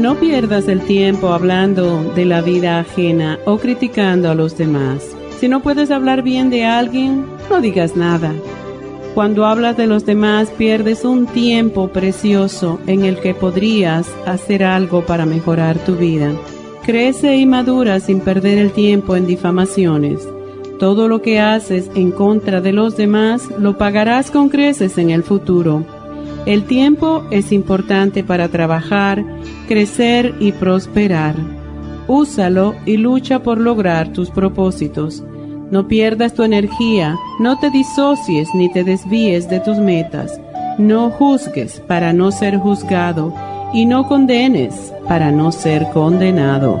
No pierdas el tiempo hablando de la vida ajena o criticando a los demás. Si no puedes hablar bien de alguien, no digas nada. Cuando hablas de los demás pierdes un tiempo precioso en el que podrías hacer algo para mejorar tu vida. Crece y madura sin perder el tiempo en difamaciones. Todo lo que haces en contra de los demás lo pagarás con creces en el futuro. El tiempo es importante para trabajar, crecer y prosperar. Úsalo y lucha por lograr tus propósitos. No pierdas tu energía, no te disocies ni te desvíes de tus metas. No juzgues para no ser juzgado y no condenes para no ser condenado.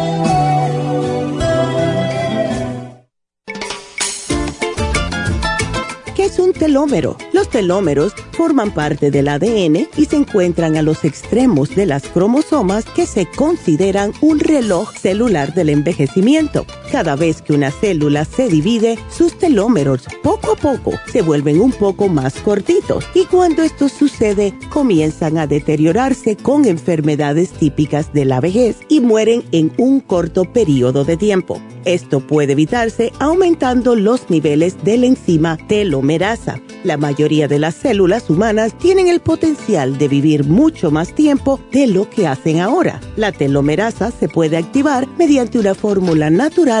Telómero. Los telómeros forman parte del ADN y se encuentran a los extremos de las cromosomas que se consideran un reloj celular del envejecimiento. Cada vez que una célula se divide, sus telómeros poco a poco se vuelven un poco más cortitos y cuando esto sucede comienzan a deteriorarse con enfermedades típicas de la vejez y mueren en un corto periodo de tiempo. Esto puede evitarse aumentando los niveles de la enzima telomerasa. La mayoría de las células humanas tienen el potencial de vivir mucho más tiempo de lo que hacen ahora. La telomerasa se puede activar mediante una fórmula natural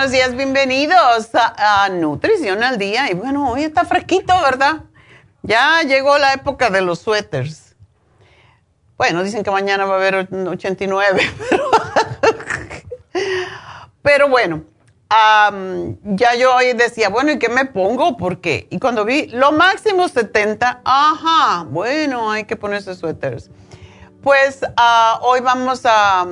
Buenos días, bienvenidos a, Nutrición al Día. Y bueno, hoy está fresquito, ¿verdad? Ya llegó la época de los suéteres. Bueno, dicen que mañana va a haber 89, pero, bueno, ya yo hoy decía, bueno, ¿y qué me pongo? ¿Por qué? Y cuando vi lo máximo 70, ajá, bueno, hay que ponerse suéteres. Pues ah, hoy vamos a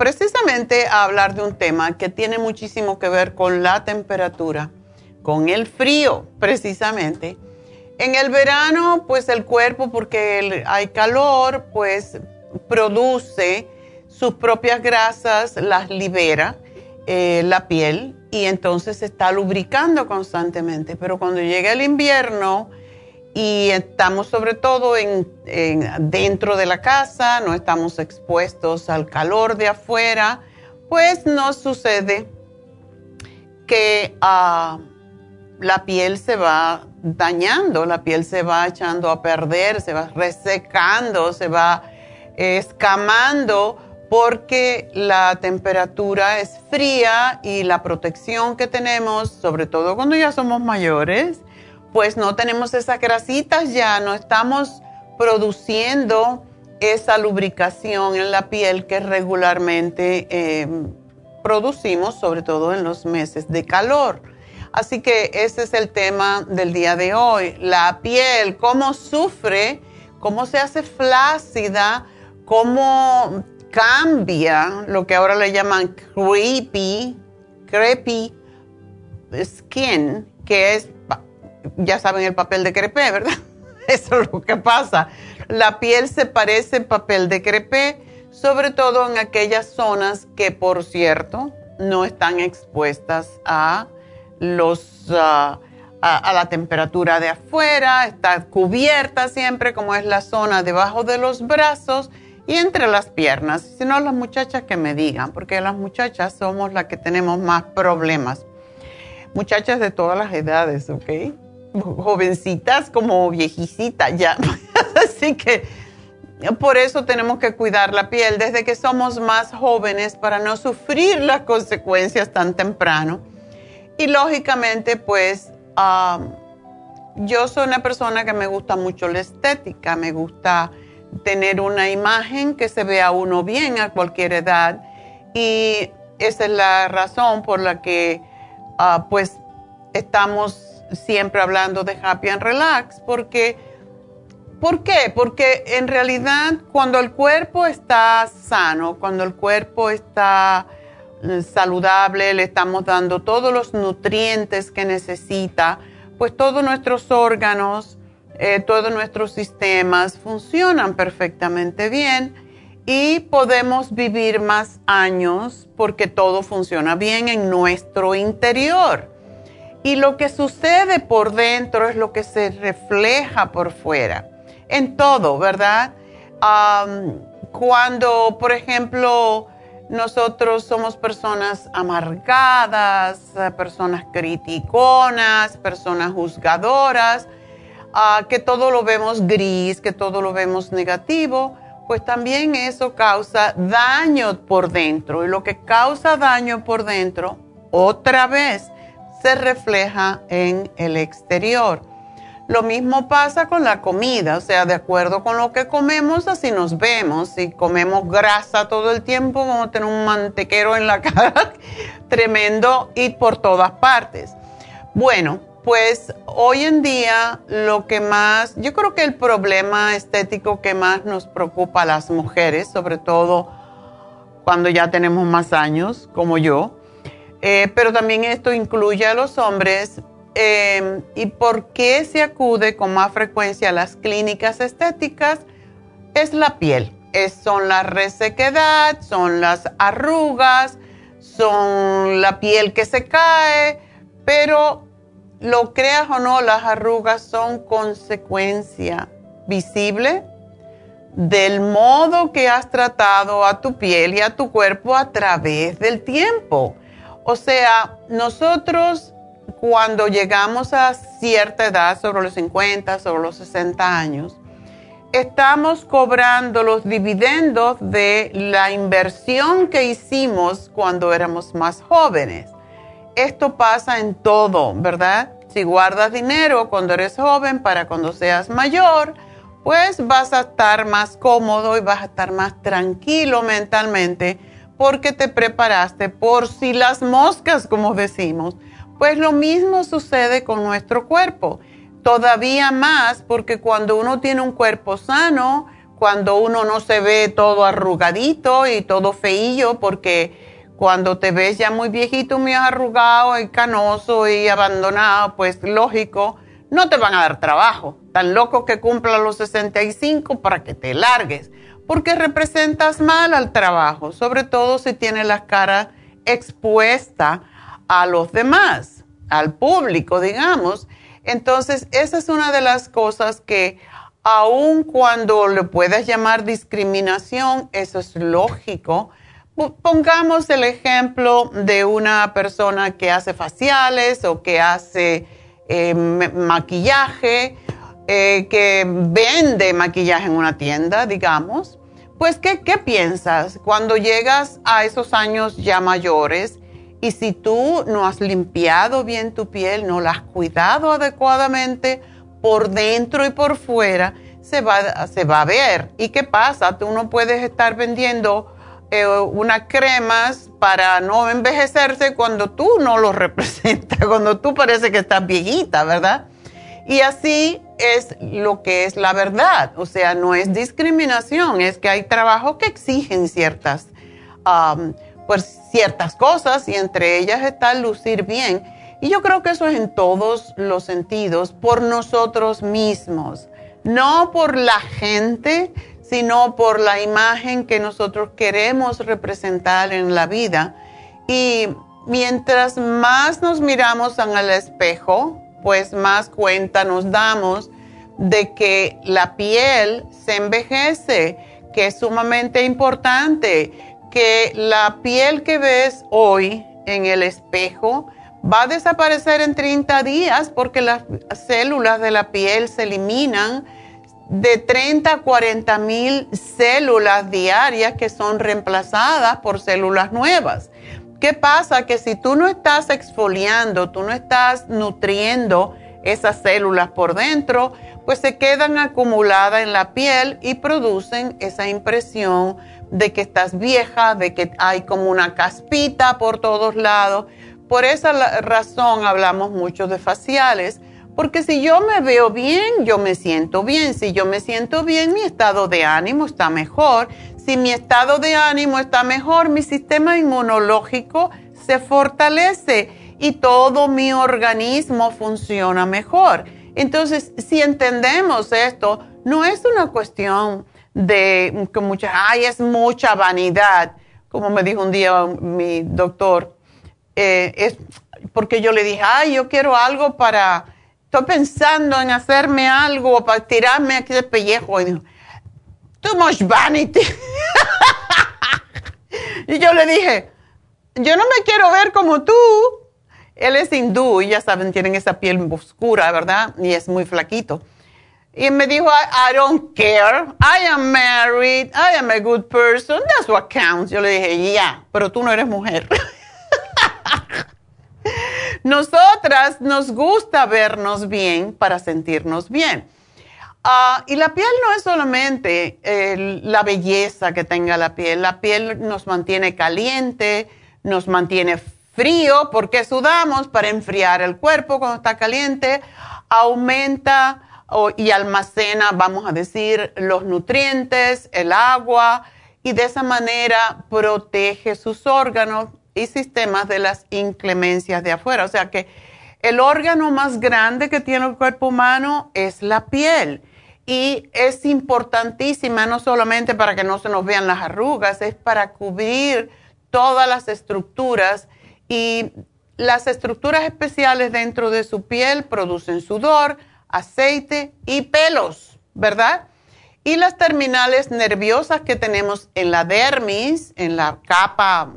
precisamente a hablar de un tema que tiene muchísimo que ver con la temperatura, con el frío, precisamente. En el verano, pues el cuerpo, porque hay calor, pues produce sus propias grasas, las libera eh, la piel y entonces está lubricando constantemente. Pero cuando llega el invierno, y estamos sobre todo en, dentro de la casa, no estamos expuestos al calor de afuera, pues nos sucede que ah, la piel se va dañando, la piel se va echando a perder, se va resecando, se va escamando porque la temperatura es fría y la protección que tenemos, sobre todo cuando ya somos mayores, pues no tenemos esas grasitas ya, no estamos produciendo esa lubricación en la piel que regularmente em, producimos, sobre todo en los meses de calor. Así que ese es el tema del día de hoy. La piel, cómo sufre, cómo se hace flácida, cómo cambia lo que ahora le llaman creepy, creepy skin, que es, ya saben el papel de crepé, ¿verdad? Eso es lo que pasa. La piel se parece papel de crepé, sobre todo en aquellas zonas que, por cierto, no están expuestas a los, ah, a, la temperatura de afuera, está cubierta siempre como es la zona debajo de los brazos y entre las piernas. Si no, las muchachas que me digan, porque las muchachas somos las que tenemos más problemas. Muchachas de todas las edades, ¿ok? Jovencitas como viejicitas ya. Así que por eso tenemos que cuidar la piel desde que somos más jóvenes para no sufrir las consecuencias tan temprano y lógicamente, pues, yo soy una persona que me gusta mucho la estética, me gusta tener una imagen que se vea uno bien a cualquier edad. Y esa es la razón por la que, ah, pues, estamos siempre hablando de Happy and Relax, porque, ¿por qué? Porque en realidad cuando el cuerpo está sano, cuando el cuerpo está saludable, le estamos dando todos los nutrientes que necesita, pues todos nuestros órganos, eh, todos nuestros sistemas funcionan perfectamente bien y podemos vivir más años porque todo funciona bien en nuestro interior. Y lo que sucede por dentro es lo que se refleja por fuera, en todo, ¿verdad? cuando, por ejemplo, nosotros somos personas amargadas, eh, personas criticonas, personas juzgadoras, ah, que todo lo vemos gris, que todo lo vemos negativo, pues también eso causa daño por dentro. Y lo que causa daño por dentro, otra vez, se refleja en el exterior. Lo mismo pasa con la comida, o sea, de acuerdo con lo que comemos, así nos vemos. Si comemos grasa todo el tiempo, vamos a tener un mantequero en la cara tremendo y por todas partes. Bueno, pues hoy en día lo que más, yo creo que el problema estético que más nos preocupa a las mujeres, sobre todo cuando ya tenemos más años, como yo, eh, pero también esto incluye a los hombres, Em, ¿Y por qué se acude con más frecuencia a las clínicas estéticas? Es la piel. son la resequedad, son las arrugas, son la piel que se cae, pero lo creas o no, las arrugas son consecuencia visible del modo que has tratado a tu piel y a tu cuerpo a través del tiempo. O sea, nosotros cuando llegamos a cierta edad, sobre los 50, sobre los 60 años, estamos cobrando los dividendos de la inversión que hicimos cuando éramos más jóvenes. Esto pasa en todo, ¿verdad? Si guardas dinero cuando eres joven para cuando seas mayor, pues vas a estar más cómodo y vas a estar más tranquilo mentalmente porque te preparaste por si las moscas, como decimos pues lo mismo sucede con nuestro cuerpo. Todavía más porque cuando uno tiene un cuerpo sano, cuando uno no se ve todo arrugadito y todo feillo, porque cuando te ves ya muy viejito, muy arrugado y canoso y abandonado, pues lógico, no te van a dar trabajo. Tan loco que cumpla los 65 para que te largues, porque representas mal al trabajo, sobre todo si tienes la cara expuesta a los demás, al público, digamos. Entonces, esa es una de las cosas que, aun cuando le puedas llamar discriminación, eso es lógico. Pongamos el ejemplo de una persona que hace faciales o que hace eh, maquillaje, eh, que vende maquillaje en una tienda, digamos. Pues, ¿qué, ¿qué piensas cuando llegas a esos años ya mayores? Y si tú no has limpiado bien tu piel, no la has cuidado adecuadamente por dentro y por fuera, se va, se va a ver. ¿Y qué pasa? Tú no puedes estar vendiendo eh, unas cremas para no envejecerse cuando tú no lo representas, cuando tú parece que estás viejita, ¿verdad? Y así es lo que es la verdad, o sea, no es discriminación, es que hay trabajos que exigen ciertas, pues, ciertas cosas y entre ellas está lucir bien. Y yo creo que eso es en todos los sentidos, por nosotros mismos, no por la gente, sino por la imagen que nosotros queremos representar en la vida. Y mientras más nos miramos en el espejo, pues más cuenta nos damos de que la piel se envejece, que es sumamente importante, que la piel que ves hoy en el espejo va a desaparecer en 30 días porque las células de la piel se eliminan de 30 a 40 mil células diarias que son reemplazadas por células nuevas. ¿Qué pasa? Que si tú no estás exfoliando, tú no estás nutriendo esas células por dentro, pues se quedan acumuladas en la piel y producen esa impresión de que estás vieja, de que hay como una caspita por todos lados. Por esa razón hablamos mucho de faciales porque si yo me veo bien, yo me siento bien. Si yo me siento bien, mi estado de ánimo está mejor. Si mi estado de ánimo está mejor, mi sistema inmunológico se fortalece y todo mi organismo funciona mejor. Entonces, si entendemos esto, no es una cuestión de que mucha, ay, es mucha vanidad, como me dijo un día mi doctor, eh, es porque yo le dije, ay, yo quiero algo para estoy pensando en hacerme algo para tirarme aquí del pellejo. Y too much vanity. y yo le dije, yo no me quiero ver como tú. Él es hindú y ya saben, tienen esa piel oscura, ¿verdad? Y es muy flaquito. Y me dijo, I, I, don't care. I am married. I am a good person. That's what counts. Yo le dije, ya, pero tú no eres mujer. Nosotras nos gusta vernos bien para sentirnos bien. Ah, y la piel no es solamente la belleza que tenga la piel, la piel nos mantiene caliente, nos mantiene frío porque sudamos para enfriar el cuerpo cuando está caliente, aumenta y almacena, vamos a decir, los nutrientes, el agua y de esa manera protege sus órganos y sistemas de las inclemencias de afuera. O sea que el órgano más grande que tiene el cuerpo humano es la piel. Y es importantísima no solamente para que no se nos vean las arrugas, es para cubrir todas las estructuras y las estructuras especiales dentro de su piel producen sudor, aceite y pelos, ¿verdad? Y las terminales nerviosas que tenemos en la dermis, en la capa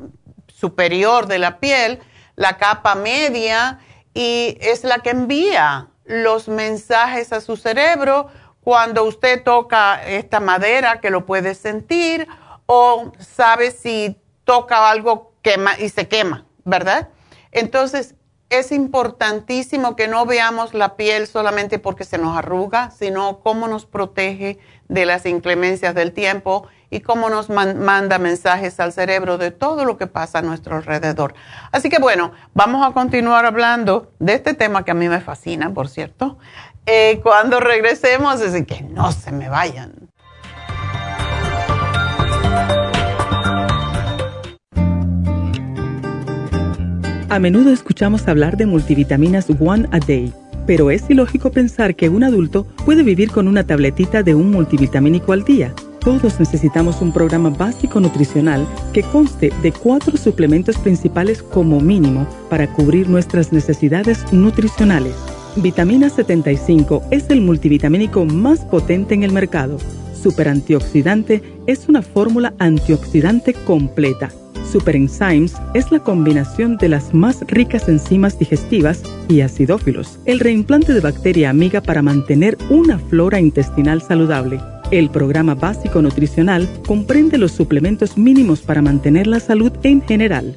superior de la piel, la capa media, y es la que envía los mensajes a su cerebro cuando usted toca esta madera que lo puede sentir o sabe si toca algo quema y se quema, ¿verdad? Entonces, es importantísimo que no veamos la piel solamente porque se nos arruga, sino cómo nos protege de las inclemencias del tiempo y cómo nos manda mensajes al cerebro de todo lo que pasa a nuestro alrededor. Así que bueno, vamos a continuar hablando de este tema que a mí me fascina, por cierto. Eh, cuando regresemos, así que no se me vayan. A menudo escuchamos hablar de multivitaminas One a Day, pero es ilógico pensar que un adulto puede vivir con una tabletita de un multivitamínico al día. Todos necesitamos un programa básico nutricional que conste de cuatro suplementos principales como mínimo para cubrir nuestras necesidades nutricionales. Vitamina 75 es el multivitamínico más potente en el mercado. Super antioxidante es una fórmula antioxidante completa. Super Enzymes es la combinación de las más ricas enzimas digestivas y acidófilos, el reimplante de bacteria amiga para mantener una flora intestinal saludable el programa básico nutricional comprende los suplementos mínimos para mantener la salud en general.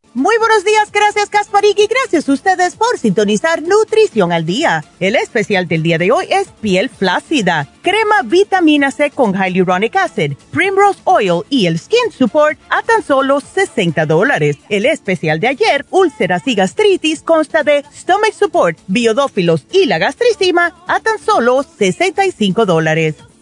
Muy buenos días, gracias Kasparik y gracias a ustedes por sintonizar Nutrición al Día. El especial del día de hoy es piel flácida, crema vitamina C con Hyaluronic Acid, Primrose Oil y el Skin Support a tan solo 60 dólares. El especial de ayer, úlceras y gastritis, consta de Stomach Support, biodófilos y la gastricima a tan solo 65 dólares.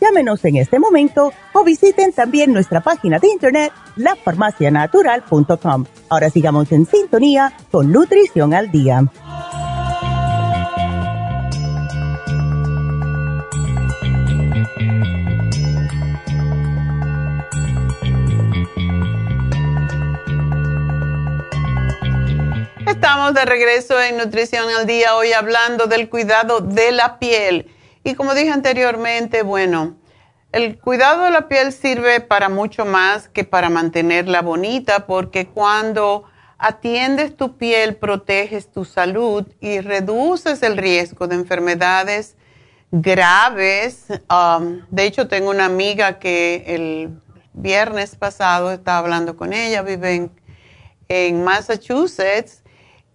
Llámenos en este momento o visiten también nuestra página de internet lafarmacianatural.com. Ahora sigamos en sintonía con Nutrición al Día. Estamos de regreso en Nutrición al Día hoy hablando del cuidado de la piel. Y como dije anteriormente, bueno, el cuidado de la piel sirve para mucho más que para mantenerla bonita, porque cuando atiendes tu piel, proteges tu salud y reduces el riesgo de enfermedades graves. Um, de hecho, tengo una amiga que el viernes pasado estaba hablando con ella, vive en Massachusetts,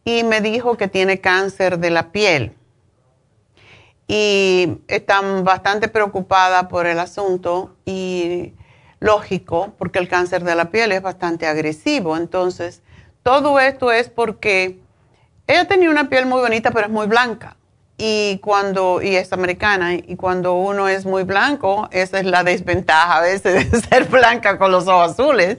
y me dijo que tiene cáncer de la piel y están bastante preocupadas por el asunto y lógico, porque el cáncer de la piel es bastante agresivo. Entonces, todo esto es porque ella tenía una piel muy bonita, pero es muy blanca. Y cuando, y es americana, y cuando uno es muy blanco, esa es la desventaja a veces de ser blanca con los ojos azules,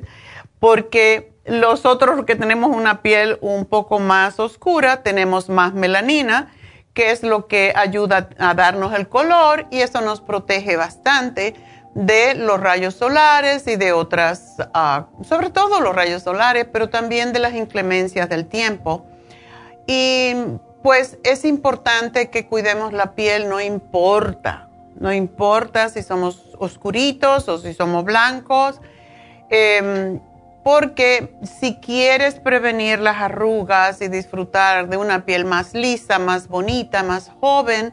porque los otros que tenemos una piel un poco más oscura, tenemos más melanina, que es lo que ayuda a darnos el color y eso nos protege bastante de los rayos solares y de otras, ah, sobre todo los rayos solares, pero también de las inclemencias del tiempo. Y pues es importante que cuidemos la piel, no importa, no importa si somos oscuritos o si somos blancos. Em, porque si quieres prevenir las arrugas y disfrutar de una piel más lisa, más bonita, más joven,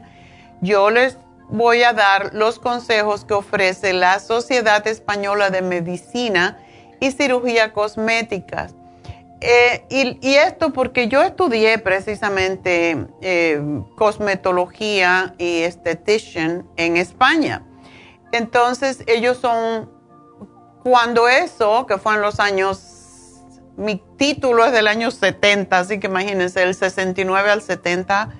yo les voy a dar los consejos que ofrece la Sociedad Española de Medicina y Cirugía Cosmética. Eh, y, esto porque yo estudié precisamente eh, cosmetología y estetician en España. Entonces ellos son cuando eso, que fue en los años, mi título es del año 70, así que imagínense, el 69 al 70,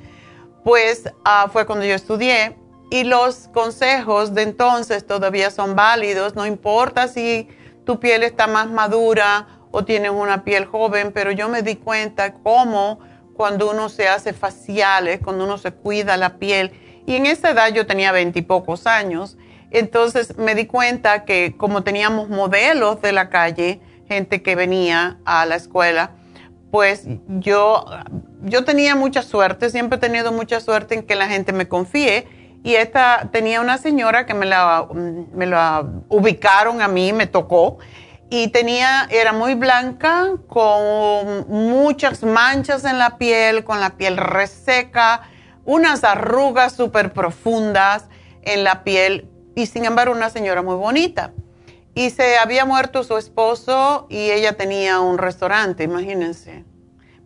pues ah, fue cuando yo estudié. Y los consejos de entonces todavía son válidos, no importa si tu piel está más madura o tienes una piel joven, pero yo me di cuenta cómo cuando uno se hace faciales, cuando uno se cuida la piel, y en esa edad yo tenía veintipocos años, entonces me di cuenta que como teníamos modelos de la calle, gente que venía a la escuela, pues yo, yo tenía mucha suerte, siempre he tenido mucha suerte en que la gente me confíe. Y esta tenía una señora que me la, me la ubicaron a mí, me tocó, y tenía, era muy blanca, con muchas manchas en la piel, con la piel reseca, unas arrugas súper profundas en la piel, y sin embargo una señora muy bonita. Y se había muerto su esposo y ella tenía un restaurante, imagínense.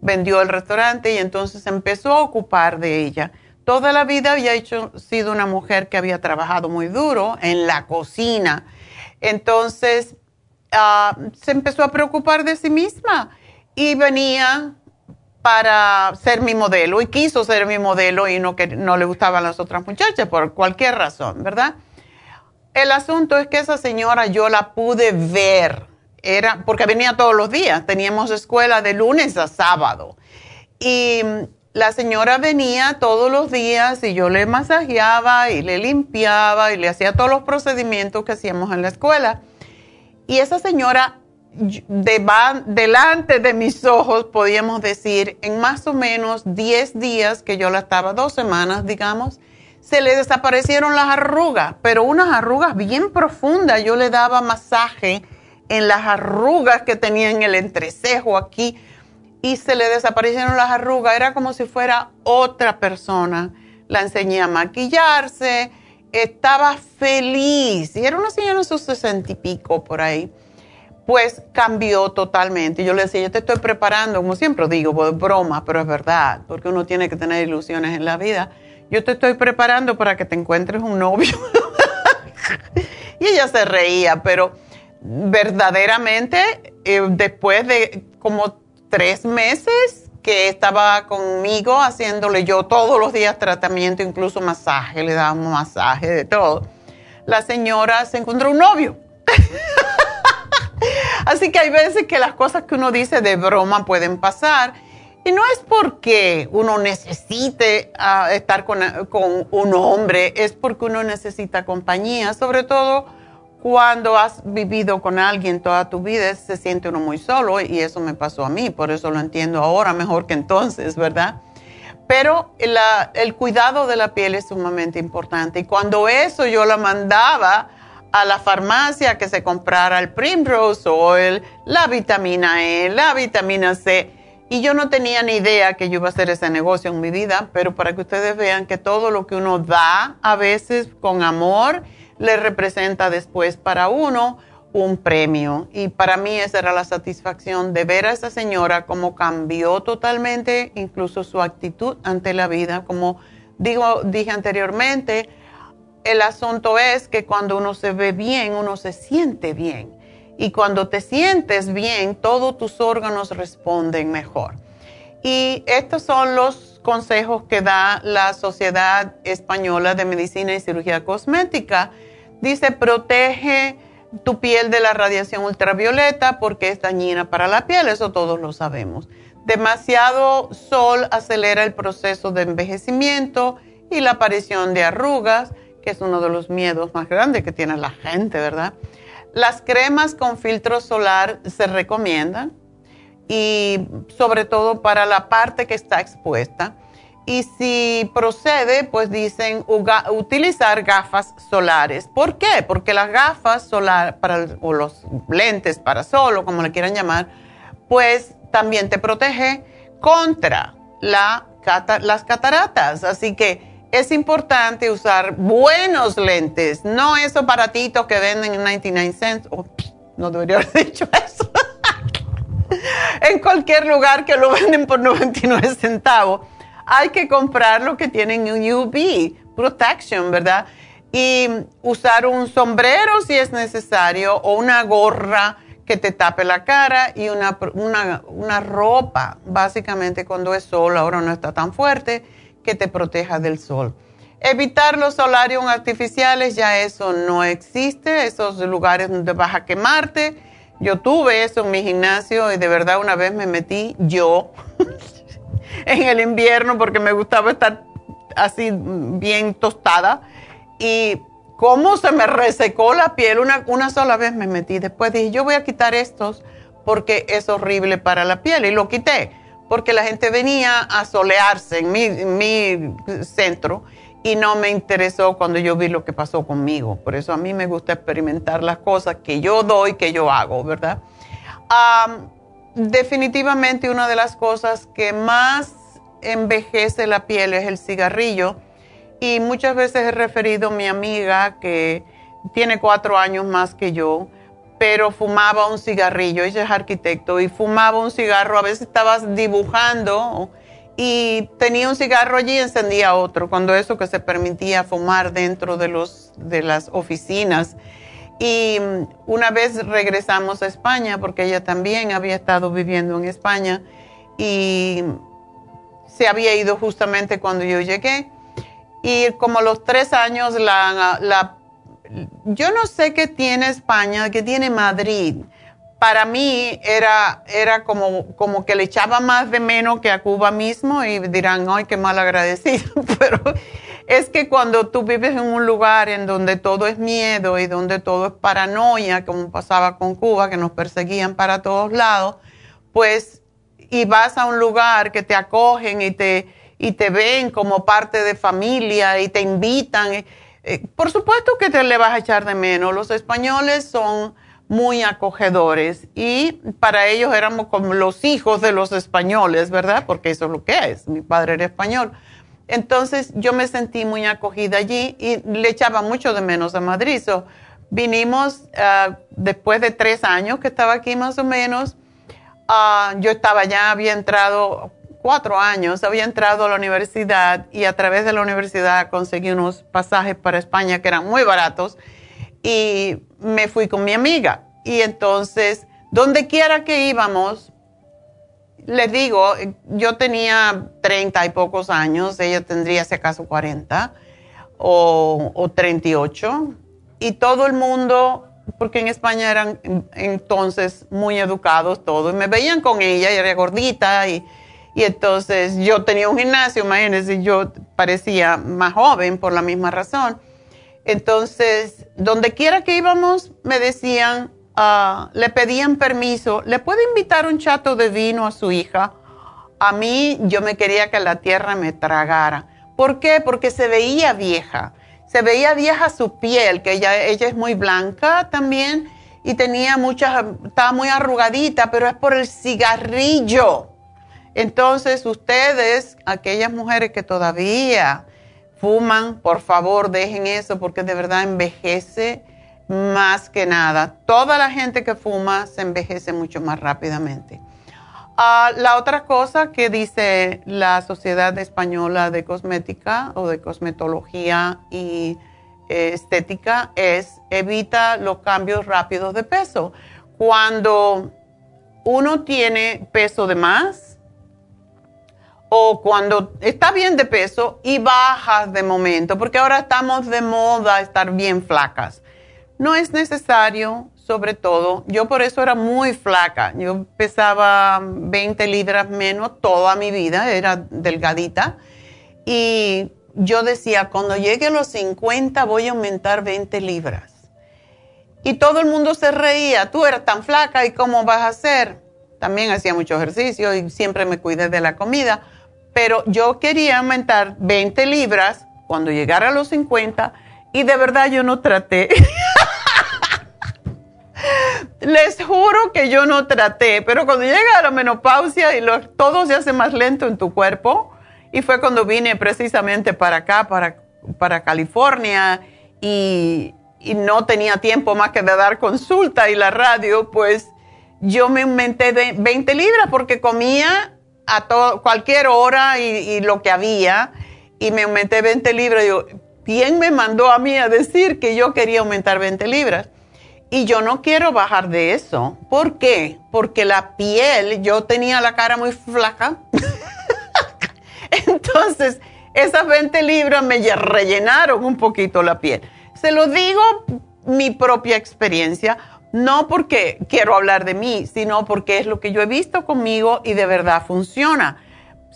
Vendió el restaurante y entonces empezó a ocupar de ella. Toda la vida había hecho, sido una mujer que había trabajado muy duro en la cocina. Entonces ah, se empezó a preocupar de sí misma y venía para ser mi modelo y quiso ser mi modelo y no, que, no le gustaban las otras muchachas por cualquier razón, ¿verdad? El asunto es que esa señora yo la pude ver, era porque venía todos los días, teníamos escuela de lunes a sábado. Y la señora venía todos los días y yo le masajeaba y le limpiaba y le hacía todos los procedimientos que hacíamos en la escuela. Y esa señora de, delante de mis ojos, podíamos decir, en más o menos 10 días que yo la estaba, dos semanas, digamos, se le desaparecieron las arrugas, pero unas arrugas bien profundas. Yo le daba masaje en las arrugas que tenía en el entrecejo aquí y se le desaparecieron las arrugas. Era como si fuera otra persona. La enseñé a maquillarse, estaba feliz y era una señora en sus sesenta y pico por ahí pues cambió totalmente. Yo le decía, yo te estoy preparando, como siempre digo, pues broma, pero es verdad, porque uno tiene que tener ilusiones en la vida. Yo te estoy preparando para que te encuentres un novio. y ella se reía, pero verdaderamente, eh, después de como tres meses que estaba conmigo haciéndole yo todos los días tratamiento, incluso masaje, le dábamos masaje, de todo, la señora se encontró un novio. Así que hay veces que las cosas que uno dice de broma pueden pasar. Y no es porque uno necesite ah, estar con, un hombre, es porque uno necesita compañía, sobre todo cuando has vivido con alguien toda tu vida, se siente uno muy solo y eso me pasó a mí, por eso lo entiendo ahora mejor que entonces, ¿verdad? Pero el cuidado de la piel es sumamente importante y cuando eso yo la mandaba a la farmacia que se comprara el Primrose Oil, la vitamina E, la vitamina C. Y yo no tenía ni idea que yo iba a hacer ese negocio en mi vida, pero para que ustedes vean que todo lo que uno da a veces con amor le representa después para uno un premio. Y para mí esa era la satisfacción de ver a esa señora cómo cambió totalmente, incluso su actitud ante la vida, como digo, dije anteriormente el asunto es que cuando uno se ve bien, uno se siente bien. Y cuando te sientes bien, todos tus órganos responden mejor. Y estos son los consejos que da la Sociedad Española de Medicina y Cirugía Cosmética. Dice, protege tu piel de la radiación ultravioleta porque es dañina para la piel, eso todos lo sabemos. Demasiado sol acelera el proceso de envejecimiento y la aparición de arrugas que es uno de los miedos más grandes que tiene la gente, ¿verdad? Las cremas con filtro solar se recomiendan y sobre todo para la parte que está expuesta. Y si procede, pues dicen utilizar gafas solares. ¿Por qué? Porque las gafas solar o los lentes para sol o como le quieran llamar, pues también te protege contra la, las cataratas. Así que es importante usar buenos lentes, no esos baratitos que venden en 99 cents. Oh, no debería haber dicho eso. en cualquier lugar que lo venden por 99 centavos. Hay que comprar lo que tienen UV protection, ¿verdad? Y usar un sombrero si es necesario o una gorra que te tape la cara y una, una, una ropa, básicamente cuando es sol, ahora no está tan fuerte que te proteja del sol. Evitar los solarios artificiales, ya eso no existe, esos lugares donde vas a quemarte. Yo tuve eso en mi gimnasio y de verdad una vez me metí yo en el invierno porque me gustaba estar así bien tostada y cómo se me resecó la piel. Una, una sola vez me metí, después dije yo voy a quitar estos porque es horrible para la piel y lo quité porque la gente venía a solearse en mi, centro y no me interesó cuando yo vi lo que pasó conmigo. Por eso a mí me gusta experimentar las cosas que yo doy, que yo hago, ¿verdad? definitivamente una de las cosas que más envejece la piel es el cigarrillo. Y muchas veces he referido a mi amiga que tiene cuatro años más que yo pero fumaba un cigarrillo, ella es arquitecto, y fumaba un cigarro, a veces estabas dibujando y tenía un cigarro allí y encendía otro, cuando eso que se permitía fumar dentro de, los, de las oficinas. Y una vez regresamos a España, porque ella también había estado viviendo en España, y se había ido justamente cuando yo llegué. Y como los tres años, la, yo no sé qué tiene España, qué tiene Madrid. Para mí era, era como, como que le echaba más de menos que a Cuba mismo y dirán, ay, qué mal agradecido. Pero es que cuando tú vives en un lugar en donde todo es miedo y donde todo es paranoia, como pasaba con Cuba, que nos perseguían para todos lados, pues y vas a un lugar que te acogen y te, y te ven como parte de familia y te invitan. Eh, por supuesto que te le vas a echar de menos. Los españoles son muy acogedores y para ellos éramos como los hijos de los españoles, ¿verdad? Porque eso es lo que es. Mi padre era español. Entonces yo me sentí muy acogida allí y le echaba mucho de menos a Madrid. vinimos ah, después de tres años que estaba aquí más o menos Ah, yo estaba ya, había entrado cuatro años, había entrado a la universidad y a través de la universidad conseguí unos pasajes para España que eran muy baratos y me fui con mi amiga. Y entonces, donde quiera que íbamos, les digo, yo tenía treinta y pocos años, ella tendría si acaso cuarenta o, treinta y ocho, y todo el mundo porque en España eran entonces muy educados todos, y me veían con ella, y era gordita, y, y entonces yo tenía un gimnasio, imagínense, yo parecía más joven por la misma razón. Entonces, donde quiera que íbamos, me decían, uh, le pedían permiso, ¿le puede invitar un chato de vino a su hija? A mí yo me quería que la tierra me tragara. ¿Por qué? Porque se veía vieja se veía vieja su piel, que ella, ella es muy blanca también y tenía muchas, estaba muy arrugadita, pero es por el cigarrillo. Entonces ustedes, aquellas mujeres que todavía fuman, por favor dejen eso porque de verdad envejece más que nada. Toda la gente que fuma se envejece mucho más rápidamente. Ah, la otra cosa que dice la Sociedad Española de Cosmética o de Cosmetología y eh, Estética es evita los cambios rápidos de peso. Cuando uno tiene peso de más o cuando está bien de peso y bajas de momento, porque ahora estamos de moda estar bien flacas. No es necesario sobre todo. Yo por eso era muy flaca. Yo pesaba 20 libras menos toda mi vida, era delgadita. Y yo decía, cuando llegue a los 50 voy a aumentar 20 libras. Y todo el mundo se reía, tú eres tan flaca y cómo vas a hacer. También hacía mucho ejercicio y siempre me cuidé de la comida. Pero yo quería aumentar 20 libras cuando llegara a los 50 y de verdad yo no traté. Les juro que yo no traté, pero cuando llega la menopausia y todo se hace más lento en tu cuerpo, y fue cuando vine precisamente para acá, para, para California, y, no tenía tiempo más que de dar consulta y la radio, pues yo me aumenté 20 libras porque comía a cualquier hora y, lo que había, y me aumenté 20 libras. ¿quién me mandó a mí a decir que yo quería aumentar 20 libras? Y yo no quiero bajar de eso. ¿Por qué? Porque la piel, yo tenía la cara muy flaca. Entonces, esas 20 libras me rellenaron un poquito la piel. Se lo digo mi propia experiencia, no porque quiero hablar de mí, sino porque es lo que yo he visto conmigo y de verdad funciona.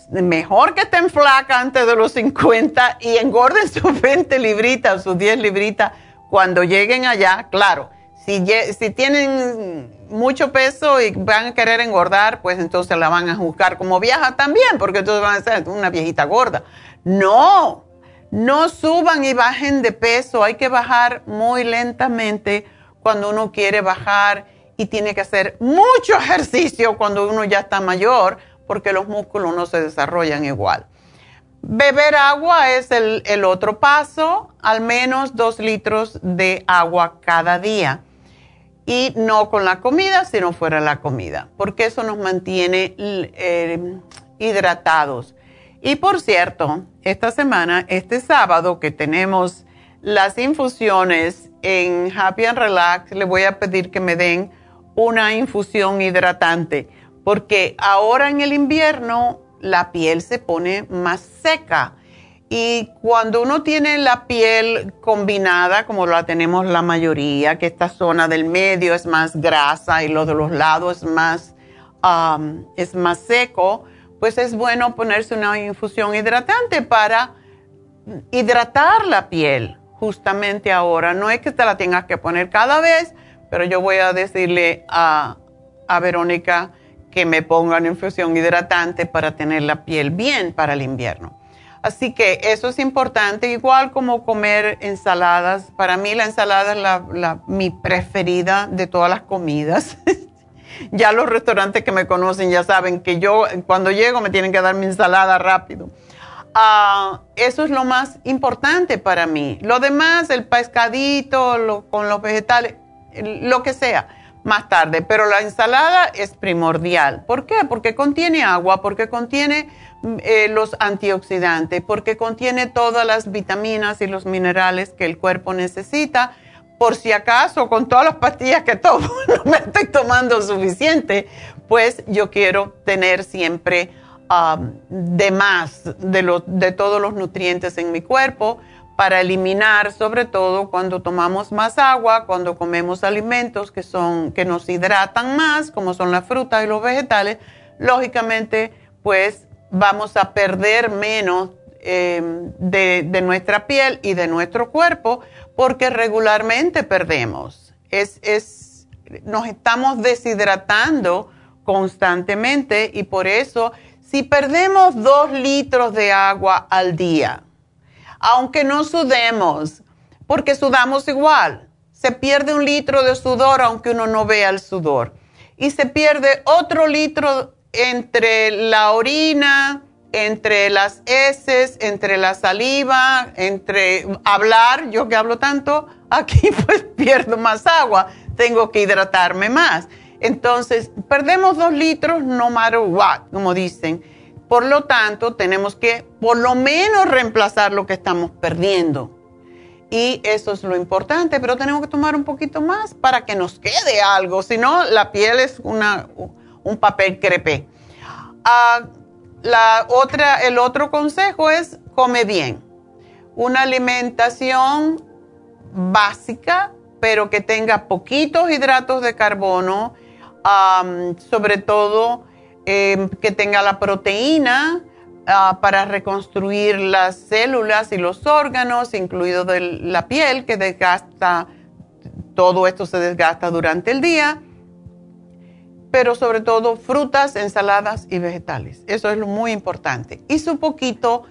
Mejor que estén flaca antes de los 50 y engorden sus 20 libritas, sus 10 libritas cuando lleguen allá, claro si, tienen mucho peso y van a querer engordar, pues entonces la van a juzgar como vieja también, porque entonces van a ser una viejita gorda. No, no suban y bajen de peso, hay que bajar muy lentamente cuando uno quiere bajar y tiene que hacer mucho ejercicio cuando uno ya está mayor, porque los músculos no se desarrollan igual. Beber agua es el, otro paso, al menos dos litros de agua cada día y no con la comida, sino fuera la comida, porque eso nos mantiene eh, hidratados. Y por cierto, esta semana, este sábado que tenemos las infusiones en Happy and Relax, le voy a pedir que me den una infusión hidratante, porque ahora en el invierno la piel se pone más seca. Y cuando uno tiene la piel combinada, como la tenemos la mayoría, que esta zona del medio es más grasa y lo de los lados es más, um, es más seco, pues es bueno ponerse una infusión hidratante para hidratar la piel justamente ahora. No es que te la tengas que poner cada vez, pero yo voy a decirle a, a Verónica que me ponga una infusión hidratante para tener la piel bien para el invierno. Así que eso es importante, igual como comer ensaladas. Para mí la ensalada es la, mi preferida de todas las comidas. ya los restaurantes que me conocen ya saben que yo cuando llego me tienen que dar mi ensalada rápido. Ah, eso es lo más importante para mí. Lo demás, el pescadito con los vegetales, lo que sea más tarde, pero la ensalada es primordial. ¿Por qué? Porque contiene agua, porque contiene mm, eh, los antioxidantes, porque contiene todas las vitaminas y los minerales que el cuerpo necesita. Por si acaso, con todas las pastillas que tomo, no me estoy tomando suficiente, pues yo quiero tener siempre um, de más de, de todos los nutrientes en mi cuerpo para eliminar, sobre todo cuando tomamos más agua, cuando comemos alimentos que, son, que nos hidratan más, como son las frutas y los vegetales, lógicamente pues vamos a perder menos em, de, nuestra piel y de nuestro cuerpo porque regularmente perdemos. Es, es, nos estamos deshidratando constantemente y por eso si perdemos dos litros de agua al día, aunque no sudemos, porque sudamos igual. Se pierde un litro de sudor aunque uno no vea el sudor. Y se pierde otro litro entre la orina, entre las heces, entre la saliva, entre hablar, yo que hablo tanto, aquí pues pierdo más agua, tengo que hidratarme más. Entonces, perdemos dos litros no matter what, como dicen. Por lo tanto, tenemos que por lo menos reemplazar lo que estamos perdiendo. Y eso es lo importante, pero tenemos que tomar un poquito más para que nos quede algo, si no, la piel es una, un papel crepé. Ah, la otra, el otro consejo es come bien. Una alimentación básica, pero que tenga poquitos hidratos de carbono, sobre todo Em, que tenga la proteína ah, para reconstruir las células y los órganos, incluido la piel, que desgasta, todo esto se desgasta durante el día, pero sobre todo frutas, ensaladas y vegetales. Eso es lo muy importante. Y su poquito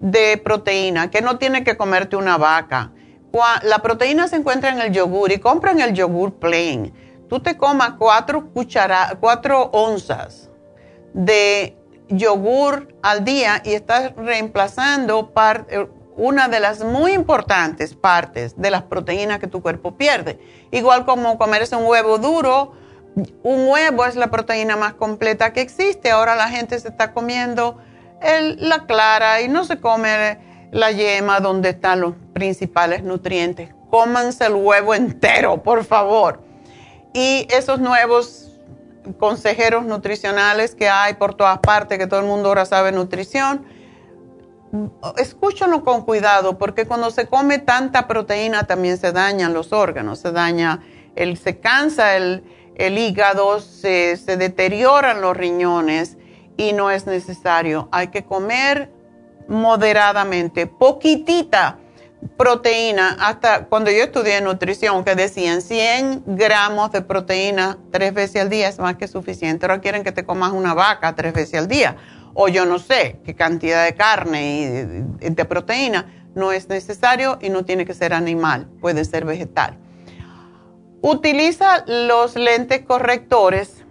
de proteína, que no tiene que comerte una vaca. La proteína se encuentra en el yogur y compran el yogur plain. Tú te comas cuatro, cuatro onzas de yogur al día y estás reemplazando eh, una de las muy importantes partes de las proteínas que tu cuerpo pierde. Igual como comerse un huevo duro, un huevo es la proteína más completa que existe. Ahora la gente se está comiendo la clara y no se come la yema donde están los principales nutrientes. Cómanse el huevo entero, por favor. Y esos nuevos consejeros nutricionales que hay por todas partes, que todo el mundo ahora sabe nutrición. Escúchanlo con cuidado, porque cuando se come tanta proteína también se dañan los órganos, se daña, el, se cansa el, el hígado, se, se deterioran los riñones y no es necesario. Hay que comer moderadamente, poquitita proteína, hasta cuando yo estudié nutrición, que decían 100 gramos de proteína tres veces al día es más que suficiente. Ahora quieren que te comas una vaca tres veces al día. O yo no sé qué cantidad de carne y de, proteína. No es necesario y no tiene que ser animal, puede ser vegetal. Utiliza los lentes correctores.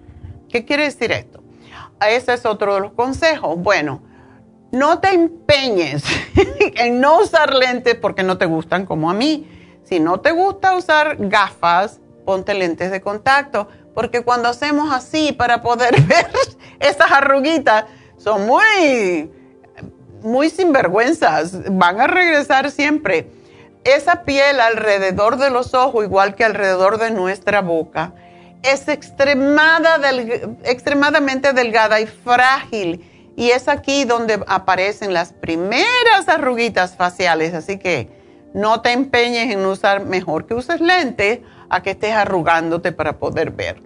¿Qué quiere decir esto? Ese es otro de los consejos. Bueno, no te empeñes en no usar lentes porque no te gustan como a mí. Si no te gusta usar gafas, ponte lentes de contacto, porque cuando hacemos así para poder ver esas arruguitas, son muy, muy sinvergüenzas, van a regresar siempre. Esa piel alrededor de los ojos, igual que alrededor de nuestra boca, es extremadamente delgada y frágil y es aquí donde aparecen las primeras arruguitas faciales, así que no te empeñes en usar mejor que uses lentes a que estés arrugándote para poder ver.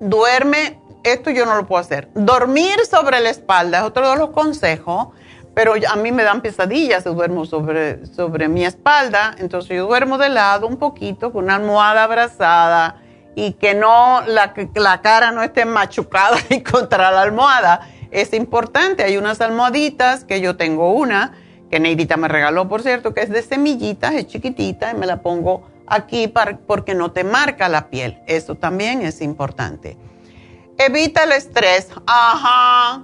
duerme, esto yo no lo puedo hacer. Dormir sobre la espalda es otro de los consejos, pero a mí me dan pesadillas si duermo sobre, sobre mi espalda, entonces yo duermo de lado un poquito con una almohada abrazada y que no la, la cara no esté machucada y contra la almohada. Es importante, hay unas almohaditas que yo tengo una, que Neidita me regaló, por cierto, que es de semillitas, es chiquitita y me la pongo aquí para, porque no te marca la piel. Eso también es importante. Evita el estrés, ajá,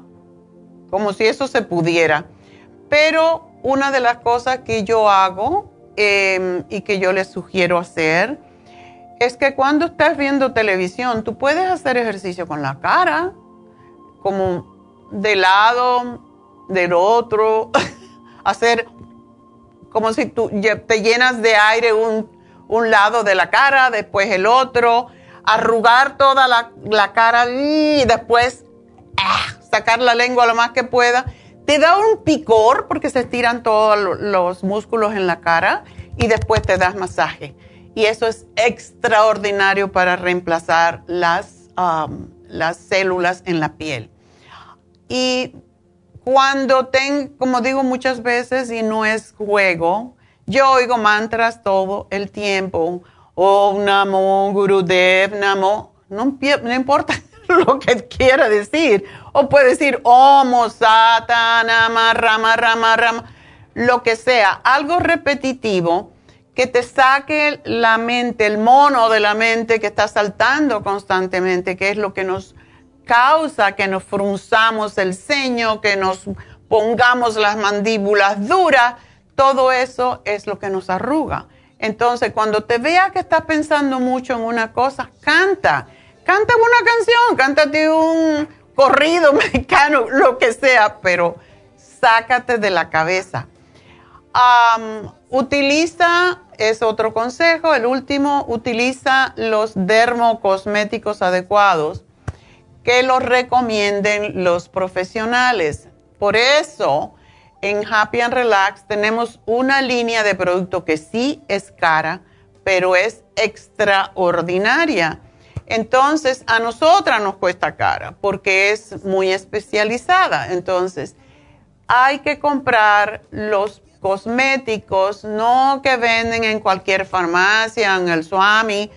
como si eso se pudiera. Pero una de las cosas que yo hago em, y que yo les sugiero hacer, es que cuando estás viendo televisión, tú puedes hacer ejercicio con la cara, como de lado, del otro, hacer como si tú te llenas de aire un, lado de la cara, después el otro, arrugar toda la, cara y después ah, sacar la lengua lo más que pueda. Te da un picor porque se estiran todos los músculos en la cara y después te das masaje y eso es extraordinario para reemplazar las, las células en la piel. Y cuando tengo, como digo muchas veces, y no es juego, yo oigo mantras todo el tiempo. Om Namo Gurudev Namo. No, no importa lo que quiera decir. O puede decir Om Satanama Rama Rama Rama. Lo que sea. Algo repetitivo que te saque la mente, el mono de la mente que está saltando constantemente, que es lo que nos causa que nos frunzamos el ceño, que nos pongamos las mandíbulas duras, todo eso es lo que nos arruga. Entonces, cuando te veas que estás pensando mucho en una cosa, canta, canta una canción, cántate un corrido mexicano, lo que sea, pero sácate de la cabeza. Utiliza es otro consejo. El último, utiliza los dermocosméticos adecuados que los recomienden los profesionales. Por eso, en Happy and Relax tenemos una línea de producto que sí es cara, pero es extraordinaria. Entonces, a nosotras nos cuesta cara porque es muy especializada. Entonces, hay que comprar los cosméticos, no que venden en cualquier farmacia, en el Swami.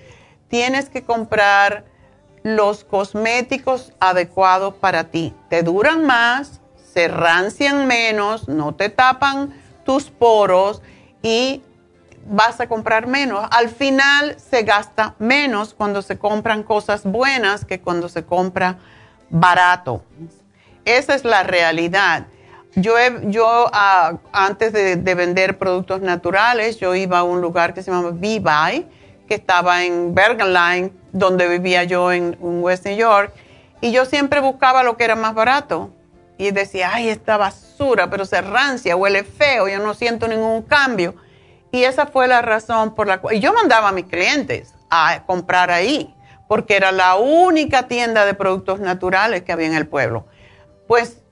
Tienes que comprar los cosméticos adecuados para ti. Te duran más, se rancian menos, no te tapan tus poros y vas a comprar menos. Al final se gasta menos cuando se compran cosas buenas que cuando se compra barato. Esa es la realidad. Yo, yo ah, antes de, vender productos naturales, yo iba a un lugar que se llama B-Buy, que estaba en Bergen Line, donde vivía yo en, West New York, y yo siempre buscaba lo que era más barato. Y decía, ay, esta basura, pero se rancia, huele feo, yo no siento ningún cambio. Y esa fue la razón por la cual yo mandaba a mis clientes a comprar ahí, porque era la única tienda de productos naturales que había en el pueblo. Pues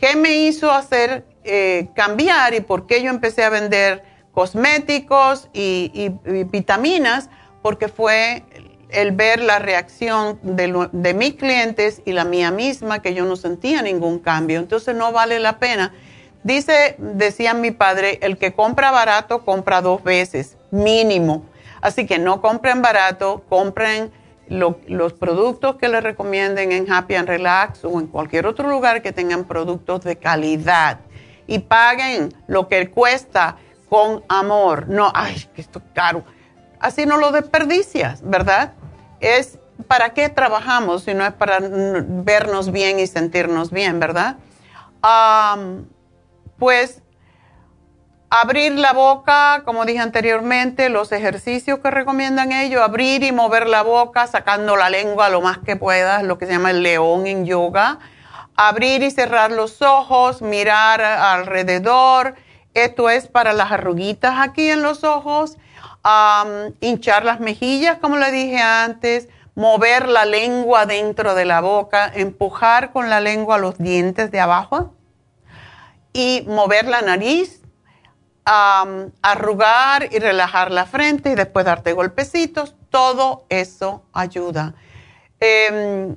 ¿Qué me hizo hacer eh, cambiar y por qué yo empecé a vender cosméticos y, vitaminas? Porque fue el ver la reacción de, de, mis clientes y la mía misma, que yo no sentía ningún cambio. Entonces no vale la pena. Dice, decía mi padre, el que compra barato compra dos veces, mínimo. Así que no compren barato, compren los productos que les recomienden en Happy and Relax o en cualquier otro lugar que tengan productos de calidad y paguen lo que cuesta con amor. No, ay, que esto es caro. Así no lo desperdicias, ¿verdad? Es para qué trabajamos si no es para vernos bien y sentirnos bien, ¿verdad? pues Abrir la boca, como dije anteriormente, los ejercicios que recomiendan ellos, abrir y mover la boca sacando la lengua lo más que puedas, lo que se llama el león en yoga. Abrir y cerrar los ojos, mirar alrededor. Esto es para las arruguitas aquí en los ojos. hinchar las mejillas, como le dije antes. mover la lengua dentro de la boca, empujar con la lengua los dientes de abajo y mover la nariz, arrugar y relajar la frente y después darte golpecitos. Todo eso ayuda. Em,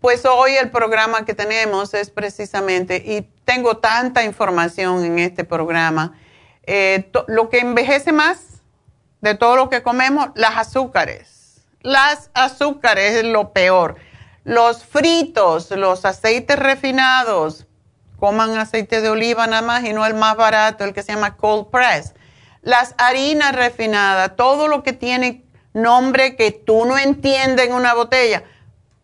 pues hoy el programa que tenemos es precisamente, y tengo tanta información en este programa, eh, lo que envejece más de todo lo que comemos, las azúcares. Las azúcares es lo peor. Los fritos, los aceites refinados, coman aceite de oliva nada más y no el más barato, el que se llama cold press. Las harinas refinadas, todo lo que tiene nombre que tú no entiendes en una botella,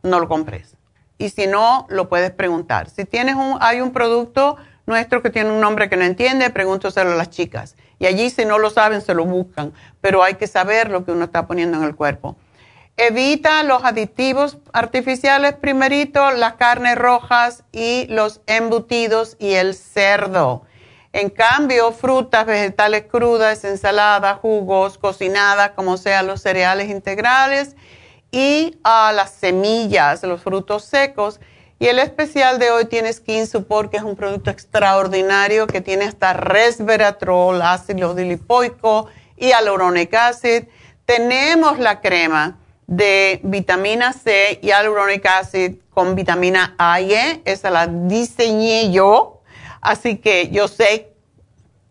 no lo compres. Y si no, lo puedes preguntar. Si tienes un, hay un producto nuestro que tiene un nombre que no entiende, pregúntoselo a las chicas. Y allí si no lo saben, se lo buscan. Pero hay que saber lo que uno está poniendo en el cuerpo. Evita los aditivos artificiales primerito, las carnes rojas y los embutidos y el cerdo. En cambio, frutas, vegetales crudas, ensaladas, jugos, cocinadas, como sean los cereales integrales y a las semillas, los frutos secos. Y el especial de hoy tiene Skin Support, que es un producto extraordinario que tiene hasta resveratrol, ácido dilipoico y hyaluronic acid. Tenemos la crema de vitamina C y hyaluronic acid con vitamina A y E. Esa la diseñé yo. Así que yo sé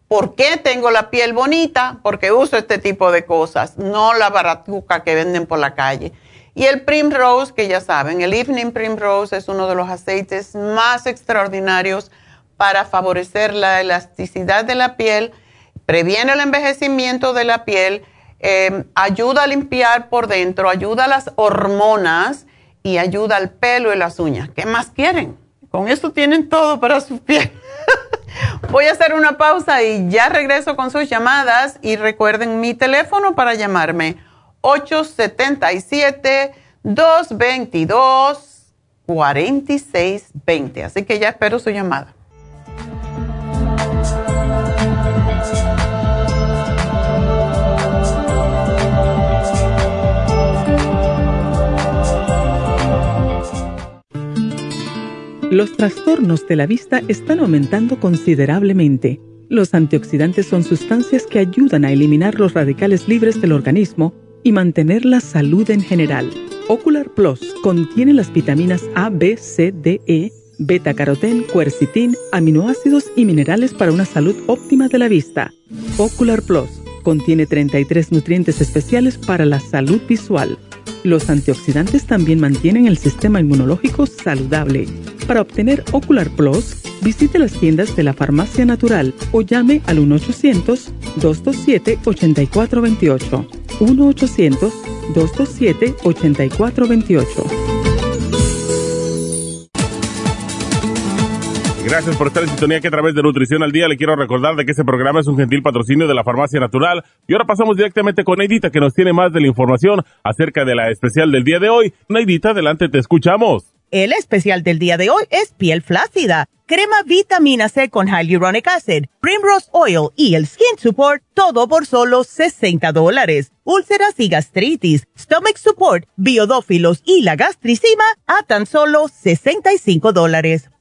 por qué tengo la piel bonita, porque uso este tipo de cosas, no la baratuca que venden por la calle. Y el Primrose, que ya saben, el Evening Primrose es uno de los aceites más extraordinarios para favorecer la elasticidad de la piel, previene el envejecimiento de la piel, em, ayuda a limpiar por dentro, ayuda a las hormonas y ayuda al pelo y las uñas. ¿Qué más quieren? Con eso tienen todo para su piel. Voy a hacer una pausa y ya regreso con sus llamadas y recuerden mi teléfono para llamarme 877-222-4620. Así que ya espero su llamada. Los trastornos de la vista están aumentando considerablemente. Los antioxidantes son sustancias que ayudan a eliminar los radicales libres del organismo y mantener la salud en general. Ocular Plus contiene las vitaminas A, B, C, D, E, beta carotén, cuercitín, aminoácidos y minerales para una salud óptima de la vista. Ocular Plus contiene 33 nutrientes especiales para la salud visual. Los antioxidantes también mantienen el sistema inmunológico saludable. Para obtener Ocular Plus, visite las tiendas de la Farmacia Natural o llame al 1-800-227-8428. 1-800-227-8428. Gracias por estar en sintonía que a través de Nutrición al Día le quiero recordar de que este programa es un gentil patrocinio de la Farmacia Natural. Y ahora pasamos directamente con Neidita que nos tiene más de la información acerca de la especial del día de hoy. Neidita, adelante, te escuchamos. El especial del día de hoy es piel flácida, crema vitamina C con hyaluronic acid, primrose oil y el skin support, todo por solo 60 dólares. Úlceras y gastritis, stomach support, biodófilos y la gastricima a tan solo 65 dólares.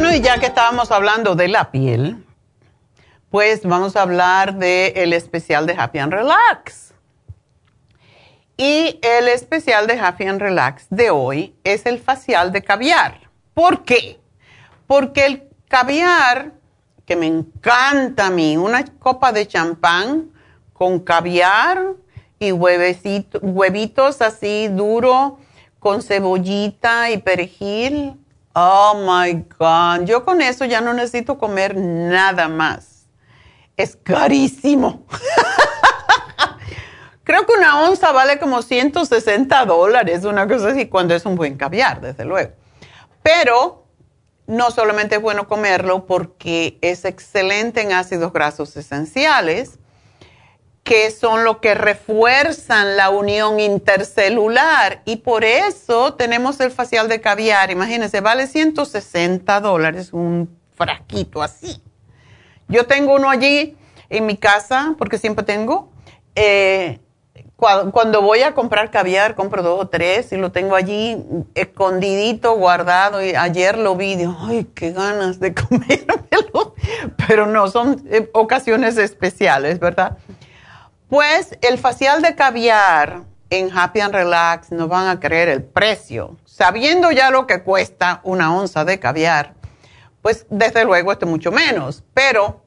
Bueno, y ya que estábamos hablando de la piel, pues vamos a hablar del especial de Happy and Relax. Y el especial de Happy and Relax de hoy es el facial de caviar. ¿Por qué? Porque el caviar, que me encanta a mí, una copa de champán con caviar y huevitos así duro con cebollita y perejil. Oh my God, yo con eso ya no necesito comer nada más. Es carísimo. Creo que una onza vale como 160 dólares, una cosa así, cuando es un buen caviar, desde luego. Pero no solamente es bueno comerlo porque es excelente en ácidos grasos esenciales, que son lo que refuerzan la unión intercelular. Y por eso tenemos el facial de caviar. Imagínense, vale 160 dólares un frasquito así. Yo tengo uno allí en mi casa, porque siempre tengo. Eh, cuando, voy a comprar caviar, compro dos o tres y lo tengo allí escondidito, guardado. Y ayer lo vi y ay, qué ganas de comérmelo. Pero no, son eh, ocasiones especiales, ¿verdad? Pues el facial de caviar en Happy and Relax no van a creer el precio. Sabiendo ya lo que cuesta una onza de caviar, pues desde luego este mucho menos. Pero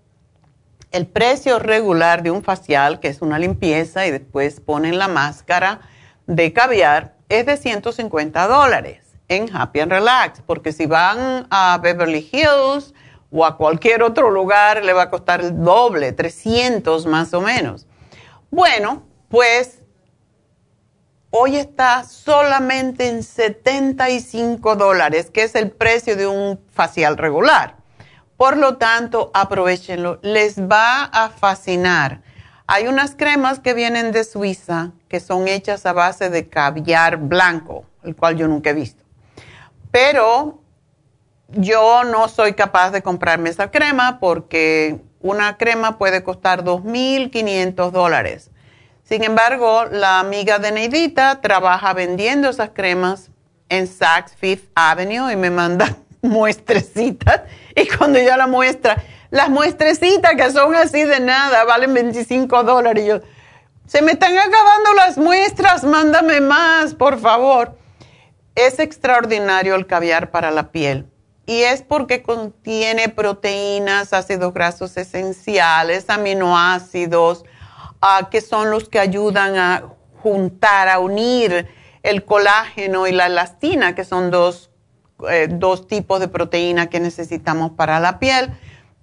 el precio regular de un facial, que es una limpieza y después ponen la máscara de caviar, es de 150 dólares en Happy and Relax. Porque si van a Beverly Hills o a cualquier otro lugar, le va a costar el doble, 300 más o menos. Bueno, pues hoy está solamente en 75 dólares, que es el precio de un facial regular. Por lo tanto, aprovechenlo, les va a fascinar. Hay unas cremas que vienen de Suiza que son hechas a base de caviar blanco, el cual yo nunca he visto. Pero yo no soy capaz de comprarme esa crema porque una crema puede costar 2.500 dólares. Sin embargo, la amiga de Neidita trabaja vendiendo esas cremas en Saks Fifth Avenue y me manda muestrecitas. Y cuando ella la muestra, las muestrecitas que son así de nada, valen 25 dólares. Y yo, se me están acabando las muestras, mándame más, por favor. Es extraordinario el caviar para la piel y es porque contiene proteínas, ácidos grasos esenciales, aminoácidos, ah, que son los que ayudan a juntar, a unir el colágeno y la elastina, que son dos, eh, dos tipos de proteína que necesitamos para la piel.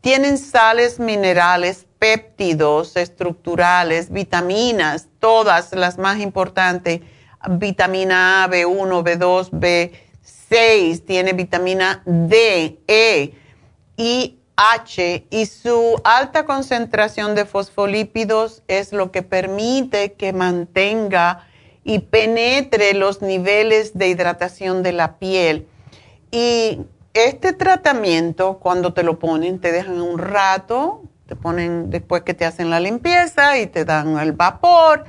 Tienen sales minerales, péptidos estructurales, vitaminas, todas las más importantes, vitamina A, B1, B2, B 6, tiene vitamina D, E y H y su alta concentración de fosfolípidos es lo que permite que mantenga y penetre los niveles de hidratación de la piel. Y este tratamiento, cuando te lo ponen, te dejan un rato, te ponen después que te hacen la limpieza y te dan el vapor,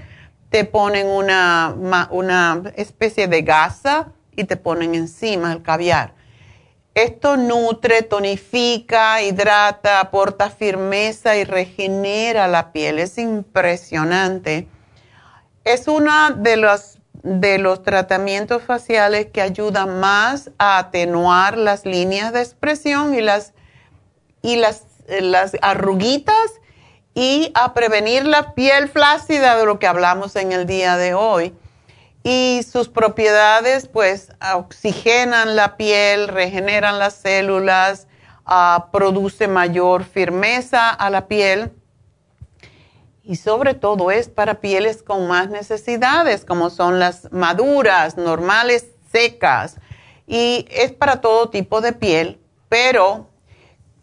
te ponen una, una especie de gasa y te ponen encima el caviar. Esto nutre, tonifica, hidrata, aporta firmeza y regenera la piel. Es impresionante. Es uno de los, de los tratamientos faciales que ayuda más a atenuar las líneas de expresión y las, y las, las arruguitas y a prevenir la piel flácida de lo que hablamos en el día de hoy y sus propiedades pues oxigenan la piel, regeneran las células, uh, produce mayor firmeza a la piel. Y sobre todo es para pieles con más necesidades como son las maduras, normales, secas. Y es para todo tipo de piel, pero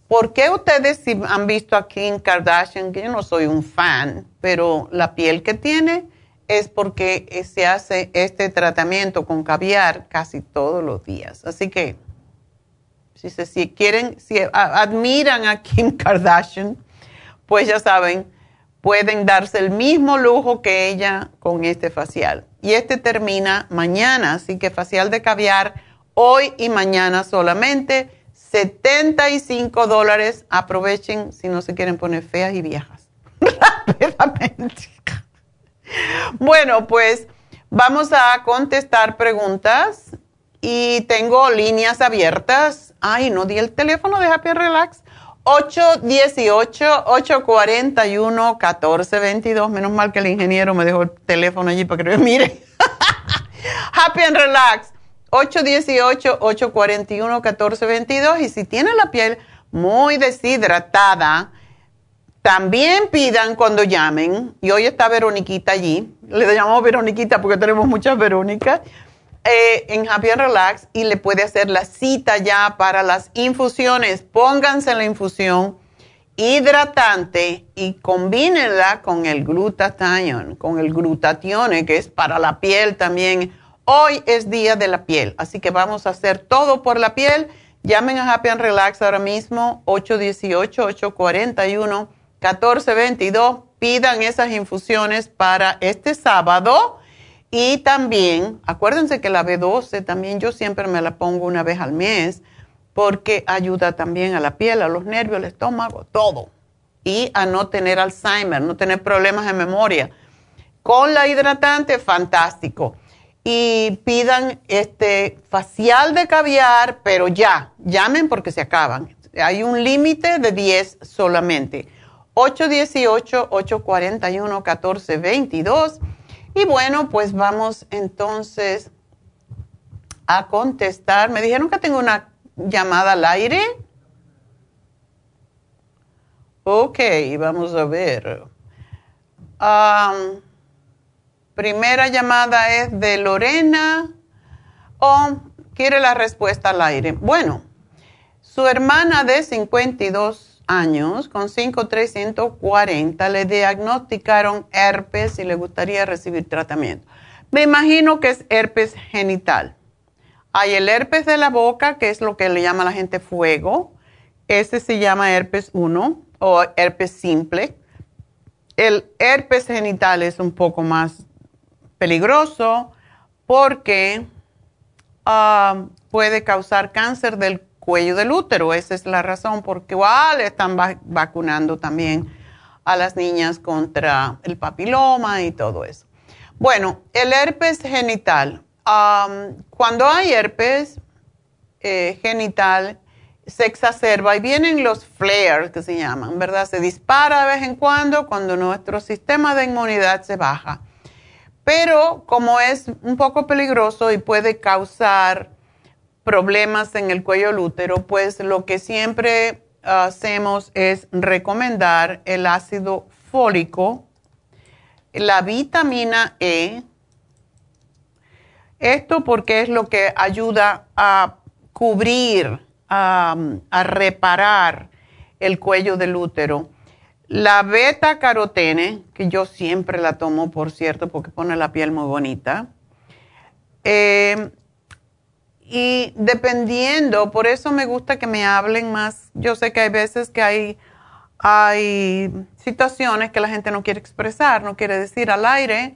¿por qué ustedes si han visto a Kim Kardashian, que yo no soy un fan, pero la piel que tiene es porque se hace este tratamiento con caviar casi todos los días. Así que si, se, quieren, si admiran a Kim Kardashian, pues ya saben, pueden darse el mismo lujo que ella con este facial. Y este termina mañana, así que facial de caviar hoy y mañana solamente. 75 dólares. Aprovechen si no se quieren poner feas y viejas. Rápidamente. Bueno, pues vamos a contestar preguntas y tengo líneas abiertas. Ay, no di el teléfono de Happy Relax. 818-841-1422. Menos mal que el ingeniero me dejó el teléfono allí para que yo mire. Happy and Relax. 818-841-1422. Y si tiene la piel muy deshidratada, también pidan cuando llamen, y hoy está Veroniquita allí, le llamamos Veroniquita porque tenemos muchas Verónicas, eh, en Happy Relax y le puede hacer la cita ya para las infusiones. Pónganse la infusión hidratante y combínenla con el glutathione, con el glutatione, que es para la piel también. Hoy es día de la piel, así que vamos a hacer todo por la piel. Llamen a Happy Relax ahora mismo, 818-841-1422. Pidan esas infusiones para este sábado. Y también, acuérdense que la B12 también yo siempre me la pongo una vez al mes porque ayuda también a la piel, a los nervios, al estómago, todo. Y a no tener Alzheimer, no tener problemas de memoria. Con la hidratante, fantástico. Y pidan este facial de caviar, pero ya, llamen porque se acaban. Hay un límite de 10 solamente. 818-841-1422. Y bueno, pues vamos entonces a contestar. Me dijeron que tengo una llamada al aire? Ok, vamos a ver. primera llamada es de Lorena. ¿O quiere la respuesta al aire? Bueno, su hermana de 52 años, con 5340, le diagnosticaron herpes y le gustaría recibir tratamiento. Me imagino que es herpes genital. Hay el herpes de la boca, que es lo que le llama la gente fuego. Este se llama herpes 1 o herpes simple. El herpes genital es un poco más peligroso porque ah, puede causar cáncer del cuello del útero. Esa es la razón por la le están vacunando también a las niñas contra el papiloma y todo eso. Bueno, el herpes genital cuando hay herpes eh, genital, se exacerba y vienen los flares que se llaman, ¿verdad? Se dispara de vez en cuando cuando nuestro sistema de inmunidad se baja. Pero como es un poco peligroso y puede causar problemas en el cuello del útero, pues lo que siempre hacemos es recomendar el ácido fólico, la vitamina E, esto porque es lo que ayuda a cubrir, a, reparar el cuello del útero. La beta carotene, que yo siempre la tomo, por cierto, porque pone la piel muy bonita. Eh, y dependiendo, por eso me gusta que me hablen más. Yo sé que hay veces que hay, hay situaciones que la gente no quiere expresar, no quiere decir al aire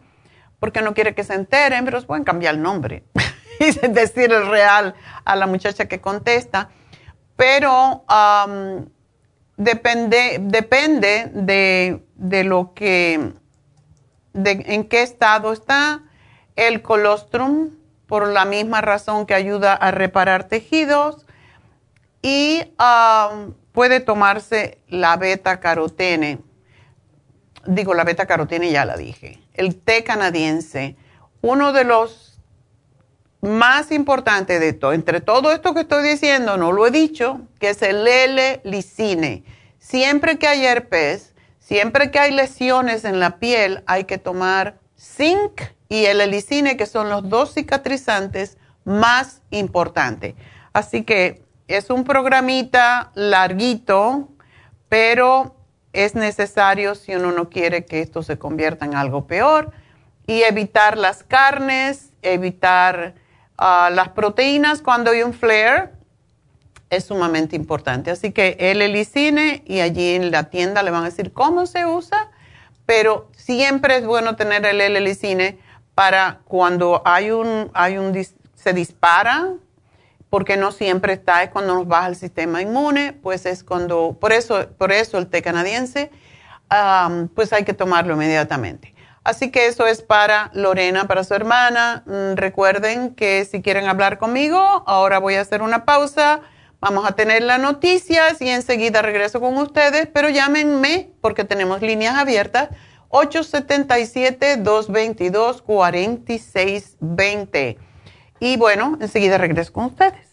porque no quiere que se enteren, pero pueden cambiar el nombre y decir el real a la muchacha que contesta. Pero depende, depende de, lo que, de en qué estado está el colostrum, por la misma razón que ayuda a reparar tejidos, y puede tomarse la beta carotene. Digo, la beta carotene ya la dije el té canadiense, uno de los más importantes de todo, entre todo esto que estoy diciendo, no lo he dicho, que es el L-licine. Siempre que hay herpes, siempre que hay lesiones en la piel, hay que tomar zinc y el L-licine, que son los dos cicatrizantes más importantes. Así que es un programita larguito, pero es necesario si uno no quiere que esto se convierta en algo peor y evitar las carnes, evitar ah, las proteínas cuando hay un flare es sumamente importante. Así que el helicine y allí en la tienda le van a decir cómo se usa, pero siempre es bueno tener el helicine para cuando hay un, hay un, se dispara porque no siempre está, es cuando nos baja el sistema inmune, pues es cuando, por eso, por eso el té canadiense, pues hay que tomarlo inmediatamente. Así que eso es para Lorena, para su hermana. Mm, recuerden que si quieren hablar conmigo, ahora voy a hacer una pausa. Vamos a tener las noticias y enseguida regreso con ustedes, pero llámenme porque tenemos líneas abiertas 877-222-4620. Y bueno, enseguida regreso con ustedes.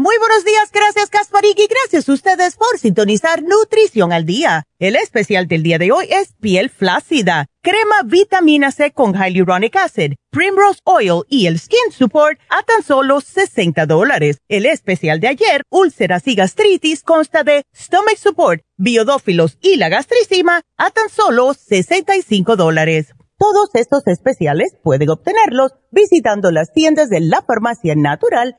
Muy buenos días, gracias Kasparig y gracias a ustedes por sintonizar Nutrición al Día. El especial del día de hoy es piel flácida, crema vitamina C con Hyaluronic Acid, Primrose Oil y el Skin Support a tan solo 60 dólares. El especial de ayer, úlceras y gastritis, consta de Stomach Support, biodófilos y la gastricima a tan solo 65 dólares. Todos estos especiales pueden obtenerlos visitando las tiendas de la farmacia natural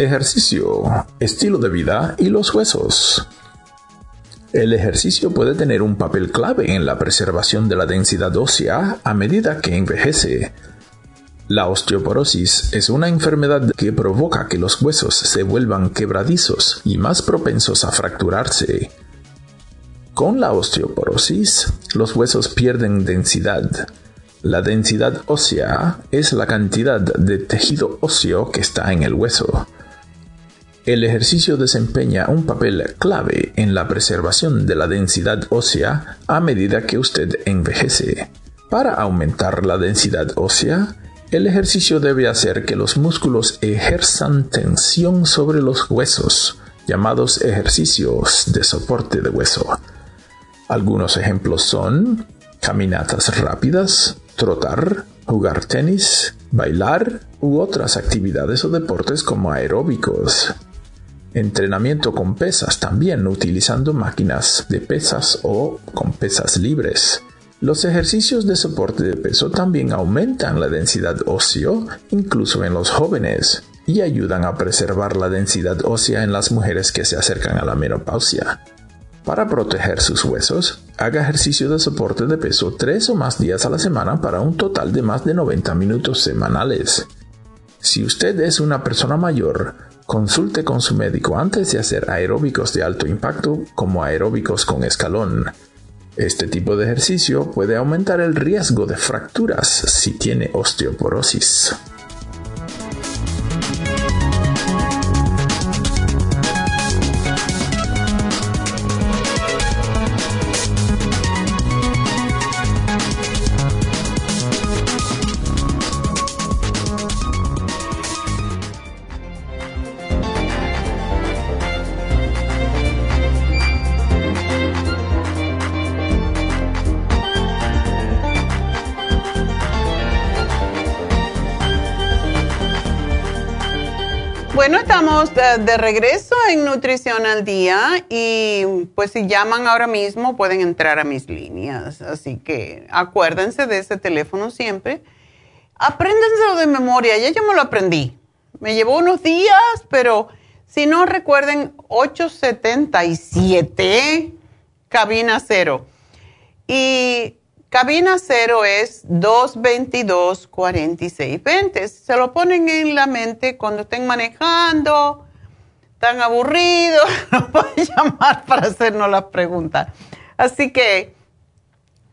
Ejercicio, estilo de vida y los huesos. El ejercicio puede tener un papel clave en la preservación de la densidad ósea a medida que envejece. La osteoporosis es una enfermedad que provoca que los huesos se vuelvan quebradizos y más propensos a fracturarse. Con la osteoporosis, los huesos pierden densidad. La densidad ósea es la cantidad de tejido óseo que está en el hueso. El ejercicio desempeña un papel clave en la preservación de la densidad ósea a medida que usted envejece. Para aumentar la densidad ósea, el ejercicio debe hacer que los músculos ejerzan tensión sobre los huesos, llamados ejercicios de soporte de hueso. Algunos ejemplos son caminatas rápidas, trotar, jugar tenis, bailar u otras actividades o deportes como aeróbicos. Entrenamiento con pesas también utilizando máquinas de pesas o con pesas libres. Los ejercicios de soporte de peso también aumentan la densidad óseo, incluso en los jóvenes, y ayudan a preservar la densidad ósea en las mujeres que se acercan a la menopausia. Para proteger sus huesos, haga ejercicio de soporte de peso tres o más días a la semana para un total de más de 90 minutos semanales. Si usted es una persona mayor, Consulte con su médico antes de hacer aeróbicos de alto impacto como aeróbicos con escalón. Este tipo de ejercicio puede aumentar el riesgo de fracturas si tiene osteoporosis. De, regreso en Nutrición al Día y pues si llaman ahora mismo pueden entrar a mis líneas. Así que acuérdense de ese teléfono siempre. Apréndenselo de memoria, ya yo me lo aprendí. Me llevó unos días, pero si no recuerden, 877 cabina cero. Y cabina cero es 222-4620. Se lo ponen en la mente cuando estén manejando, tan aburridos, nos pueden llamar para hacernos las preguntas. Así que,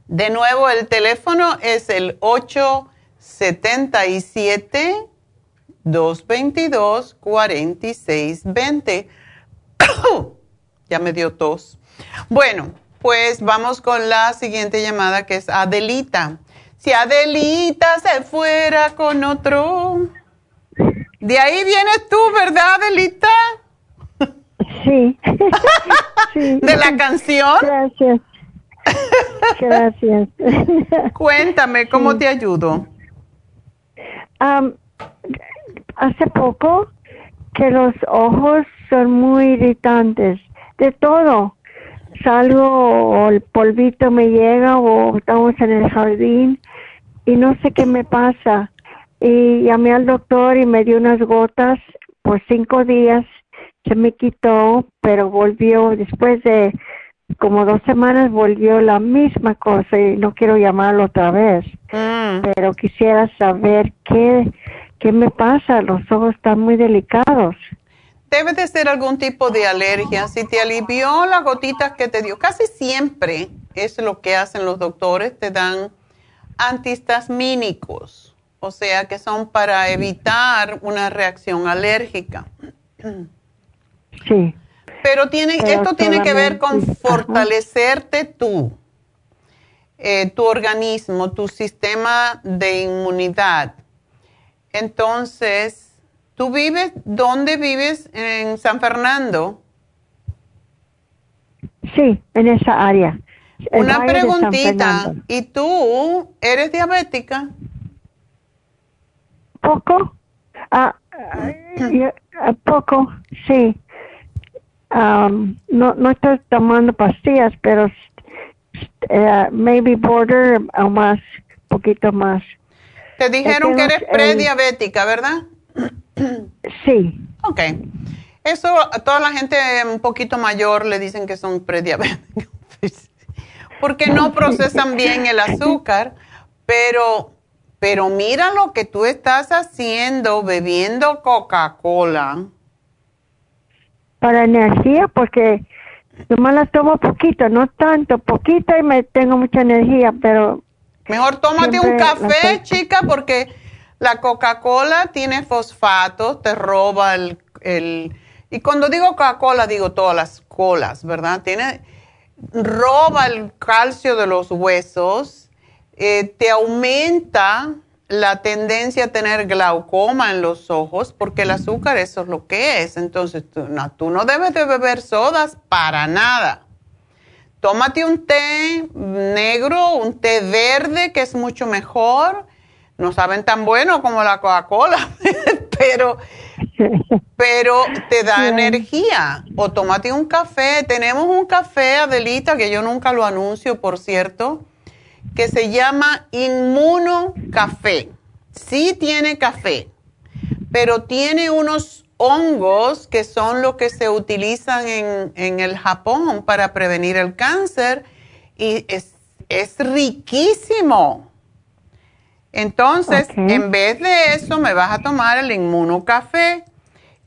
de nuevo, el teléfono es el 877 222-4620. ya me dio tos. Bueno, pues vamos con la siguiente llamada que es Adelita. Si Adelita se fuera con otro. De ahí vienes tú, ¿verdad, Adelita? Sí. ¿De la canción? Gracias. Gracias. Cuéntame, ¿cómo te ayudo? hace poco que los ojos son muy irritantes, de todo. Salgo o el polvito me llega o estamos en el jardín y no sé qué me pasa. Y llamé al doctor y me dio unas gotas por cinco días. Se me quitó, pero volvió después de como dos semanas volvió la misma cosa y no quiero llamarlo otra vez. Mm. Pero quisiera saber qué ¿qué me pasa? Los ojos están muy delicados. Debe de ser algún tipo de alergia. Si te alivió las gotitas que te dio, casi siempre es lo que hacen los doctores, te dan antihistamínicos, o sea que son para evitar una reacción alérgica. Sí. Pero tiene, esto tiene que ver con fortalecerte tú, eh, tu organismo, tu sistema de inmunidad entonces, ¿tú vives, dónde vives? En San Fernando. Sí, en esa área. Una preguntita, ¿y tú eres diabética? Poco, ah, ah poco, sí. Um, no, no estoy tomando pastillas, pero uh, maybe border o más, poquito más. Te dijeron que eres prediabética, ¿verdad? Sí. Ok. Eso a toda la gente un poquito mayor le dicen que son prediabéticos. Porque no procesan bien el azúcar, pero pero mira lo que tú estás haciendo bebiendo Coca-Cola. Para energía, porque yo me la tomo poquito, no tanto, poquito y me tengo mucha energía, pero Mejor tómate un café, chica, porque la Coca-Cola tiene fosfato, te roba el, el y cuando digo Coca-Cola digo todas las colas, ¿verdad? Tiene roba el calcio de los huesos, eh, te aumenta la tendencia a tener glaucoma en los ojos, porque el azúcar eso es lo que es. Entonces, no, tú no debes de beber sodas para nada tómate un té negro, un té verde, que es mucho mejor. No saben tan bueno como la Coca-Cola, pero, pero te da energía. O tómate un café. Tenemos un café, Adelita, que yo nunca lo anuncio, por cierto, que se llama Inmuno Café. Sí tiene café, pero tiene unos hongos que son los que se utilizan en, el Japón para prevenir el cáncer y es, riquísimo. Entonces, en vez de eso, me vas a tomar el inmunocafé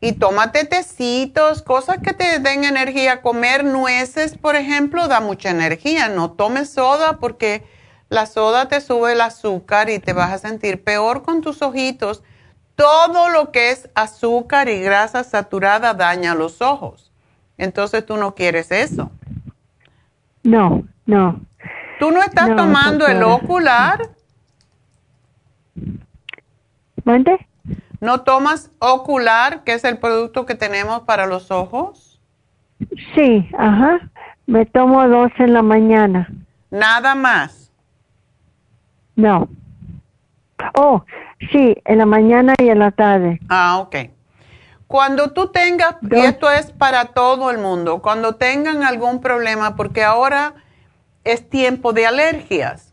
y tómate tecitos, cosas que te den energía. Comer nueces, por ejemplo, da mucha energía. No tomes soda porque la soda te sube el azúcar y te vas a sentir peor con tus ojitos todo lo que es azúcar y grasa saturada daña los ojos. Entonces tú no quieres eso. No, no. ¿Tú no estás tomando el ocular? ¿Dónde? ¿No tomas ocular, que es el producto que tenemos para los ojos? Sí, ajá. Me tomo dos en la mañana. ¿Nada más? No. Oh, Sí, en la mañana y en la tarde. Ah, ok. Cuando tú tengas, y esto es para todo el mundo, cuando tengan algún problema, porque ahora es tiempo de alergias.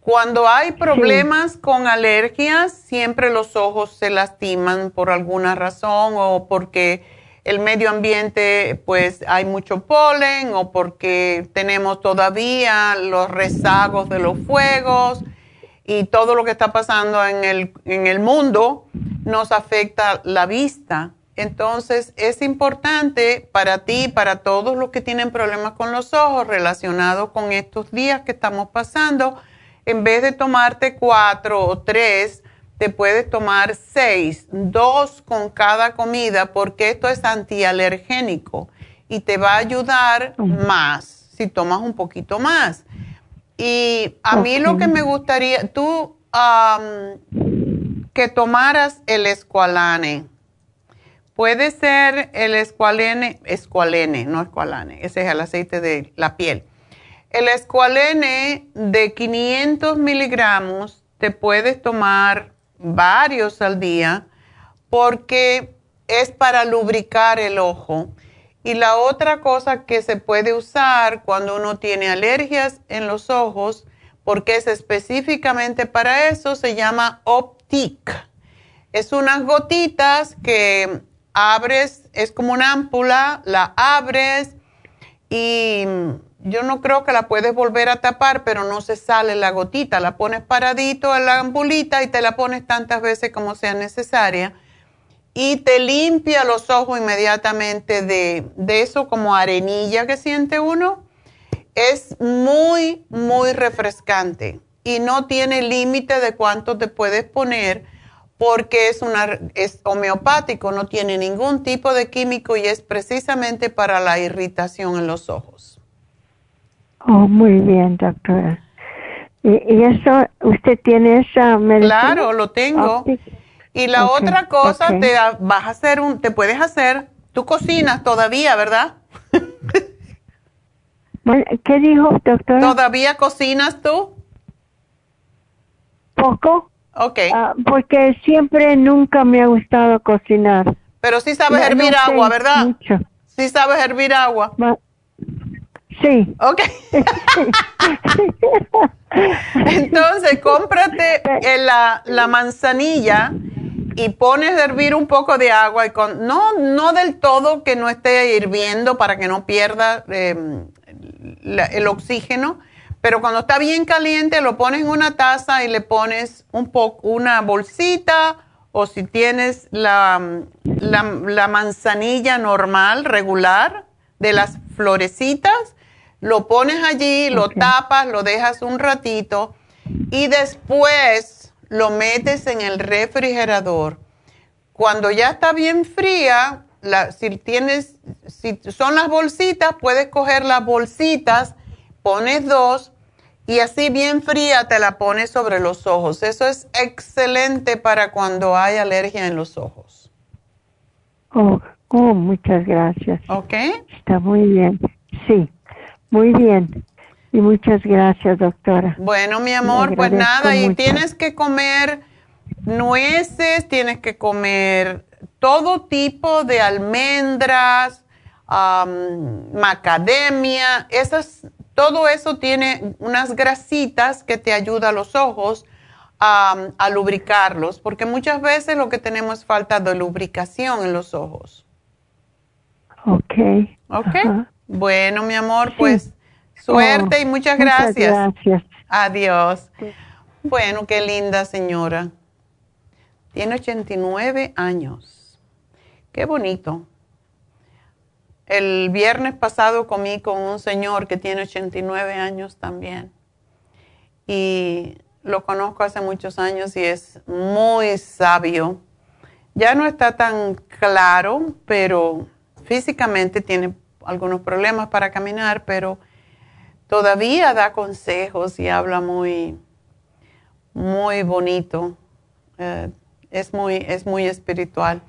Cuando hay problemas con alergias, siempre los ojos se lastiman por alguna razón o porque el medio ambiente, pues hay mucho polen o porque tenemos todavía los rezagos de los fuegos y todo lo que está pasando en el, en el mundo nos afecta la vista. Entonces es importante para ti, para todos los que tienen problemas con los ojos relacionados con estos días que estamos pasando, en vez de tomarte cuatro o tres, te puedes tomar seis, dos con cada comida, porque esto es antialergénico y te va a ayudar más si tomas un poquito más. Y a mí lo que me gustaría, tú que tomaras el escualane. Puede ser el escualene, escualene, no escualane, ese es el aceite de la piel. El escualene de 500 miligramos te puedes tomar varios al día porque es para lubricar el ojo. Y la otra cosa que se puede usar cuando uno tiene alergias en los ojos, porque es específicamente para eso, se llama Optic. Es unas gotitas que abres, es como una ámpula, la abres y yo no creo que la puedes volver a tapar, pero no se sale la gotita. La pones paradito en la ampulita y te la pones tantas veces como sea necesaria. Y te limpia los ojos inmediatamente de, de eso como arenilla que siente uno. Es muy, muy refrescante y no tiene límite de cuánto te puedes poner porque es, una, es homeopático, no tiene ningún tipo de químico y es precisamente para la irritación en los ojos. Oh, muy bien, doctora. ¿Y, eso, usted tiene esa medicina? Claro, lo tengo. Y la otra cosa, te vas a hacer un, te puedes hacer, tú cocinas todavía, ¿verdad? ¿Qué dijo, doctora? ¿Todavía cocinas tú? Poco. Ok. Ah, porque siempre, nunca me ha gustado cocinar. Pero sí sabes hervir agua, ¿verdad? Mucho. Sí sabes hervir agua. Sí. Ok. Entonces, cómprate la, la, manzanilla y pones a hervir un poco de agua y con no no del todo que no esté hirviendo para que no pierda em, el oxígeno, pero cuando está bien caliente lo pones en una taza y le pones un poco una bolsita o si tienes la, la, la manzanilla normal regular de las florecitas lo pones allí, lo tapas, lo dejas un ratito y después lo metes en el refrigerador. Cuando ya está bien fría, si tienes, si son las bolsitas, puedes coger las bolsitas, pones dos y así bien fría te la pones sobre los ojos. Eso es excelente para cuando hay alergia en los ojos. Oh, oh muchas gracias. Ok. Está muy bien. Sí. Muy bien. Y muchas gracias, doctora. Bueno, mi amor, pues nada, y tienes que comer nueces, tienes que comer todo tipo de almendras, macadamia, esas, todo eso tiene unas grasitas que te ayuda a los ojos a lubricarlos, porque muchas veces lo que tenemos es falta de lubricación en los ojos. Ok. Ok. Bueno, mi amor, pues suerte y muchas gracias. gracias. Adiós. Bueno, qué linda señora. Tiene 89 años. Qué bonito. El viernes pasado comí con un señor que tiene 89 años también. Y lo conozco hace muchos años y es muy sabio. Ya no está tan claro, pero físicamente tiene algunos problemas para caminar, pero todavía da consejos y habla muy, muy bonito. Eh, es, muy, es muy espiritual.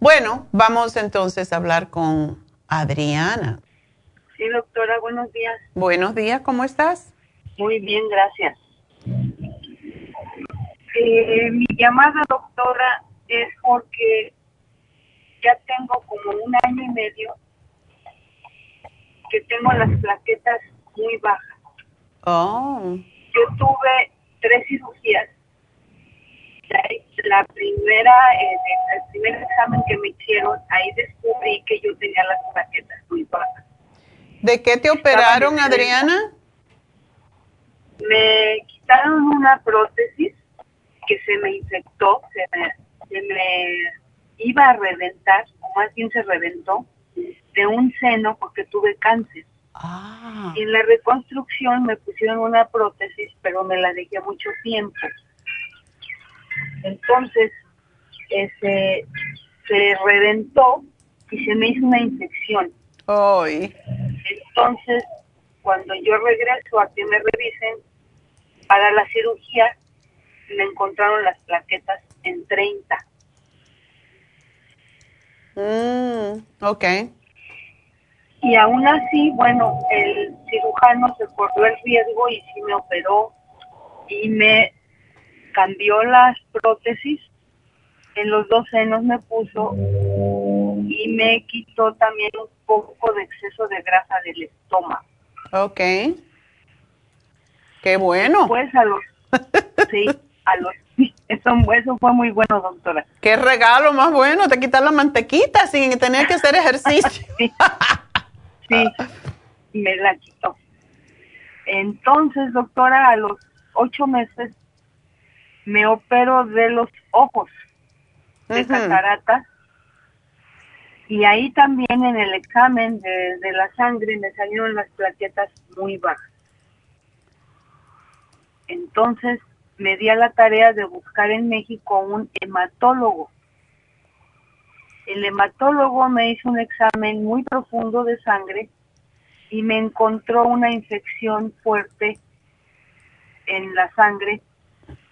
Bueno, vamos entonces a hablar con Adriana. Sí, doctora, buenos días. Buenos días, ¿cómo estás? Muy bien, gracias. Eh, mi llamada, doctora, es porque ya tengo como un año y medio que tengo las plaquetas muy bajas. Oh. Yo tuve tres cirugías. La, primera, en el primer examen que me hicieron, ahí descubrí que yo tenía las plaquetas muy bajas. ¿De qué te operaron, Adriana? Me quitaron una prótesis que se me infectó, se me, se me iba a reventar, o más bien se reventó, de un seno porque tuve cáncer. Ah. Y en la reconstrucción me pusieron una prótesis, pero me la dejé mucho tiempo. Entonces, ese, se reventó y se me hizo una infección. Ay. Entonces, cuando yo regreso a que me revisen, para la cirugía me encontraron las plaquetas en 30. Mm, ok. Y aún así, bueno, el cirujano se corrió el riesgo y sí me operó y me cambió las prótesis. En los dos senos me puso y me quitó también un poco de exceso de grasa del estómago. Ok. Qué bueno. Pues a los, sí, a los, eso, eso fue muy bueno, doctora. Qué regalo más bueno, te quitar la mantequita sin tener que hacer ejercicio. sí, me la quitó. Entonces, doctora, a los ocho meses me opero de los ojos, de Ujú. cataratas. Y ahí también en el examen de, de la sangre me salieron las plaquetas muy bajas. Entonces me di a la tarea de buscar en México un hematólogo. El hematólogo me hizo un examen muy profundo de sangre y me encontró una infección fuerte en la sangre.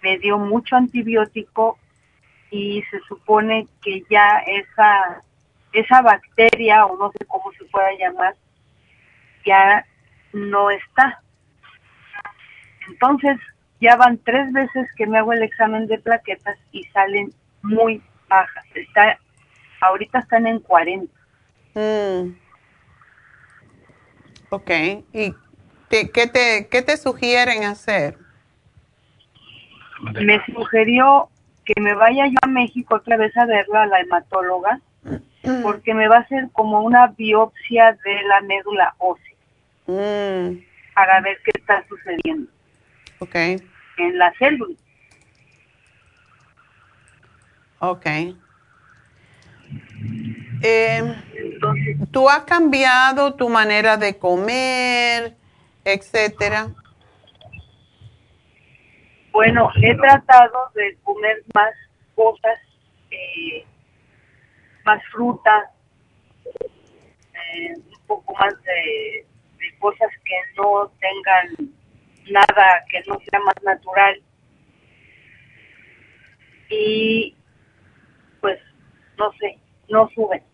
Me dio mucho antibiótico y se supone que ya esa esa bacteria o no sé cómo se pueda llamar ya no está. Entonces ya van tres veces que me hago el examen de plaquetas y salen muy bajas. Está ahorita están en 40. Mm. Ok. ¿Y te- qué, te, qué te sugieren hacer? Me sugirió que me vaya yo a México otra vez a verla a la hematóloga porque me va a hacer como una biopsia de la médula ósea Mm, para ver qué está sucediendo ok. en la célula. Ok. Eh, ¿Tú has cambiado tu manera de comer, etcétera? Bueno, he tratado de comer más cosas, eh, más fruta, eh, un poco más de, de cosas que no tengan nada, que no sea más natural. Y pues, no sé, no suben.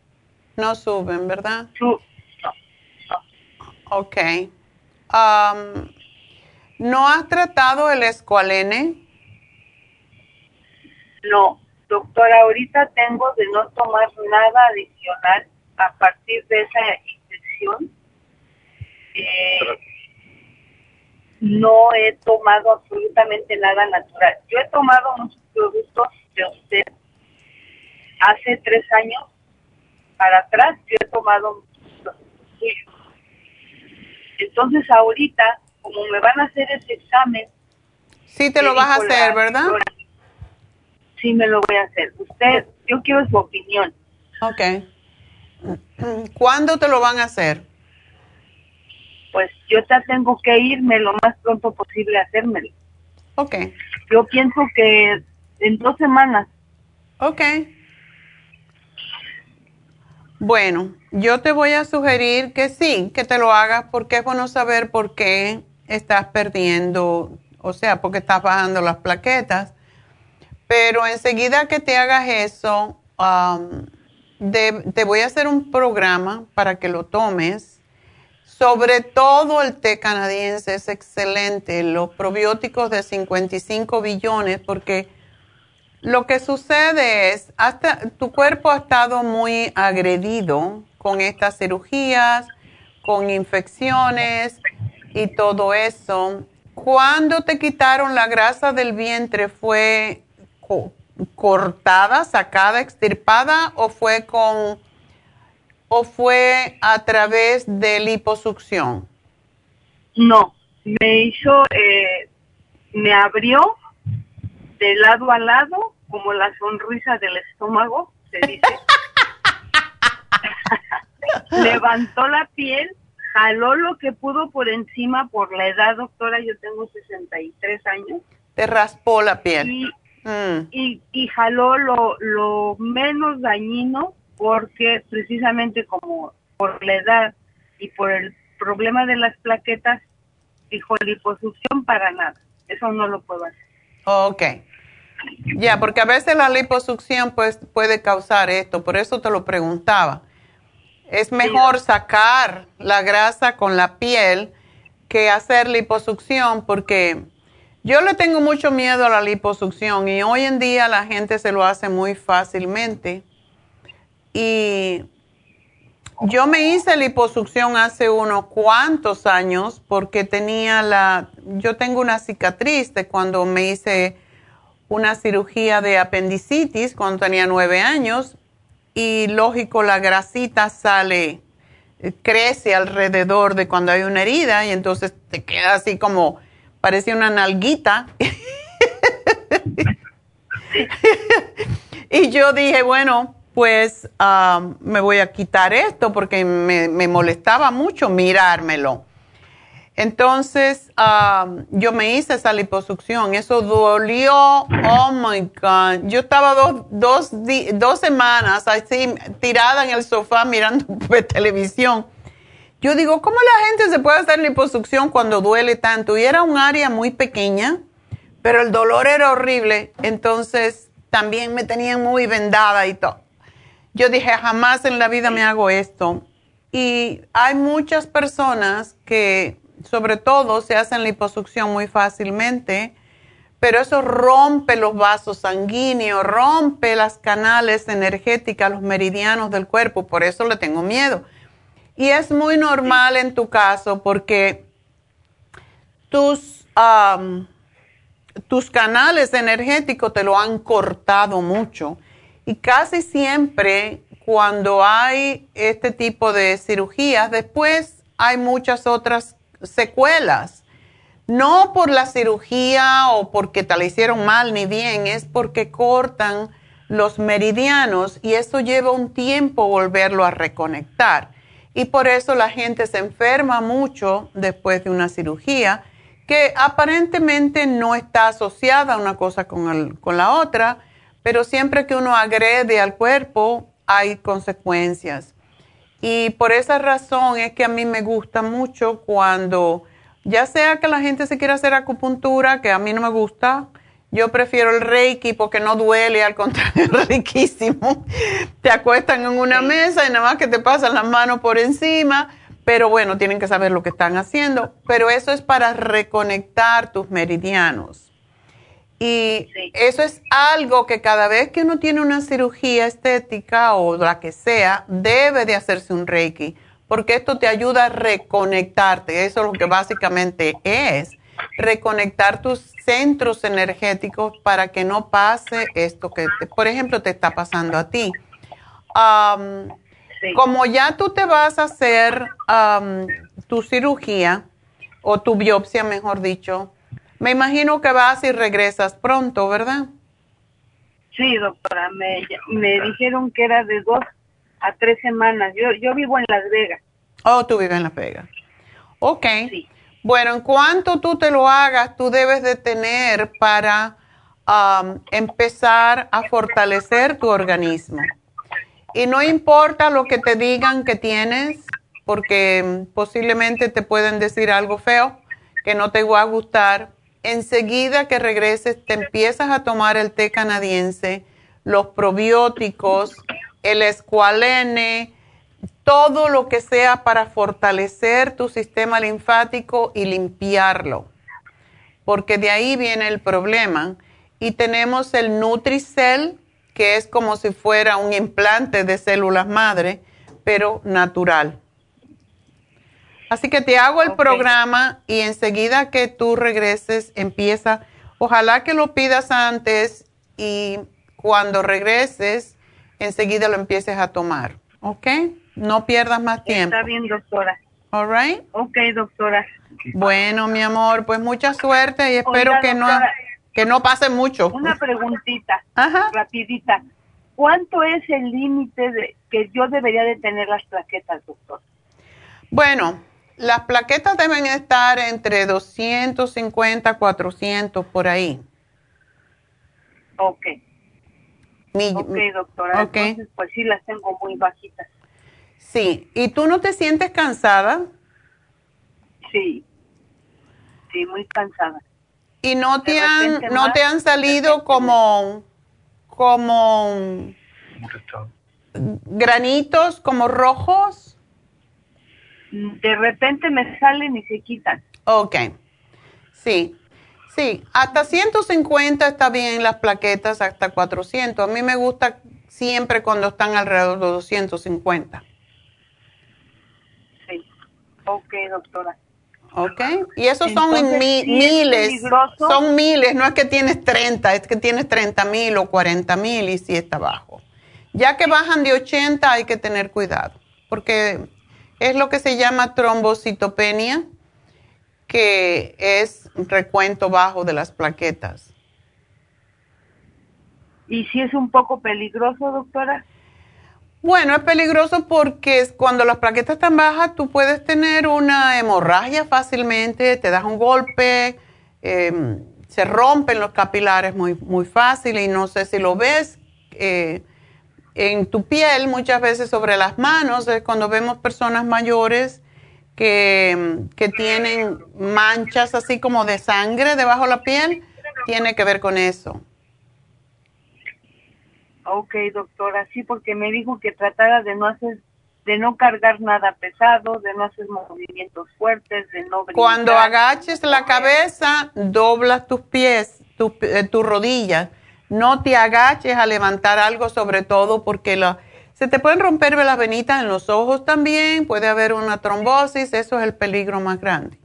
No suben, ¿verdad? Su- Ok. Am, ¿No has tratado el escualene? No, doctora, ahorita tengo de no tomar nada adicional a partir de esa infección. Eh, no he tomado absolutamente nada natural. Yo he tomado muchos productos de usted hace tres años para atrás. Yo he tomado suyos. Entonces ahorita, como me van a hacer ese examen, Sí, te lo vas a hacer, ¿verdad? doctora, Sí, me lo voy a hacer. Usted, yo quiero su opinión. Ok. ¿Cuándo te lo van a hacer? Pues yo ya tengo que irme lo más pronto posible a hacérmelo. Ok. Yo pienso que en dos semanas. Ok. Bueno, yo te voy a sugerir que sí, que te lo hagas porque es bueno saber por qué estás perdiendo, o sea, porque estás bajando las plaquetas. Pero enseguida que te hagas eso, de- te voy a hacer un programa para que lo tomes. Sobre todo el té canadiense es excelente, los probióticos de 55 billones, porque lo que sucede es, hasta tu cuerpo ha estado muy agredido con estas cirugías, con infecciones y todo eso. ¿Cuándo te quitaron la grasa del vientre? ¿Fue cortada, sacada, extirpada o fue con o fue a través de liposucción? No, me hizo, eh, me abrió de lado a lado como la sonrisa del estómago, se dice. Levantó la piel, jaló lo que pudo por encima por la edad, doctora, yo tengo 63 años. Te raspó la piel. Y, mm. y, jaló lo, lo menos dañino porque precisamente como por la edad y por el problema de las plaquetas, dijo liposucción para nada. Eso no lo puedo hacer. Ok. Ya, porque a veces la liposucción pues, puede causar esto, por eso te lo preguntaba. Es mejor sacar la grasa con la piel que hacer liposucción porque yo le tengo mucho miedo a la liposucción y hoy en día la gente se lo hace muy fácilmente. Y yo me hice liposucción hace unos cuantos años porque tenía la, yo tengo una cicatriz de cuando me hice una cirugía de apendicitis cuando tenía nueve años y lógico la grasita sale, crece alrededor de cuando hay una herida y entonces te queda así como, parecía una nalguita. y yo dije, bueno, pues ah, me voy a quitar esto porque me molestaba mucho mirármelo. Entonces, um, yo me hice esa liposucción. Eso dolió. Oh my God. Yo estaba dos, dos, dos semanas así tirada en el sofá mirando televisión. Yo digo, ¿cómo la gente se puede hacer liposucción cuando duele tanto? Y era un área muy pequeña, pero el dolor era horrible. Entonces, también me tenían muy vendada y todo. Yo dije, jamás en la vida me hago esto. Y hay muchas personas que sobre todo se hacen liposucción muy fácilmente, pero eso rompe los vasos sanguíneos, rompe las canales energéticas, los meridianos del cuerpo, por eso le tengo miedo. Y es muy normal en tu caso porque tus, tus canales energéticos te lo han cortado mucho. Y casi siempre cuando hay este tipo de cirugías, después hay muchas otras secuelas. No por la cirugía o porque te la hicieron mal ni bien, es porque cortan los meridianos y eso lleva un tiempo volverlo a reconectar. Y por eso la gente se enferma mucho después de una cirugía que aparentemente no está asociada una cosa con, con la otra, pero siempre que uno agrede al cuerpo hay consecuencias. Y por esa razón es que a mí me gusta mucho cuando, ya sea que la gente se quiera hacer acupuntura, que a mí no me gusta, yo prefiero el Reiki porque no duele, al contrario, es riquísimo. Te acuestan en una mesa y nada más que te pasan las manos por encima, pero bueno, tienen que saber lo que están haciendo. Pero eso es para reconectar tus meridianos. Y eso es algo que cada vez que uno tiene una cirugía estética o la que sea, debe de hacerse un Reiki, porque esto te ayuda a reconectarte. Eso es lo que básicamente es, reconectar tus centros energéticos para que no pase esto que, por ejemplo, te está pasando a ti. Como ya tú te vas a hacer tu cirugía o tu biopsia, mejor dicho, me imagino que vas y regresas pronto, ¿verdad? Sí, doctora, me, me dijeron que era de dos a tres semanas. Yo, yo vivo en Las Vegas. Oh, tú vives en Las Vegas. Ok. Bueno, en cuanto tú te lo hagas, tú debes de tener para um, empezar a fortalecer tu organismo. Y no importa lo que te digan que tienes, porque posiblemente te pueden decir algo feo que no te va a gustar, enseguida que regreses te empiezas a tomar el té canadiense, los probióticos, el escualene, todo lo que sea para fortalecer tu sistema linfático y limpiarlo, porque de ahí viene el problema. Y tenemos el Nutricell, que es como si fuera un implante de células madre, pero natural. Así que te hago el programa y enseguida que tú regreses empieza, ojalá que lo pidas antes y cuando regreses enseguida lo empieces a tomar, ¿ok? No pierdas más tiempo. Está bien, doctora. All right? Ok, doctora. Bueno, mi amor, pues mucha suerte y espero Oiga, que no que no pase mucho. Una preguntita, rapidita. ¿Cuánto es el límite de que yo debería de tener las plaquetas, doctor? Bueno, las plaquetas deben estar entre 250, 400 por ahí. Ok. Mi- Ok, doctora. ok. Entonces, pues sí, las tengo muy bajitas. Sí, ¿y tú no te sientes cansada? Sí. Sí, muy cansada. ¿Y no te han no más, te han salido como como granitos como rojos? De repente me salen y se quitan. Ok. Sí. Sí, hasta 150 está bien las plaquetas, hasta 400. A mí me gusta siempre cuando están alrededor de 250. Sí. Ok, doctora. ¿Ok? Y esos son mi- ¿sí es miles. Son miles, no es que tienes 30, es que tienes 30 mil o 40 mil y sí está bajo. Ya que bajan de 80 hay que tener cuidado, porque es lo que se llama trombocitopenia, que es recuento bajo de las plaquetas. ¿Y si es un poco peligroso, doctora? Bueno, es peligroso porque cuando las plaquetas están bajas, tú puedes tener una hemorragia fácilmente, te das un golpe, eh, se rompen los capilares muy, muy fácil y no sé si lo ves eh, en tu piel, muchas veces sobre las manos, es cuando vemos personas mayores que, que tienen manchas así como de sangre debajo de la piel, tiene que ver con eso. Ok, doctora, sí, porque me dijo que tratara de no hacer, de no cargar nada pesado, de no hacer movimientos fuertes, de no brincar. Cuando agaches la cabeza, doblas tus pies, eh, tu rodilla. No te agaches a levantar algo, sobre todo porque la, se te pueden romper las venitas en los ojos también, puede haber una trombosis, eso es el peligro más grande.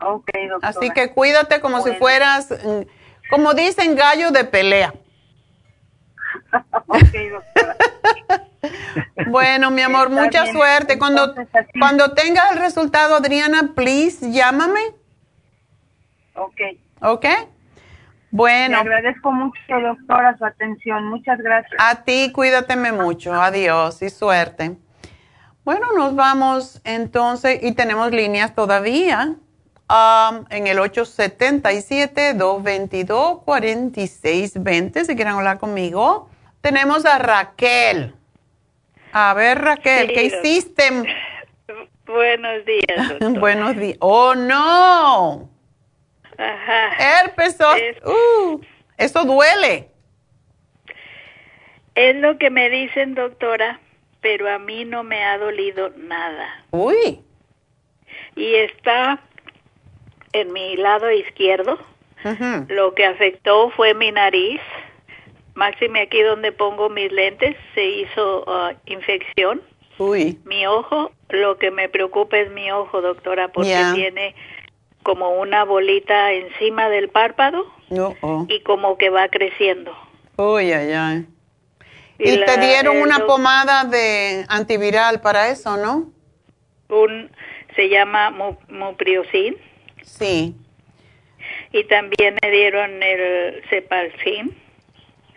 Ok, doctora. Así que cuídate como si fueras, mm, como dicen, gallo de pelea. ok, doctora. Bueno, mi amor, Está mucha bien. suerte. Cuando, Entonces, cuando tengas el resultado, Adriana, please, llámame, Ok. ¿ok? Le Bueno. agradezco mucho, doctora, su atención. Muchas gracias. A ti, cuídateme mucho. Adiós y suerte. Bueno, nos vamos entonces y tenemos líneas todavía um, en el 877-222-4620 si quieren hablar conmigo. Tenemos a Raquel. A ver, Raquel, Sí, ¿qué hiciste? Buenos días. Buenos días. ¡Oh, no! Ajá. Herpes, zós- uh, eso duele. Es lo que me dicen, doctora, pero a mí no me ha dolido nada. Uy. Y está en mi lado izquierdo. Lo que afectó fue mi nariz. Máxime aquí donde pongo mis lentes se hizo ah, infección. Uy. Mi ojo, lo que me preocupa es mi ojo, doctora, porque tiene como una bolita encima del párpado oh. y como que va creciendo. Uy, ay, ay. Y Y, te dieron una pomada de antiviral para eso, ¿no? Un se llama mu- mupriocin Sí. y también me dieron el cepalcin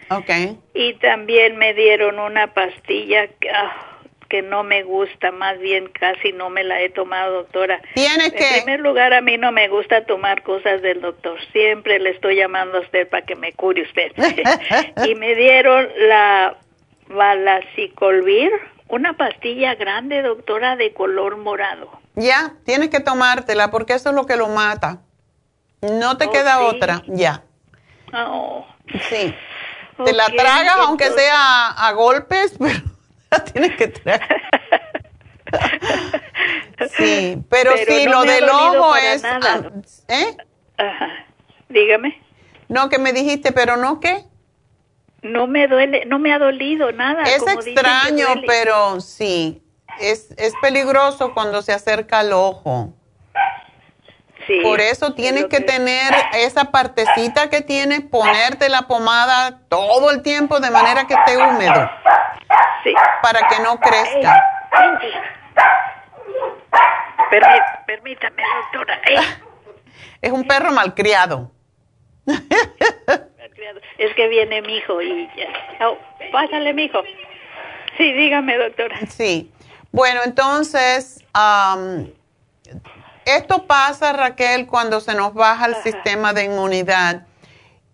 Ok. y también me dieron una pastilla que, ah, que no me gusta, más bien casi no me la he tomado, doctora. Tienes En que... primer lugar, a mí no me gusta tomar cosas del doctor. Siempre le estoy llamando a usted para que me cure usted. y me dieron la valacicolvir, una pastilla grande, doctora, de color morado. Ya, tienes que tomártela porque eso es lo que lo mata. No te Oh, queda sí. otra, ya. Oh, Sí. Te la tragas aunque sea a, a golpes, pero la tienes que tragar. Sí, pero, Pero sí, no lo del ojo es... nada. ah, ¿Eh? Ajá. Dígame. No, que me dijiste, pero no qué. No me duele, no me ha dolido nada. Es extraño, pero sí, es, es peligroso cuando se acerca al ojo. Sí, Por eso tienes que, tener esa partecita que tienes, ponerte la pomada todo el tiempo de manera que esté húmedo. Sí. Para que no crezca. permítame, doctora. Es un perro malcriado. Es que viene mi hijo y ya. Oh, pásale, mi hijo. Sí, dígame, doctora. Sí. Bueno, entonces, esto pasa, Raquel, cuando se nos baja el sistema de inmunidad.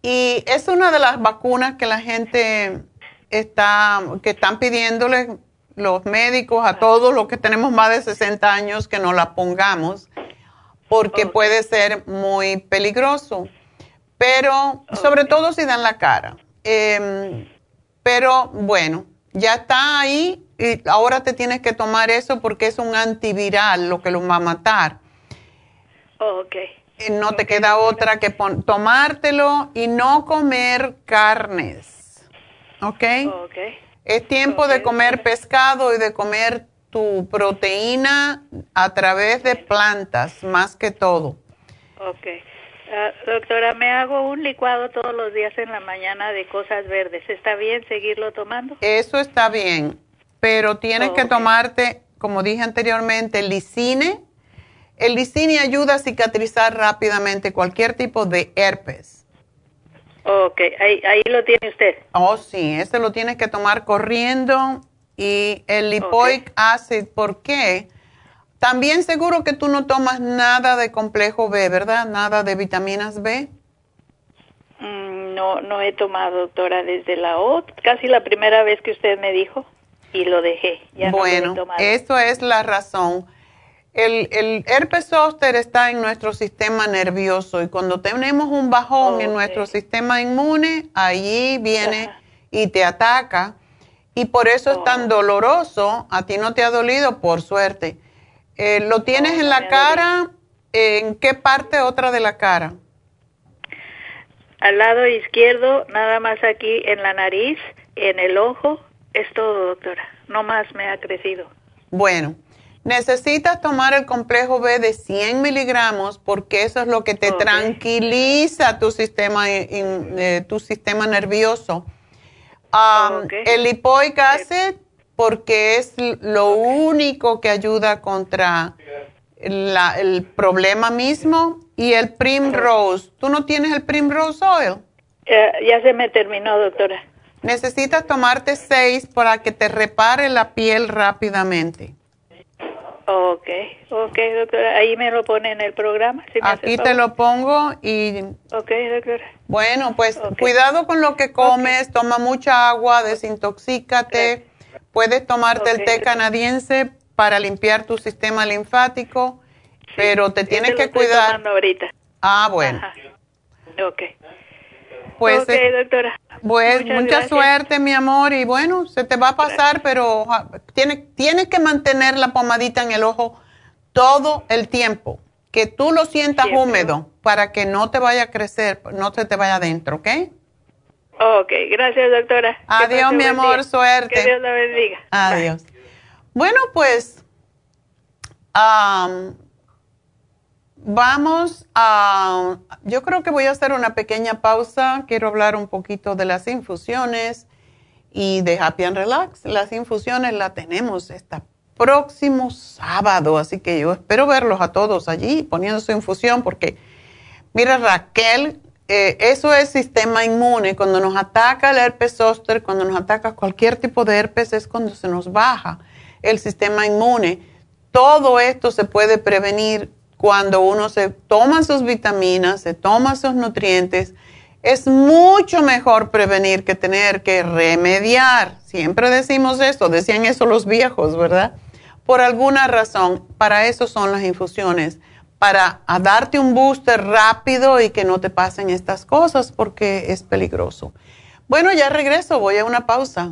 Y es una de las vacunas que la gente está, que están pidiéndole los médicos a todos los que tenemos más de 60 años que no la pongamos, porque puede ser muy peligroso pero sobre todo si dan la cara. Em, pero bueno, ya está ahí y ahora te tienes que tomar eso porque es un antiviral lo que lo va a matar. Ok. No te queda otra que tomártelo y no comer carnes. ¿Ok? Ok. Es tiempo de comer pescado y de comer tu proteína a través de plantas, más que todo. Ok. Ah, doctora, me hago un licuado todos los días en la mañana de cosas verdes. ¿Está bien seguirlo tomando? Eso está bien, pero tienes que tomarte, como dije anteriormente, el licine. El licine ayuda a cicatrizar rápidamente cualquier tipo de herpes. Ok, ahí, ahí lo tiene usted. Oh, sí, ese lo tienes que tomar corriendo. Y el lipoic acid, ¿por qué? También seguro que tú no tomas nada de complejo B, ¿verdad? Nada de vitaminas B. Mm, no, no he tomado, doctora, desde la O, casi la primera vez que usted me dijo y lo dejé. Ya bueno, no eso es la razón. El, el, herpes zóster está en nuestro sistema nervioso y cuando tenemos un bajón en nuestro sistema inmune, allí viene y te ataca y por eso es tan oh. doloroso. A ti no te ha dolido, por suerte eh, ¿Lo tienes en la cara? ¿En qué parte otra de la cara? Al lado izquierdo, nada más aquí en la nariz, en el ojo, es todo, doctora. No más me ha crecido. Bueno, necesitas tomar el complejo B de 100 miligramos porque eso es lo que te tranquiliza tu sistema, eh, tu sistema nervioso. El lipoic acid porque es lo único que ayuda contra el problema mismo. Y el Primrose, ¿tú no tienes el Primrose Oil? ya se me terminó, doctora. Necesitas tomarte seis para que te repare la piel rápidamente. Ok, ok, doctora. Ahí me lo pone en el programa. Aquí te lo pongo y... Ok, doctora. Bueno, pues cuidado con lo que comes, toma mucha agua, desintoxícate. Puedes tomarte el té canadiense para limpiar tu sistema linfático, pero te tienes que cuidar. ahorita. Ah, bueno. Ok. Pues, okay, eh, doctora. Pues mucha suerte, mi amor, y bueno, se te va a pasar, pero tienes, tienes que mantener la pomadita en el ojo todo el tiempo, que tú lo sientas húmedo para que no te vaya a crecer, no se te vaya adentro, ¿ok? Ok, gracias doctora. Adiós mi amor, suerte. Que Dios la bendiga. Adiós. Bueno, pues vamos a, yo creo que voy a hacer una pequeña pausa. Quiero hablar un poquito de las infusiones y de Happy and Relax. Las infusiones las tenemos este próximo sábado, así que yo espero verlos a todos allí poniendo su infusión porque, mira Raquel, eh, eso es sistema inmune. Cuando nos ataca el herpes zóster, cuando nos ataca cualquier tipo de herpes, es cuando se nos baja el sistema inmune. Todo esto se puede prevenir cuando uno se toma sus vitaminas, se toma sus nutrientes. Es mucho mejor prevenir que tener que remediar. Siempre decimos esto, decían eso los viejos, ¿verdad? Por alguna razón, para eso son las infusiones para darte un booster rápido y que no te pasen estas cosas porque es peligroso. Bueno, ya regreso, voy a una pausa.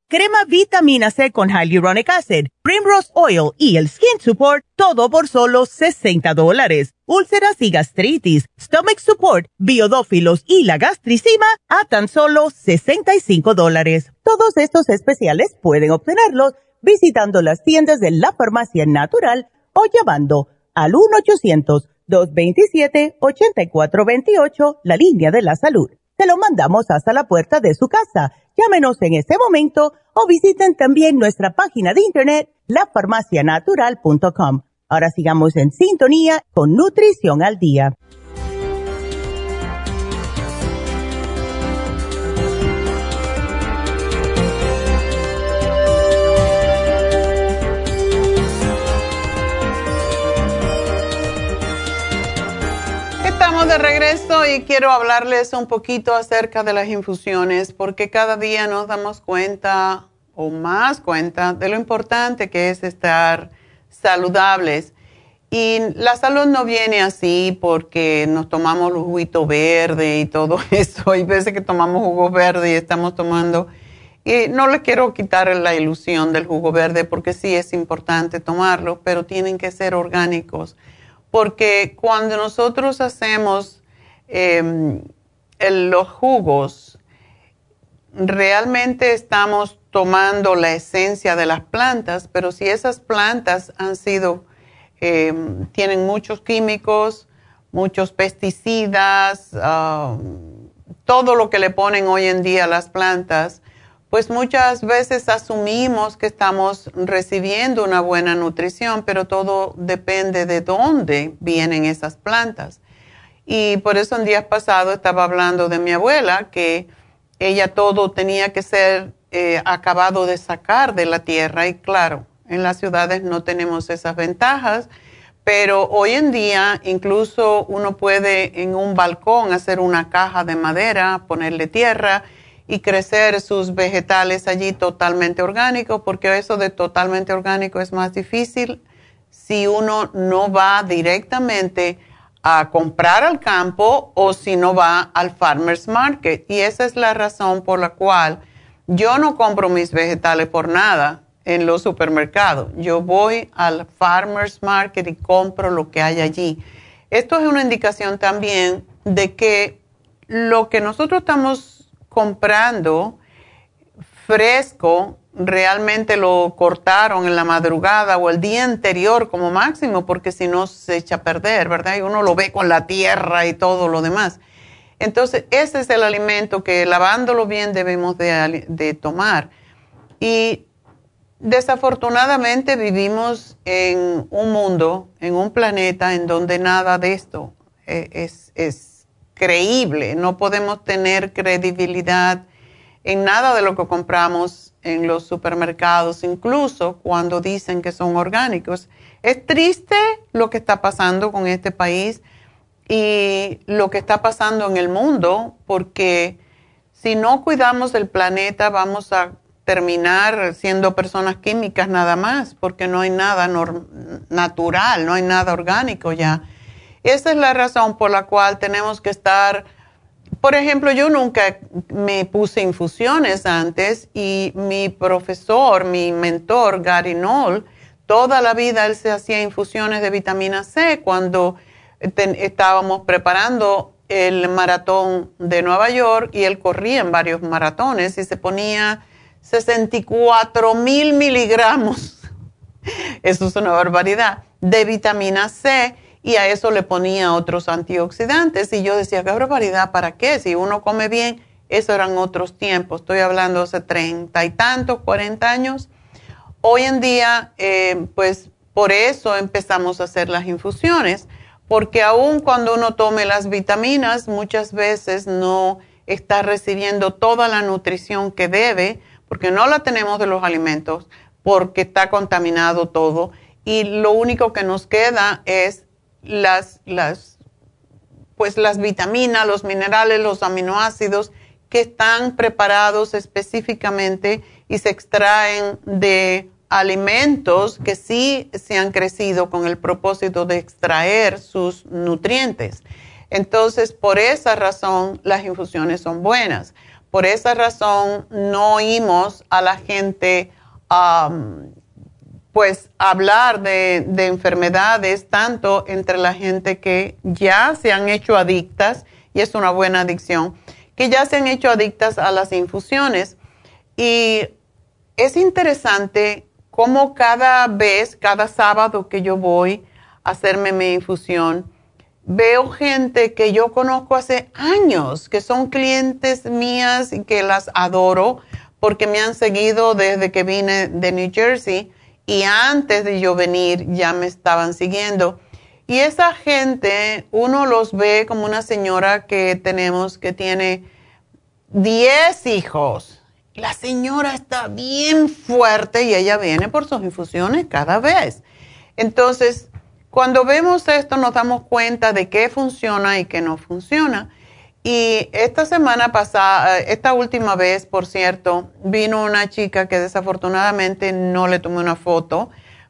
crema vitamina C con hyaluronic acid, primrose oil y el skin support, todo por solo 60 dólares. Úlceras y gastritis, stomach support, biodófilos y la gastricima a tan solo 65 dólares. Todos estos especiales pueden obtenerlos visitando las tiendas de la farmacia natural o llamando al 1-800-227-8428, la línea de la salud. Se lo mandamos hasta la puerta de su casa Llámenos en este momento o visiten también nuestra página de internet lafarmacianatural.com. Ahora sigamos en sintonía con Nutrición al Día. De regreso y quiero hablarles un poquito acerca de las infusiones porque cada día nos damos cuenta o más cuenta de lo importante que es estar saludables. Y la salud no viene así porque nos tomamos juguito verde y todo eso. Hay veces que tomamos jugo verde y estamos tomando... Y no le quiero quitar la ilusión del jugo verde porque sí es importante tomarlo, pero tienen que ser orgánicos porque cuando nosotros hacemos em, los jugos, realmente estamos tomando la esencia de las plantas, pero si esas plantas han sido, em, tienen muchos químicos, muchos pesticidas, ah, todo lo que le ponen hoy en día a las plantas, pues muchas veces asumimos que estamos recibiendo una buena nutrición, pero todo depende de dónde vienen esas plantas. Y por eso en días pasados estaba hablando de mi abuela, que ella todo tenía que ser eh, acabado de sacar de la tierra. Y claro, en las ciudades no tenemos esas ventajas, pero hoy en día incluso uno puede en un balcón hacer una caja de madera, ponerle tierra y crecer sus vegetales allí totalmente orgánicos, porque eso de totalmente orgánico es más difícil si uno no va directamente a comprar al campo o si no va al farmer's market. Y esa es la razón por la cual yo no compro mis vegetales por nada en los supermercados. Yo voy al farmer's market y compro lo que hay allí. Esto es una indicación también de que lo que nosotros estamos comprando fresco, realmente lo cortaron en la madrugada o el día anterior como máximo, porque si no se echa a perder, ¿verdad? Y uno lo ve con la tierra y todo lo demás. Entonces, ese es el alimento que lavándolo bien debemos de, tomar. Y desafortunadamente vivimos en un mundo, en un planeta en donde nada de esto eh, es, es creíble, no podemos tener credibilidad en nada de lo que compramos en los supermercados, incluso cuando dicen que son orgánicos. Es triste lo que está pasando con este país y lo que está pasando en el mundo porque si no cuidamos el planeta, vamos a terminar siendo personas químicas nada más, porque no hay nada natural, no hay nada orgánico ya. Esa es la razón por la cual tenemos que estar, por ejemplo, yo nunca me puse infusiones antes y mi profesor, mi mentor, Gary Knoll, toda la vida él se hacía infusiones de vitamina C cuando estábamos preparando el maratón de Nueva York y él corría en varios maratones y se ponía 64 mil miligramos, eso es una barbaridad, de vitamina C y a eso le ponía otros antioxidantes y yo decía, qué barbaridad, ¿para qué? Si uno come bien, eso eran otros tiempos, estoy hablando hace treinta y tantos, 40 años. Hoy en día, eh, pues por eso empezamos a hacer las infusiones porque aun cuando uno tome las vitaminas, muchas veces no está recibiendo toda la nutrición que debe, porque no la tenemos de los alimentos, porque está contaminado todo. Y lo único que nos queda es las, las, pues las vitaminas, los minerales, los aminoácidos que están preparados específicamente y se extraen de alimentos que sí se han crecido con el propósito de extraer sus nutrientes. Entonces, por esa razón, las infusiones son buenas. Por esa razón, no oímos a la gente, pues, hablar de, de enfermedades, tanto entre la gente que ya se han hecho adictas, y es una buena adicción, que ya se han hecho adictas a las infusiones. Y es interesante como cada vez, cada sábado que yo voy a hacerme mi infusión, veo gente que yo conozco hace años, que son clientes mías y que las adoro porque me han seguido desde que vine de New Jersey y antes de yo venir ya me estaban siguiendo. Y esa gente, uno los ve como una señora que tenemos que tiene 10 hijos la señora está bien fuerte y ella viene por sus infusiones cada vez. Entonces, cuando vemos esto nos damos cuenta de qué funciona y qué no funciona. Y esta semana pasada, esta última vez, por cierto, vino una chica que desafortunadamente no le tomé una foto,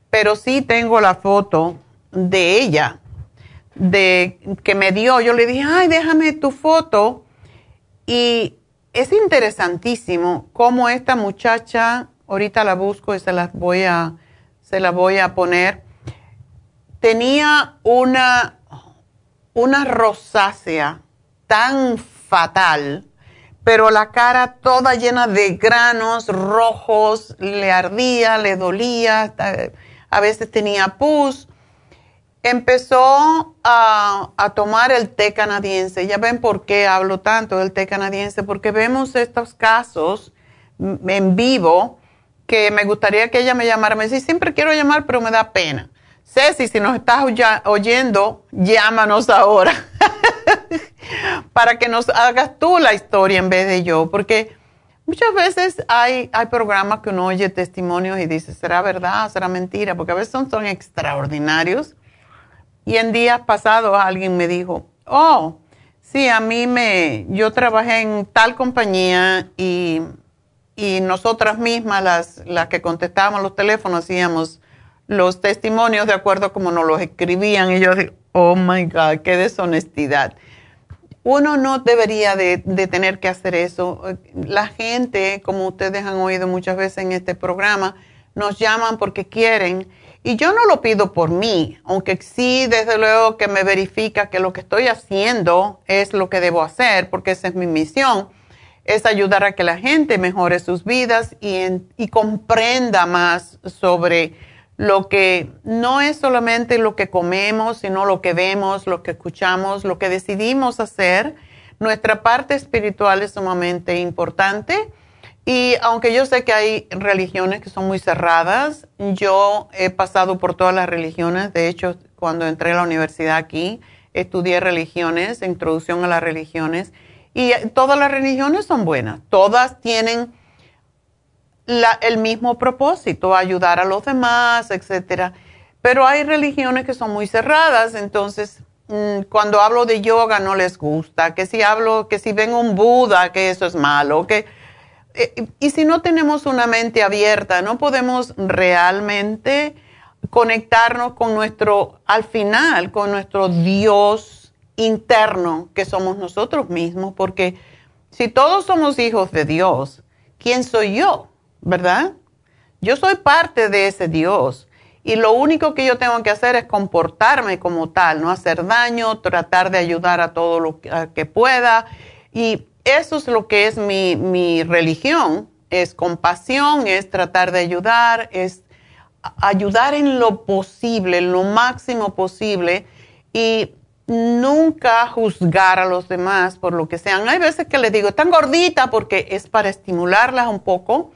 pero sí tengo la foto de ella, de que me dio. Yo le dije, ay, déjame tu foto. Y es interesantísimo cómo esta muchacha, ahorita la busco y se las voy a, se la voy a poner, tenía una, una rosácea tan fatal, pero la cara toda llena de granos rojos, le ardía, le dolía, a veces tenía pus empezó a, tomar el té canadiense. Ya ven por qué hablo tanto del té canadiense, porque vemos estos casos en vivo que me gustaría que ella me llamara. Me dice, siempre quiero llamar, pero me da pena. Ceci, si nos estás oyendo, llámanos ahora para que nos hagas tú la historia en vez de yo, porque muchas veces hay, hay programas que uno oye testimonios y dice, ¿será verdad? ¿Será mentira? Porque a veces son, son extraordinarios y en días pasados alguien me dijo, oh, sí, a mí me, yo trabajé en tal compañía y, y nosotras mismas, las, las que contestábamos los teléfonos, hacíamos los testimonios de acuerdo a como nos los escribían. Y yo digo, oh my God, qué deshonestidad. Uno no debería de, tener que hacer eso. La gente, como ustedes han oído muchas veces en este programa, nos llaman porque quieren y yo no lo pido por mí, aunque sí, desde luego que me verifica que lo que estoy haciendo es lo que debo hacer, porque esa es mi misión, es ayudar a que la gente mejore sus vidas y comprenda más sobre lo que no es solamente lo que comemos, sino lo que vemos, lo que escuchamos, lo que decidimos hacer. Nuestra parte espiritual es sumamente importante y aunque yo sé que hay religiones que son muy cerradas, yo he pasado por todas las religiones. De hecho, cuando entré a la universidad aquí, estudié religiones, introducción a las religiones. Y todas las religiones son buenas. Todas tienen el mismo propósito, ayudar a los demás, etc. Pero hay religiones que son muy cerradas. Entonces, mm, cuando hablo de yoga no les gusta, que si hablo, que si ven un Buda, que eso es malo, que eh, y si no tenemos una mente abierta, no podemos realmente conectarnos con nuestro, al final, con nuestro Dios interno, que somos nosotros mismos, porque si todos somos hijos de Dios, ¿quién soy yo? ¿Verdad? Yo soy parte de ese Dios. Y lo único que yo tengo que hacer es comportarme como tal, no hacer daño, tratar de ayudar a todo lo que, pueda. Y eso es lo que es mi, mi religión, es compasión, es tratar de ayudar, es ayudar en lo posible, en lo máximo posible y nunca juzgar a los demás por lo que sean. Hay veces que les digo, están gordita porque es para estimularlas un poco,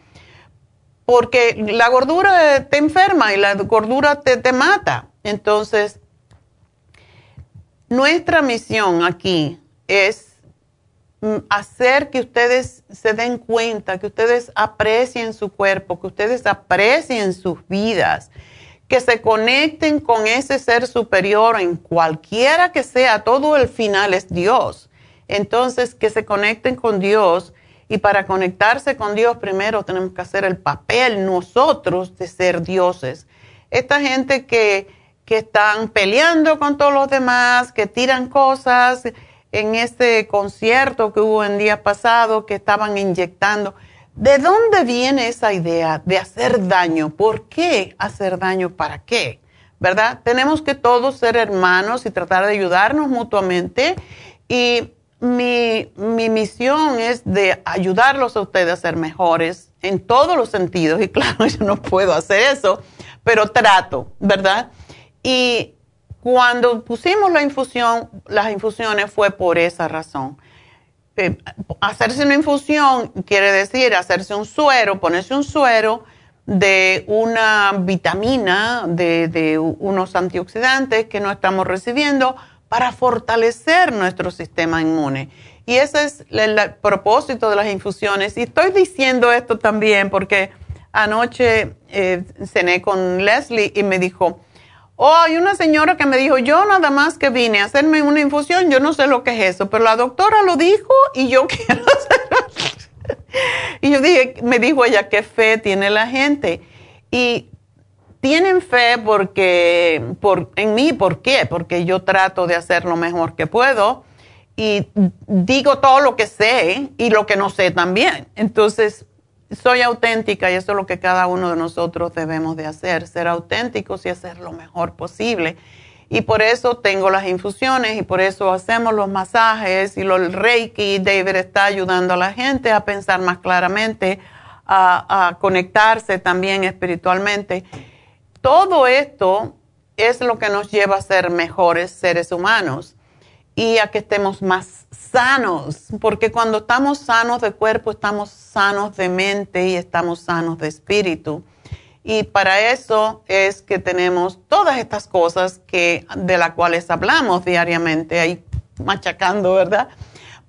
porque la gordura te enferma y la gordura te, mata. Entonces, nuestra misión aquí es Mm, hacer que ustedes se den cuenta, que ustedes aprecien su cuerpo, que ustedes aprecien sus vidas, que se conecten con ese ser superior en cualquiera que sea, todo el final es Dios. Entonces, que se conecten con Dios y para conectarse con Dios primero tenemos que hacer el papel nosotros de ser dioses. Esta gente que, que están peleando con todos los demás, que tiran cosas, en este concierto que hubo en día pasado que estaban inyectando. ¿De dónde viene esa idea de hacer daño? ¿Por qué hacer daño? ¿Para qué? ¿Verdad? Tenemos que todos ser hermanos y tratar de ayudarnos mutuamente. Y mi, mi misión es de ayudarlos a ustedes a ser mejores en todos los sentidos. Y claro, yo no puedo hacer eso, pero trato, ¿verdad? Y cuando pusimos la infusión, las infusiones fue por esa razón. Eh, hacerse una infusión quiere decir hacerse un suero, ponerse un suero de una vitamina, de, unos antioxidantes que no estamos recibiendo para fortalecer nuestro sistema inmune. Y ese es el, propósito de las infusiones. Y estoy diciendo esto también porque anoche eh, cené con Leslie y me dijo, Oh, hay una señora que me dijo, yo nada más que vine a hacerme una infusión, yo no sé lo que es eso, pero la doctora lo dijo y yo quiero hacerlo. y yo dije, me dijo ella, qué fe tiene la gente. Y tienen fe porque, por, en mí, ¿por qué? Porque yo trato de hacer lo mejor que puedo y digo todo lo que sé y lo que no sé también. Entonces, soy auténtica y eso es lo que cada uno de nosotros debemos de hacer, ser auténticos y hacer lo mejor posible. Y por eso tengo las infusiones y por eso hacemos los masajes y el Reiki. David está ayudando a la gente a pensar más claramente, a conectarse también espiritualmente. Todo esto es lo que nos lleva a ser mejores seres humanos y a que estemos más sanos, porque cuando estamos sanos de cuerpo, estamos sanos de mente y estamos sanos de espíritu. Y para eso es que tenemos todas estas cosas que, de las cuales hablamos diariamente, ahí machacando, ¿verdad?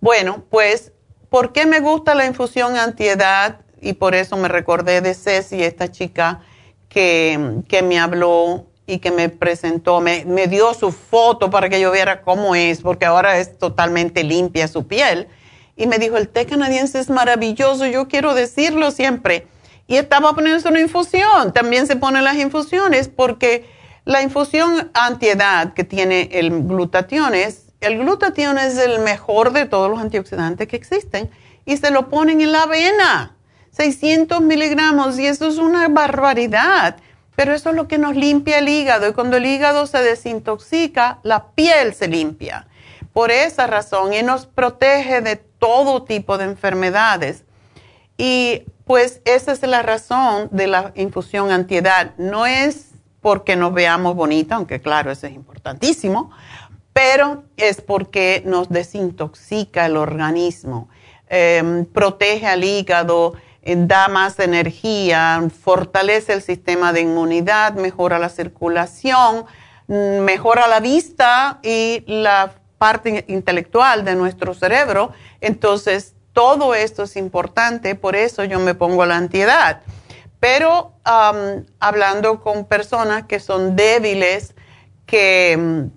Bueno, pues, ¿por qué me gusta la infusión antiedad? Y por eso me recordé de Ceci, esta chica que, que me habló y que me presentó, me, me, dio su foto para que yo viera cómo es, porque ahora es totalmente limpia su piel. Y me dijo, el té canadiense es maravilloso, yo quiero decirlo siempre. Y estaba poniéndose una infusión, también se ponen las infusiones, porque la infusión antiedad que tiene el glutatión es, el glutatión es el mejor de todos los antioxidantes que existen, y se lo ponen en la avena, 600 miligramos, y eso es una barbaridad pero eso es lo que nos limpia el hígado y cuando el hígado se desintoxica, la piel se limpia. Por esa razón y nos protege de todo tipo de enfermedades. Y pues esa es la razón de la infusión antiedad. No es porque nos veamos bonitas, aunque claro, eso es importantísimo, pero es porque nos desintoxica el organismo, em, protege al hígado, da más energía, fortalece el sistema de inmunidad, mejora la circulación, mm, mejora la vista y la parte intelectual de nuestro cerebro. Entonces, todo esto es importante, por eso yo me pongo la antiedad. Pero hablando con personas que son débiles, que,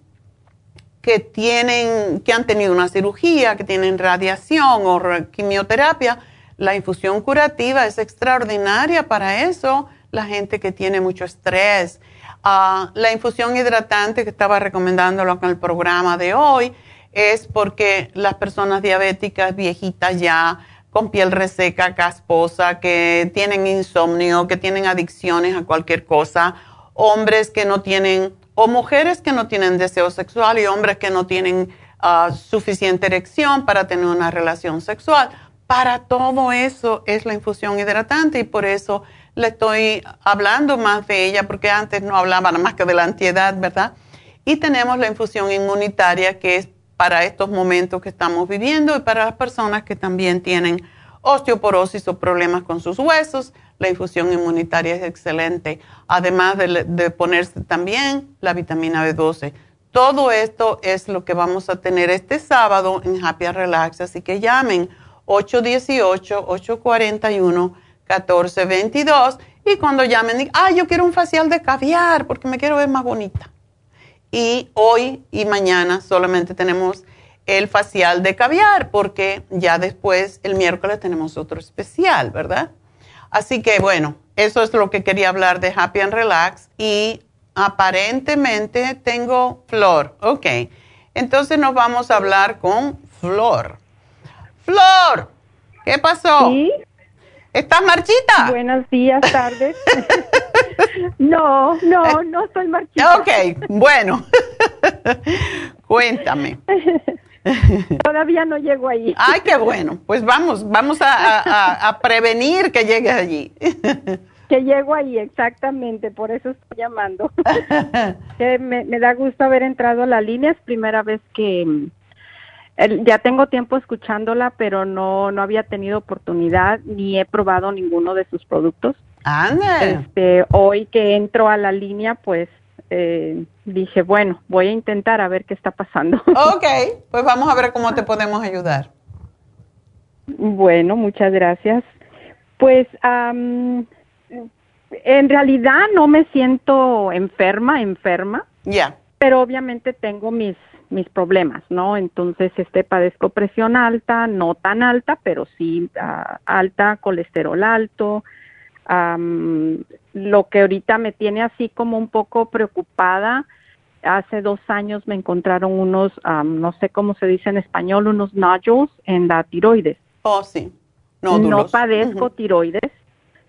que tienen, que han tenido una cirugía, que tienen radiación o quimioterapia, la infusión curativa es extraordinaria para eso. La gente que tiene mucho estrés. Ah, la infusión hidratante que estaba recomendándolo en el programa de hoy es porque las personas diabéticas viejitas ya con piel reseca, casposa, que tienen insomnio, que tienen adicciones a cualquier cosa, hombres que no tienen, o mujeres que no tienen deseo sexual y hombres que no tienen ah, suficiente erección para tener una relación sexual. Para todo eso es la infusión hidratante y por eso le estoy hablando más de ella, porque antes no hablaba nada más que de la antiedad, ¿verdad? Y tenemos la infusión inmunitaria que es para estos momentos que estamos viviendo y para las personas que también tienen osteoporosis o problemas con sus huesos. La infusión inmunitaria es excelente, además de, ponerse también la vitamina B12. Todo esto es lo que vamos a tener este sábado en Happy Relax, así que llamen 818-841-1422 y cuando llamen, ah, yo quiero un facial de caviar porque me quiero ver más bonita y hoy y mañana solamente tenemos el facial de caviar porque ya después el miércoles tenemos otro especial, ¿verdad? Así que bueno, eso es lo que quería hablar de Happy and Relax y aparentemente tengo Flor. Ok, entonces nos vamos a hablar con Flor. Flor, ¿qué pasó? ¿Sí? ¿Estás marchita? Buenos días, tardes. no, no, no estoy marchita. Ok, bueno. Cuéntame. Todavía no llego ahí. Ay, qué bueno. Pues vamos, vamos a, prevenir que llegues allí. que llego ahí, exactamente, por eso estoy llamando. me, me da gusto haber entrado a la línea, es primera vez que, ya tengo tiempo escuchándola, pero no, no había tenido oportunidad ni he probado ninguno de sus productos. Anda. Este, hoy que entro a la línea, pues eh, dije, bueno, voy a intentar a ver qué está pasando. Ok, pues vamos a ver cómo te podemos ayudar. Bueno, muchas gracias. Pues en realidad no me siento enferma, enferma. Ya. Pero obviamente tengo mis mis problemas, ¿no? Entonces, este padezco presión alta, no tan alta, pero sí ah, alta, colesterol alto. lo que ahorita me tiene así como un poco preocupada, hace dos años me encontraron unos, no sé cómo se dice en español, unos nodules en la tiroides. Oh, sí. No padezco tiroides,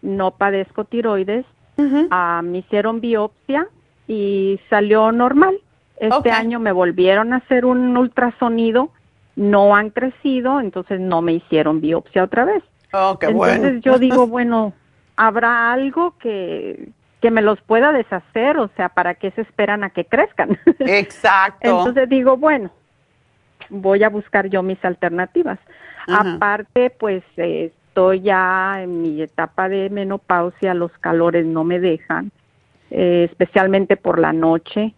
no padezco tiroides. me hicieron biopsia y salió normal este año me volvieron a hacer un ultrasonido, no han crecido, entonces no me hicieron biopsia otra vez. Oh, qué entonces yo digo, bueno, ¿habrá algo que, que me los pueda deshacer? O sea, ¿para qué se esperan a que crezcan? Exacto. entonces digo, bueno, voy a buscar yo mis alternativas. Aparte, pues estoy ya en mi etapa de menopausia, los calores no me dejan, eh, especialmente por la noche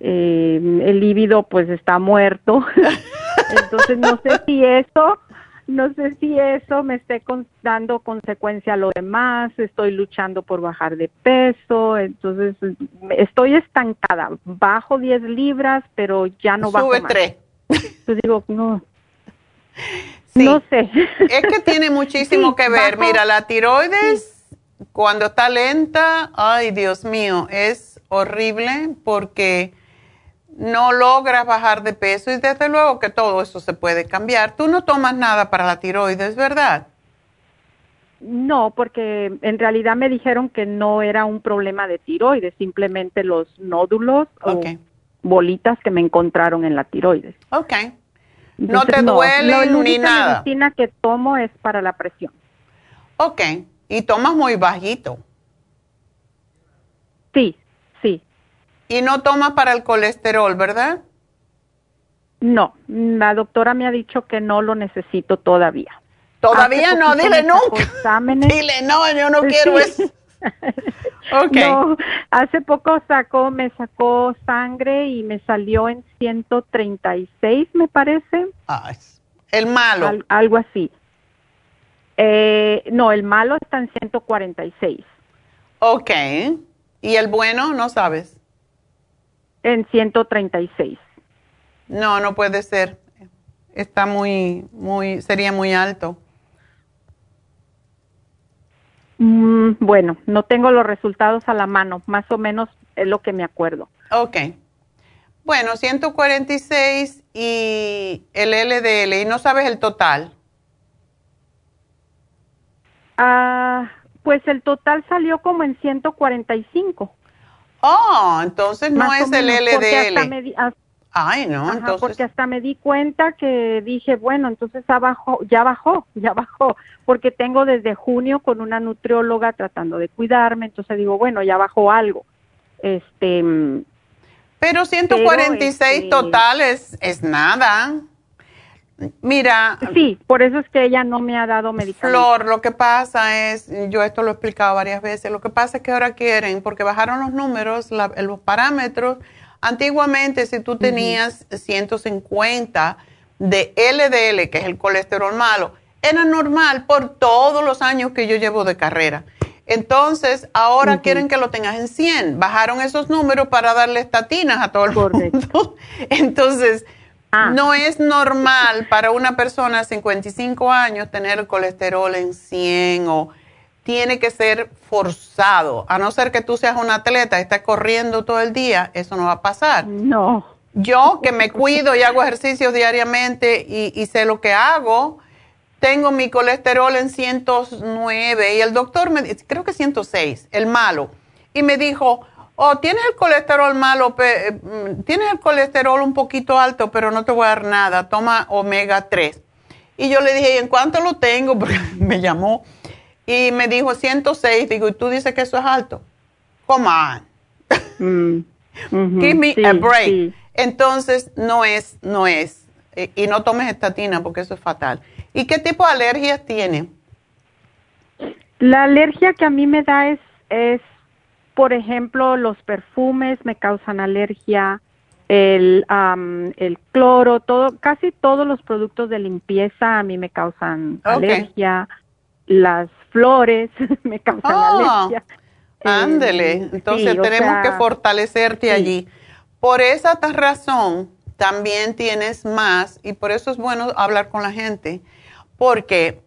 eh, el líbido pues está muerto. Entonces no sé si eso, no sé si eso me esté dando consecuencia a lo demás, estoy luchando por bajar de peso, entonces estoy estancada, bajo 10 libras, pero ya no bajo Sube más. Yo digo, no. No sé. Es que tiene muchísimo que ver. Mira, la tiroides, cuando está lenta, ay Dios mío, es horrible porque no logras bajar de peso y desde luego que todo eso se puede cambiar. Tú no tomas nada para la tiroides, ¿verdad? No, porque en realidad me dijeron que no era un problema de tiroides, simplemente los nódulos o bolitas que me encontraron en la tiroides. Ok. no te duele ni nada. La medicina que tomo es para la presión. Ok. Y tomas muy bajito. Sí, sí. Y no toma para el colesterol, ¿verdad? No, la doctora me ha dicho que no lo necesito todavía. Todavía no, dile nunca. Dile no, yo no quiero eso. okay. No, hace poco sacó, me sacó sangre y me salió en 136, me parece. Ah, el malo. algo así. Eh, no, el malo está en 146. Ok. ¿Y el bueno, no sabes? En 136. No, no puede ser. Está muy, muy, sería muy alto. Mm, bueno, no tengo los resultados a la mano, más o menos es lo que me acuerdo. Ok. Bueno, 146 y el LDL, y no sabes el total. Ah, pues el total salió como en 145. Oh, entonces no es el LDL. Ay, no, entonces. Porque hasta me di cuenta que dije, bueno, entonces abajo, ya bajó, ya bajó, porque tengo desde junio con una nutrióloga tratando de cuidarme, entonces digo, bueno, ya bajó algo. Este. Pero 146 este, totales es nada. Mira. Sí, por eso es que ella no me ha dado medicamento. Flor, lo que pasa es, yo esto lo he explicado varias veces, lo que pasa es que ahora quieren, porque bajaron los números, los parámetros. Antiguamente, si tú tenías 150 de LDL, que es el colesterol malo, era normal por todos los años que yo llevo de carrera. Entonces, ahora quieren que lo tengas en 100. Bajaron esos números para darle estatinas a todo el mundo. Entonces, Ah. No es normal para una persona de 55 años tener el colesterol en 100 o tiene que ser forzado. A no ser que tú seas un atleta y estés corriendo todo el día, eso no va a pasar. No. Yo que me cuido y hago ejercicios diariamente y, y sé lo que hago, tengo mi colesterol en 109 y el doctor me creo que 106, el malo, y me dijo, oh, tienes el colesterol malo, eh, mm, tienes el colesterol un poquito alto, pero no te voy a dar nada, toma omega 3. Y yo le dije, ¿y en cuánto lo tengo? Porque me llamó y me dijo 106. Digo, ¿y tú dices que eso es alto? Come on. Mm, Give me a break. Entonces, no es, no es. Y no tomes estatina porque eso es fatal. ¿Y qué tipo de alergias tiene? La alergia que a mí me da es, es por ejemplo, los perfumes me causan alergia, el, el cloro, todo, casi todos los productos de limpieza a mí me causan alergia, las flores me causan ah, alergia. Ándele, eh, entonces tenemos que fortalecerte allí. Por esa razón, también tienes más, y por eso es bueno hablar con la gente, porque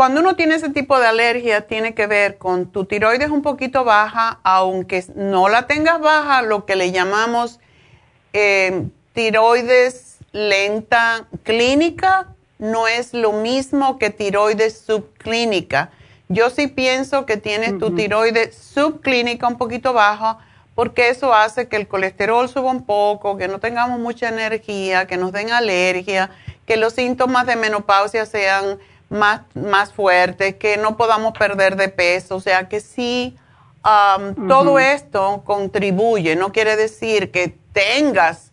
cuando uno tiene ese tipo de alergia, tiene que ver con tu tiroides un poquito baja, aunque no la tengas baja, lo que le llamamos eh, tiroides lenta clínica, no es lo mismo que tiroides subclínica. Yo sí pienso que tienes tu tiroides subclínica un poquito baja, porque eso hace que el colesterol suba un poco, que no tengamos mucha energía, que nos den alergia, que los síntomas de menopausia sean más, más fuerte, que no podamos perder de peso, o sea que sí, um, todo esto contribuye, no quiere decir que tengas,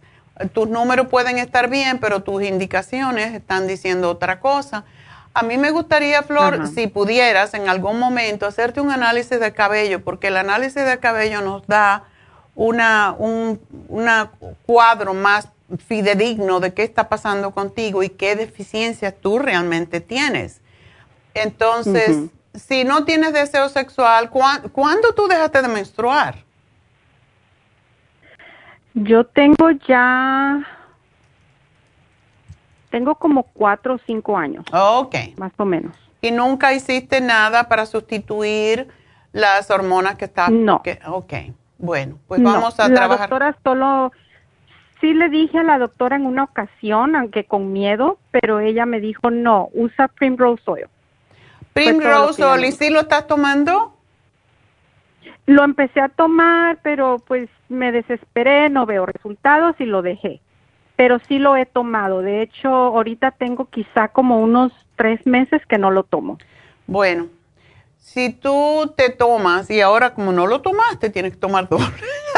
tus números pueden estar bien, pero tus indicaciones están diciendo otra cosa. A mí me gustaría, Flor, si pudieras en algún momento hacerte un análisis de cabello, porque el análisis de cabello nos da una, un una cuadro más fidedigno de qué está pasando contigo y qué deficiencias tú realmente tienes. Entonces, si no tienes deseo sexual, ¿cuándo tú dejaste de menstruar? Yo tengo ya, tengo como cuatro o cinco años. Ok. Más o menos. ¿Y nunca hiciste nada para sustituir las hormonas que están? No. ok, bueno, pues vamos a trabajar. La doctora solo Sí le dije a la doctora en una ocasión, aunque con miedo, pero ella me dijo, no, usa Primrose Oil. Primrose Oil, ¿y sí lo estás tomando? Lo empecé a tomar, pero pues me desesperé, no veo resultados y lo dejé. Pero sí lo he tomado. De hecho, ahorita tengo quizá como unos tres meses que no lo tomo. Bueno, si tú te tomas y ahora como no lo tomaste, tienes que tomar doble.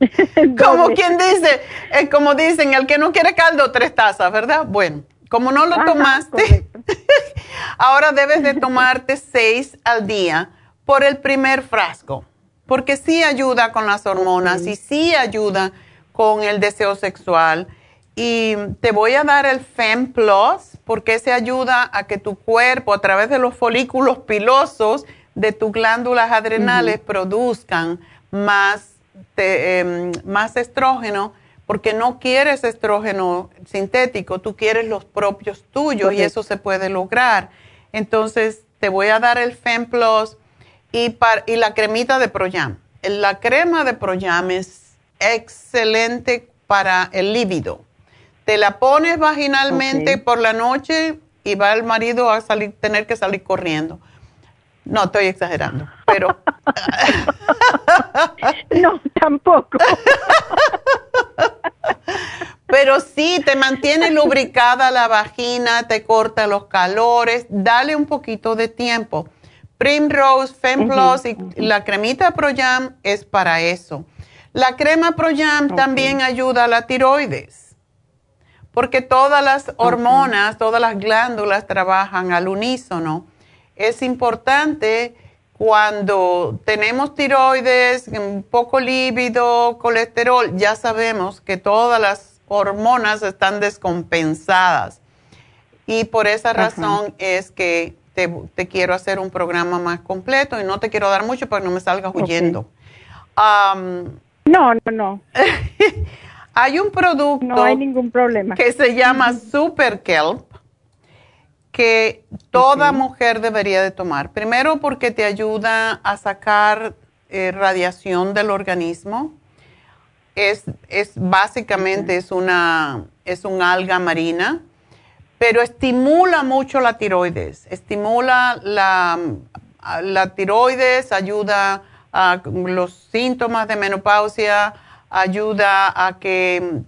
como quien dice, eh, como dicen, el que no quiere caldo, tres tazas, ¿verdad? Bueno, como no lo tomaste, ahora debes de tomarte seis al día por el primer frasco, porque sí ayuda con las hormonas y sí ayuda con el deseo sexual. Y te voy a dar el Fem Plus porque se ayuda a que tu cuerpo, a través de los folículos pilosos de tus glándulas adrenales, produzcan más Em, más estrógeno, porque no quieres estrógeno sintético, tú quieres los propios tuyos y eso se puede lograr. Entonces, te voy a dar el FemPlus y, y la cremita de Proyam. La crema de Proyam es excelente para el líbido. Te la pones vaginalmente por la noche y va el marido a salir, tener que salir corriendo. No, estoy exagerando, pero... no, tampoco. pero sí, te mantiene lubricada la vagina, te corta los calores, dale un poquito de tiempo. Primrose, Femplus y la cremita Proyam es para eso. La crema Proyam también ayuda a la tiroides, porque todas las hormonas, todas las glándulas trabajan al unísono. Es importante cuando tenemos tiroides, poco líbido, colesterol, ya sabemos que todas las hormonas están descompensadas. Y por esa razón es que te, quiero hacer un programa más completo y no te quiero dar mucho para que no me salgas huyendo. no, no, no. hay un producto. No hay ningún problema. Que se llama Super Kelp, que toda mujer debería de tomar. Primero porque te ayuda a sacar eh, radiación del organismo. Es, es básicamente es una es un alga marina pero estimula mucho la tiroides, estimula la, la tiroides, ayuda a los síntomas de menopausia, ayuda a que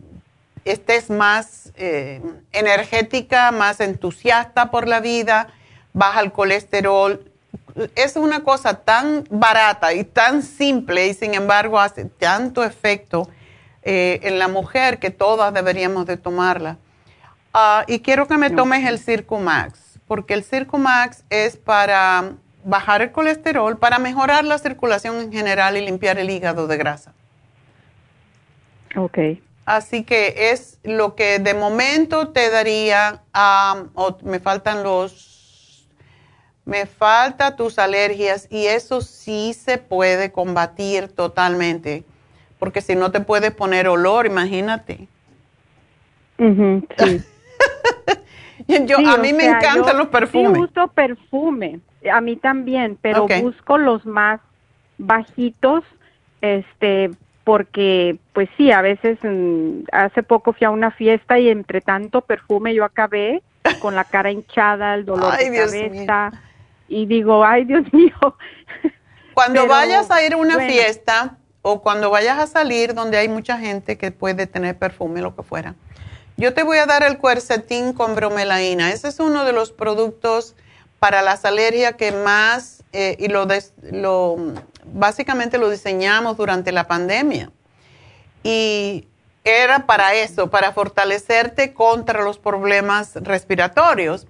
estés más eh, energética, más entusiasta por la vida, baja el colesterol. Es una cosa tan barata y tan simple y sin embargo hace tanto efecto eh, en la mujer que todas deberíamos de tomarla. Ah, y quiero que me tomes el Circumax, porque el Circumax es para bajar el colesterol, para mejorar la circulación en general y limpiar el hígado de grasa. Ok. Así que es lo que de momento te daría, me faltan los, me falta tus alergias y eso sí se puede combatir totalmente, porque si no te puedes poner olor, imagínate. sí. yo, a mí me encantan los perfumes. Sí uso perfume, a mí también, pero busco los más bajitos, este, porque pues sí, a veces mm, hace poco fui a una fiesta y entre tanto perfume yo acabé con la cara hinchada, el dolor de cabeza y digo, ay Dios mío. Cuando vayas a ir a una fiesta o cuando vayas a salir donde hay mucha gente que puede tener perfume, lo que fuera, yo te voy a dar el cuercetín con bromelaína. Ese es uno de los productos para las alergias que más, eh, y lo, lo, básicamente lo diseñamos durante la pandemia. Y era para eso, para fortalecerte contra los problemas respiratorios.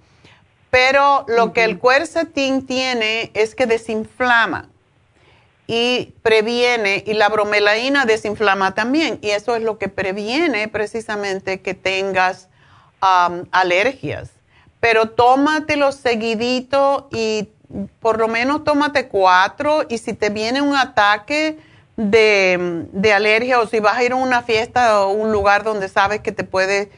Pero lo que el cuercetín tiene es que desinflama y previene, y la bromelaína desinflama también, y eso es lo que previene precisamente que tengas alergias. Pero tómatelo seguidito y por lo menos tómate cuatro, y si te viene un ataque de, de alergia o si vas a ir a una fiesta o un lugar donde sabes que te puede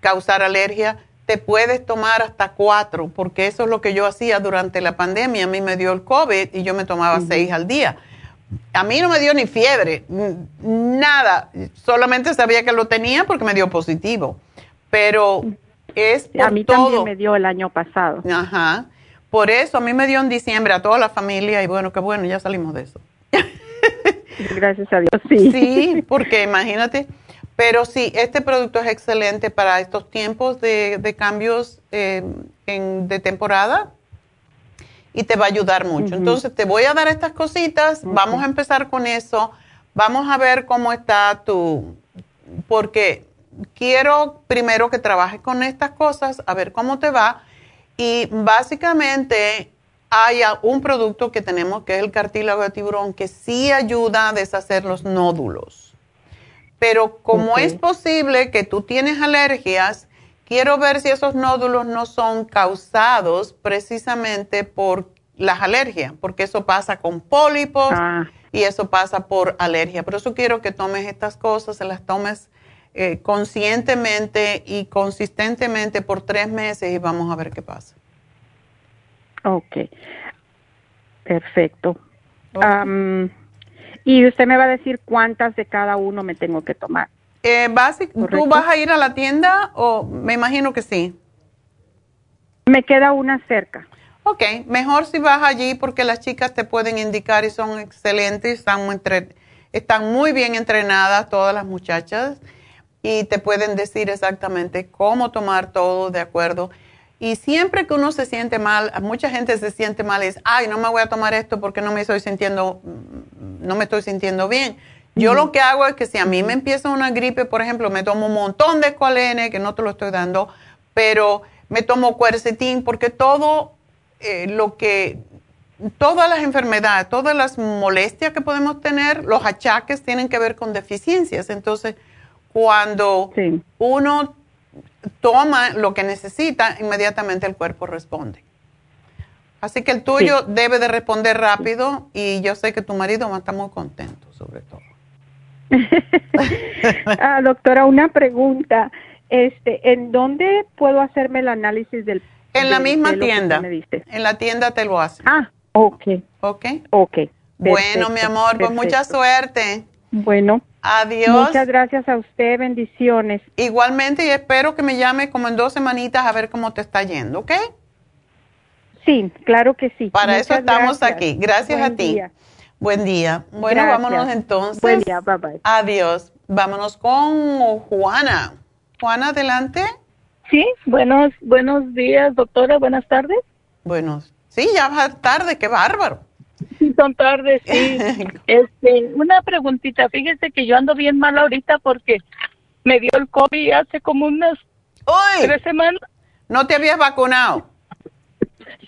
causar alergia, te puedes tomar hasta cuatro, porque eso es lo que yo hacía durante la pandemia. A mí me dio el COVID y yo me tomaba seis al día a mí no me dio ni fiebre, nada. Solamente sabía que lo tenía porque me dio positivo. Pero es por A mí también me dio el año pasado. Ajá. Por eso a mí me dio en diciembre a toda la familia y bueno, qué bueno, ya salimos de eso. Gracias a Dios, sí. Sí, porque imagínate. Pero sí, este producto es excelente para estos tiempos de, cambios eh, en, de temporada y te va a ayudar mucho. Entonces, te voy a dar estas cositas, vamos a empezar con eso, vamos a ver cómo está tu, porque quiero primero que trabajes con estas cosas, a ver cómo te va, y básicamente hay un producto que tenemos que es el cartílago de tiburón que sí ayuda a deshacer los nódulos. Pero como es posible que tú tienes alergias, quiero ver si esos nódulos no son causados precisamente por las alergias, porque eso pasa con pólipos ah. y eso pasa por alergia. Por eso quiero que tomes estas cosas, se las tomes eh, conscientemente y consistentemente por tres meses y vamos a ver qué pasa. Ok, perfecto. y usted me va a decir cuántas de cada uno me tengo que tomar. Eh, ¿Tú vas a ir a la tienda o me imagino que sí? Me queda una cerca. Ok, mejor si vas allí porque las chicas te pueden indicar y son excelentes, están muy, están muy bien entrenadas todas las muchachas y te pueden decir exactamente cómo tomar todo de acuerdo. Y siempre que uno se siente mal, mucha gente se siente mal y dice, ay, no me voy a tomar esto porque no me estoy sintiendo, no me estoy sintiendo bien. Yo lo que hago es que si a mí me empieza una gripe, por ejemplo, me tomo un montón de escualene, que no te lo estoy dando, pero me tomo cuercetín porque todo eh, lo que, todas las enfermedades, todas las molestias que podemos tener, los achaques tienen que ver con deficiencias. Entonces, cuando uno toma lo que necesita, inmediatamente el cuerpo responde. Así que el tuyo debe de responder rápido y yo sé que tu marido va a estar muy contento sobre todo. ah, doctora, una pregunta. Este, ¿En dónde puedo hacerme el análisis del En la misma tienda. En la tienda te lo hacen. Ah, ok. Ok. Ok. bueno, mi amor, pues mucha suerte. Bueno. Adiós. Muchas gracias a usted, bendiciones. Igualmente, y espero que me llame como en dos semanitas a ver cómo te está yendo, ¿ok? Sí, claro que sí. Para eso estamos aquí. Gracias a ti. Buen día. Bueno, vámonos entonces. Buen día, bye bye. Adiós. Vámonos con Juana. Juana, adelante. Sí, buenos, buenos días, doctora. Buenas tardes. Buenos. Sí, ya va tarde, qué bárbaro. Son tardes, sí. este, una preguntita. Fíjese que yo ando bien mal ahorita porque me dio el COVID hace como unas tres semanas. ¿No te habías vacunado?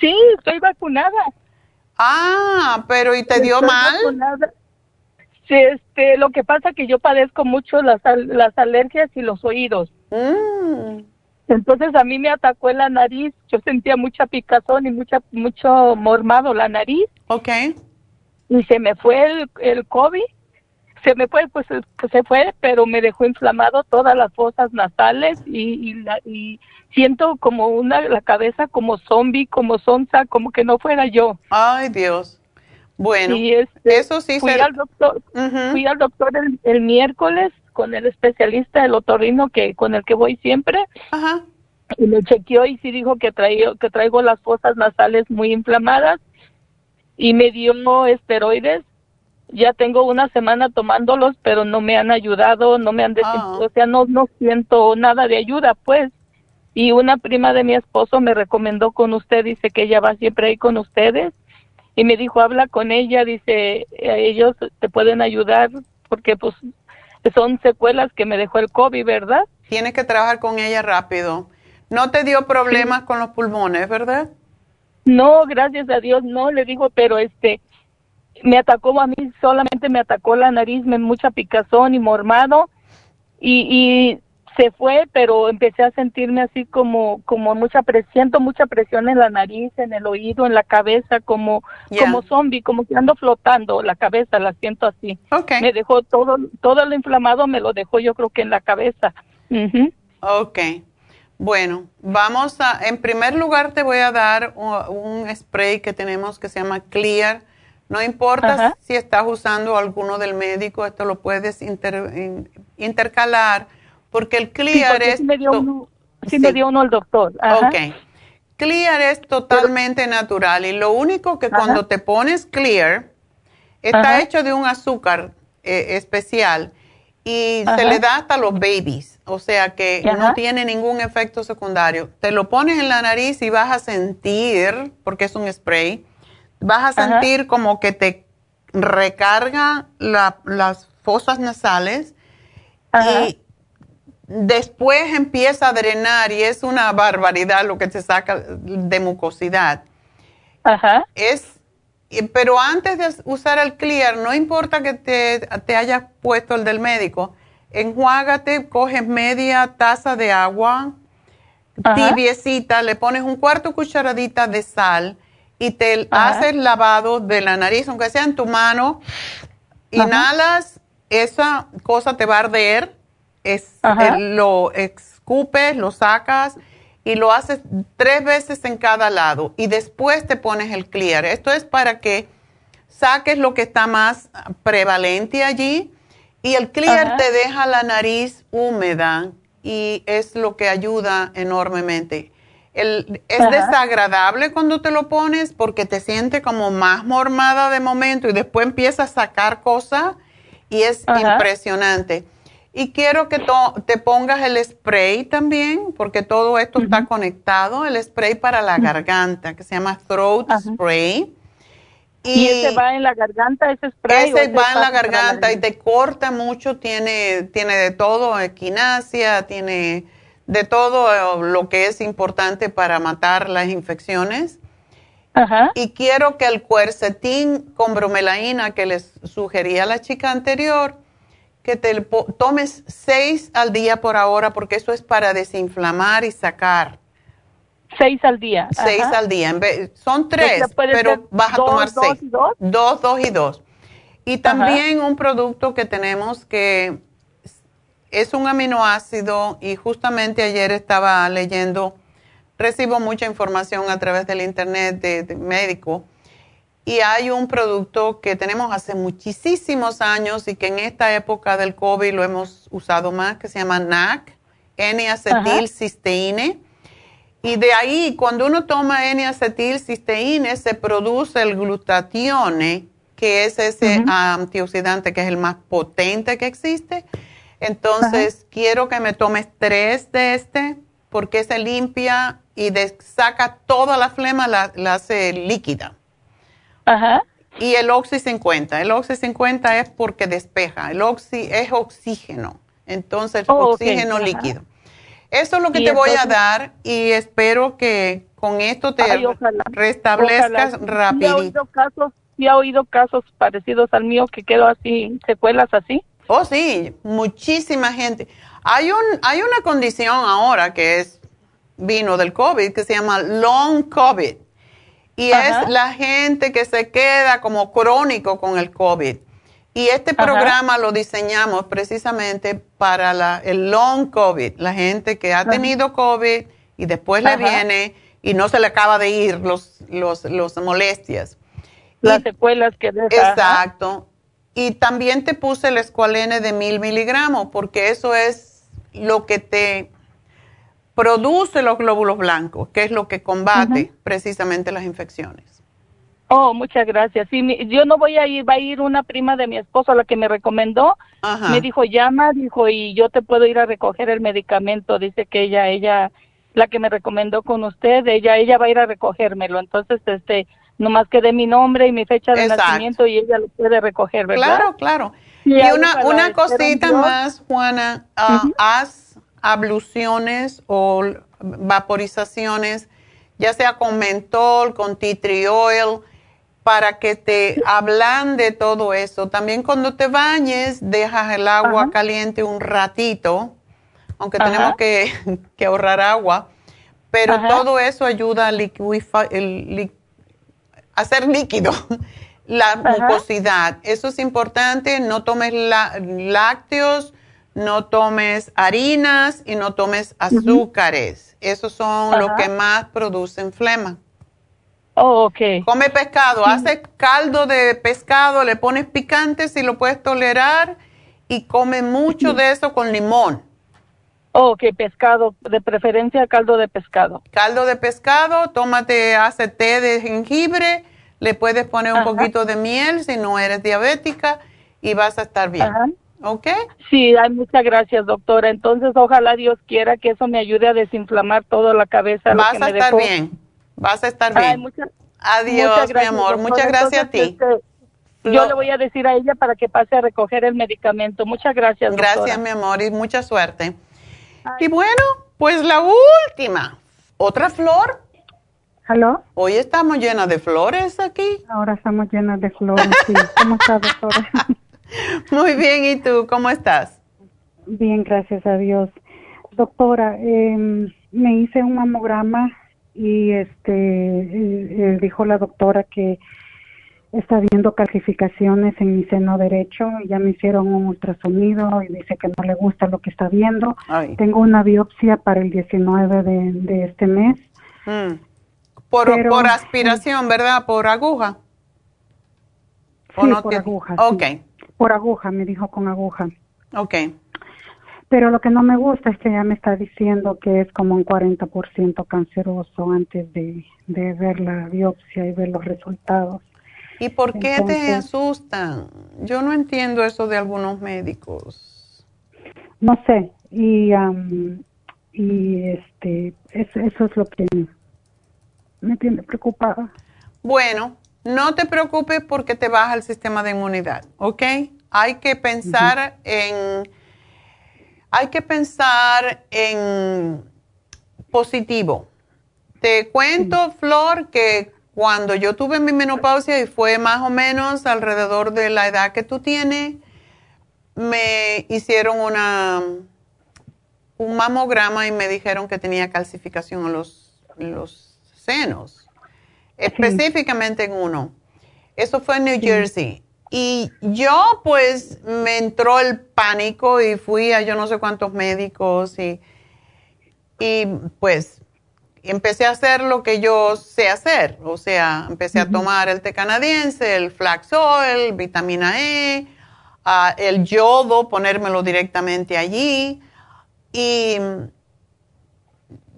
Sí, estoy vacunada. Ah, pero ¿y te dio mal? Sí, este, lo que pasa que yo padezco mucho las, las alergias y los oídos. Mm. Entonces a mí me atacó en la nariz, yo sentía mucha picazón y mucha, mucho mormado la nariz. Ok. Y se me fue el, el COVID, se me fue, pues se fue, pero me dejó inflamado todas las fosas nasales y, y, la, y siento como una la cabeza como zombie, como sonsa, como que no fuera yo. Ay, Dios. Bueno, este, eso sí fui al doctor, fui al doctor el, miércoles con el especialista el otorrino que con el que voy siempre. Ajá. Y me chequeó y sí dijo que traigo que traigo las fosas nasales muy inflamadas y me dio esteroides. Ya tengo una semana tomándolos, pero no me han ayudado, no me han Ah. o sea, no no siento nada de ayuda, pues y una prima de mi esposo me recomendó con usted, dice que ella va siempre ahí con ustedes y me dijo, habla con ella, dice, ellos te pueden ayudar porque pues son secuelas que me dejó el COVID, ¿verdad? Tienes que trabajar con ella rápido. ¿No te dio problemas con los pulmones, verdad? No, gracias a Dios, no, le digo, pero este, me atacó a mí, solamente me atacó la nariz, me mucha picazón y mormado y, y se fue, pero empecé a sentirme así como, como mucha presión, siento mucha presión en la nariz, en el oído, en la cabeza, como, como zombie, como que ando flotando la cabeza, la siento así. Okay. Me dejó todo, todo lo inflamado, me lo dejó yo creo que en la cabeza. Ujú. Ok. Bueno, vamos a, en primer lugar te voy a dar un, un spray que tenemos que se llama Clear. No importa Ajá. si estás usando alguno del médico, esto lo puedes inter- in- intercalar, porque el Sí, Clear porque es... sí me dio uno, sí me dio uno el doctor. Ajá. Ok. Clear es totalmente natural y lo único que cuando te pones Clear está hecho de un azúcar eh, especial y se le da hasta los babies, o sea que no tiene ningún efecto secundario. Te lo pones en la nariz y vas a sentir, porque es un spray, vas a Ajá. sentir como que te recarga la- las fosas nasales y después empieza a drenar y es una barbaridad lo que te saca de mucosidad. Ajá. Es, pero antes de usar el clear, no importa que te, te hayas puesto el del médico, enjuágate, coges media taza de agua Ajá. tibiecita, le pones un cuarto cucharadita de sal y te Ajá. haces lavado de la nariz, aunque sea en tu mano, inhalas, esa cosa te va a arder es, eh, lo escupes, lo sacas y lo haces tres veces en cada lado y después te pones el clear. Esto es para que saques lo que está más prevalente allí y el clear te deja la nariz húmeda y es lo que ayuda enormemente. El, es desagradable cuando te lo pones porque te sientes como más mormada de momento y después empiezas a sacar cosas y es impresionante. Y quiero que te pongas el spray también, porque todo esto está conectado, el spray para la garganta, que se llama Throat Spray. Y, ese va en la garganta, ese spray? Ese va en la garganta y te corta mucho, tiene, tiene de todo, equinacia, tiene de todo lo que es importante para matar las infecciones. Ajá. Y quiero que el cuercetín con bromelaína que les sugería la chica anterior, que te tomes seis al día por ahora, porque eso es para desinflamar y sacar. Seis al día. Seis al día. Son tres, pero vas a tomar seis. Dos, dos, dos y dos. Y también un producto que tenemos que es un aminoácido y justamente ayer estaba leyendo, recibo mucha información a través del internet de médico y hay un producto que tenemos hace muchísimos años y que en esta época del COVID lo hemos usado más, que se llama NAC, N-acetilcisteína. Y de ahí, cuando uno toma N-acetilcisteína, se produce el glutatione, que es ese antioxidante que es el más potente que existe. Entonces, quiero que me tomes tres de este, porque se limpia y saca toda la flema, la hace líquida. Ajá. Y el Oxy 50. El Oxy 50 es porque despeja. El Oxy es oxígeno. Entonces, oh, oxígeno líquido. Eso es lo que te voy a dar y espero que con esto te restablezcas rápido. ¿Y ha oído casos, ha oído casos parecidos al mío que quedó así, secuelas así? Oh, sí, muchísima gente. Hay, un, hay una condición ahora que es vino del COVID que se llama long COVID. Y es la gente que se queda como crónico con el COVID. Y este programa lo diseñamos precisamente para la, el long COVID, la gente que ha tenido COVID y después le viene y no se le acaba de ir los, los, los molestias. Las secuelas que deja. Exacto. Y también te puse el escualene de mil miligramos porque eso es lo que te produce los glóbulos blancos, que es lo que combate precisamente las infecciones. Oh, muchas gracias. Sí, yo no voy a ir, va a ir una prima de mi esposo, la que me recomendó. Me dijo, llama, dijo, y yo te puedo ir a recoger el medicamento. Dice que ella, ella, la que me recomendó con usted, ella, ella va a ir a recogérmelo. Entonces, este, nomás que dé mi nombre y mi fecha de nacimiento y ella lo puede recoger, ¿verdad? Claro, claro. Y, una, una cosita más, Juana, uh, haz abluciones o vaporizaciones, ya sea con mentol, con tea tree oil, para que te ablande todo eso. También cuando te bañes, dejas el agua caliente un ratito, aunque tenemos que, ahorrar agua, pero todo eso ayuda a, hacer líquido la mucosidad. Eso es importante, no tomes lácteos, no tomes harinas y no tomes azúcares. Esos son los que más producen flema. Oh, ok. Come pescado, hace caldo de pescado, le pones picante si lo puedes tolerar y come mucho de eso con limón. Oh, ok, pescado, de preferencia caldo de pescado. Caldo de pescado, tómate, hace té de jengibre, le puedes poner un poquito de miel si no eres diabética y vas a estar bien. ¿Ok? Sí, muchas gracias, doctora. Entonces, ojalá Dios quiera que eso me ayude a desinflamar toda la cabeza. Vas a estar bien, vas a estar bien. Adiós, mi amor. muchas gracias a ti. Este, yo le voy a decir a ella para que pase a recoger el medicamento. Muchas gracias, doctora. Gracias, mi amor, y mucha suerte. Y bueno, pues la última. ¿Otra flor? ¿Aló? Hoy estamos llenas de flores aquí. Ahora estamos llenas de flores, sí. ¿Cómo está, doctora? Muy bien, ¿y tú cómo estás? Bien, gracias a Dios. Doctora, em, me hice un mamograma y este eh, eh, dijo la doctora que está viendo calcificaciones en mi seno derecho. Ya me hicieron un ultrasonido y dice que no le gusta lo que está viendo. Tengo una biopsia para el 19 de, de este mes. Mm. Por, por aspiración, ¿verdad? Por aguja. Sí, por aguja. Ok. Por aguja, me dijo con aguja. Ok. Pero lo que no me gusta es que ya me está diciendo que es como un 40% canceroso antes de, ver la biopsia y ver los resultados. ¿Y por qué te asustan? Yo no entiendo eso de algunos médicos. No sé, y, y este, eso, eso es lo que me tiene preocupada. Bueno, no te preocupes porque te baja el sistema de inmunidad, ¿ok? Hay que pensar en hay que pensar en positivo. Te cuento, Flor, que cuando yo tuve mi menopausia y fue más o menos alrededor de la edad que tú tienes, me hicieron una un mamograma y me dijeron que tenía calcificación en los, los senos, específicamente en uno. Eso fue en New Jersey. Y yo pues me entró el pánico y fui a yo no sé cuántos médicos y, y pues empecé a hacer lo que yo sé hacer. O sea, empecé a tomar el té canadiense, el flax oil, vitamina E, ah, el yodo, ponérmelo directamente allí. Y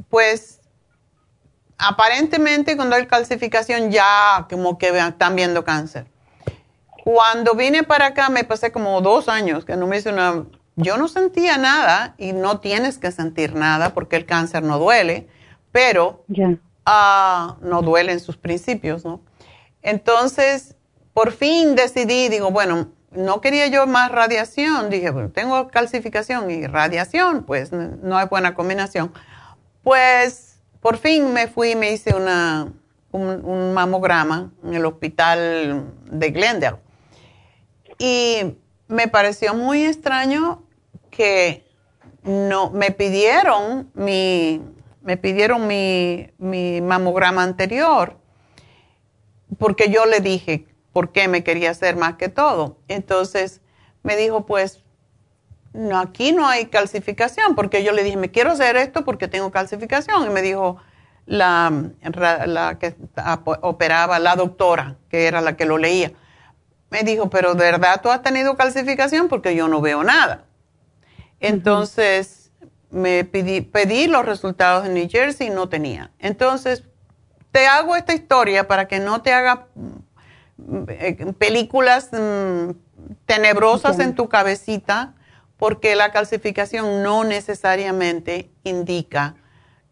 pues aparentemente cuando hay calcificación ya como que están viendo cáncer. Cuando vine para acá me pasé como dos años que no me hice una... Yo no sentía nada y no tienes que sentir nada porque el cáncer no duele, pero ah, no duele en sus principios, ¿no? Entonces, por fin decidí, digo, bueno, no quería yo más radiación, dije, bueno, tengo calcificación y radiación, pues no hay buena combinación. Pues por fin me fui y me hice una, un mamograma en el hospital de Glendale. Y me pareció muy extraño que no me pidieron mi me pidieron mi, mi mamograma anterior porque yo le dije por qué me quería hacer más que todo. Entonces me dijo, pues no, aquí no hay calcificación, porque yo le dije, me quiero hacer esto porque tengo calcificación. Y me dijo la, la que operaba, la doctora, que era la que lo leía me dijo, pero ¿de verdad tú has tenido calcificación? Porque yo no veo nada. Entonces, me pedí, pedí los resultados en New Jersey y no tenía. Entonces, te hago esta historia para que no te haga mm, eh, películas mm, tenebrosas en tu cabecita, porque la calcificación no necesariamente indica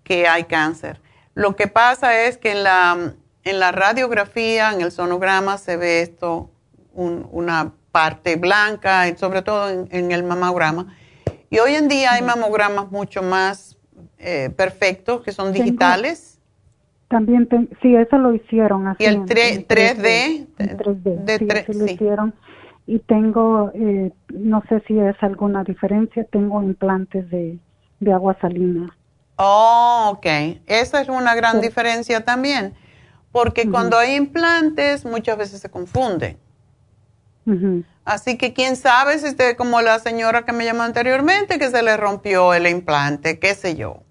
que hay cáncer. Lo que pasa es que en la, en la radiografía, en el sonograma, se ve esto una parte blanca, sobre todo en, el mamograma. Y hoy en día hay mamogramas mucho más eh, perfectos, que son digitales. También, sí, eso lo hicieron. Así y el 3, d 3D. sí, lo hicieron. Y tengo, eh, no sé si es alguna diferencia, tengo implantes de, agua salina. Oh, ok. Esa es una gran diferencia también, porque cuando hay implantes muchas veces se confunden. Así que quién sabe si usted, como la señora que me llamó anteriormente, que se le rompió el implante, qué sé yo.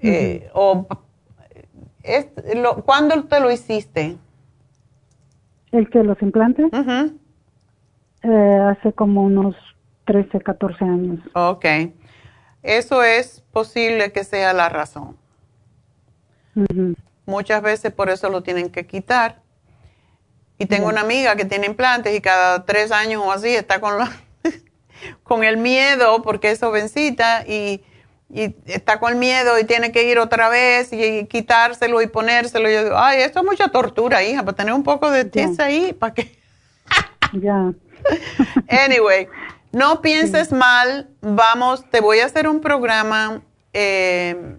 Eh, o, ¿Cuándo te lo hiciste? ¿El que los implantes? Eh, hace como unos 13, 14 años. Ok. Eso es posible que sea la razón. Muchas veces por eso lo tienen que quitar y tengo una amiga que tiene implantes y cada tres años o así está con, con el miedo porque es jovencita y, y, está con el miedo y tiene que ir otra vez y, quitárselo y ponérselo. Y yo digo, ay, esto es mucha tortura, hija, para tener un poco de tiza ahí, para que... ya. Anyway, no pienses mal, vamos, te voy a hacer un programa eh,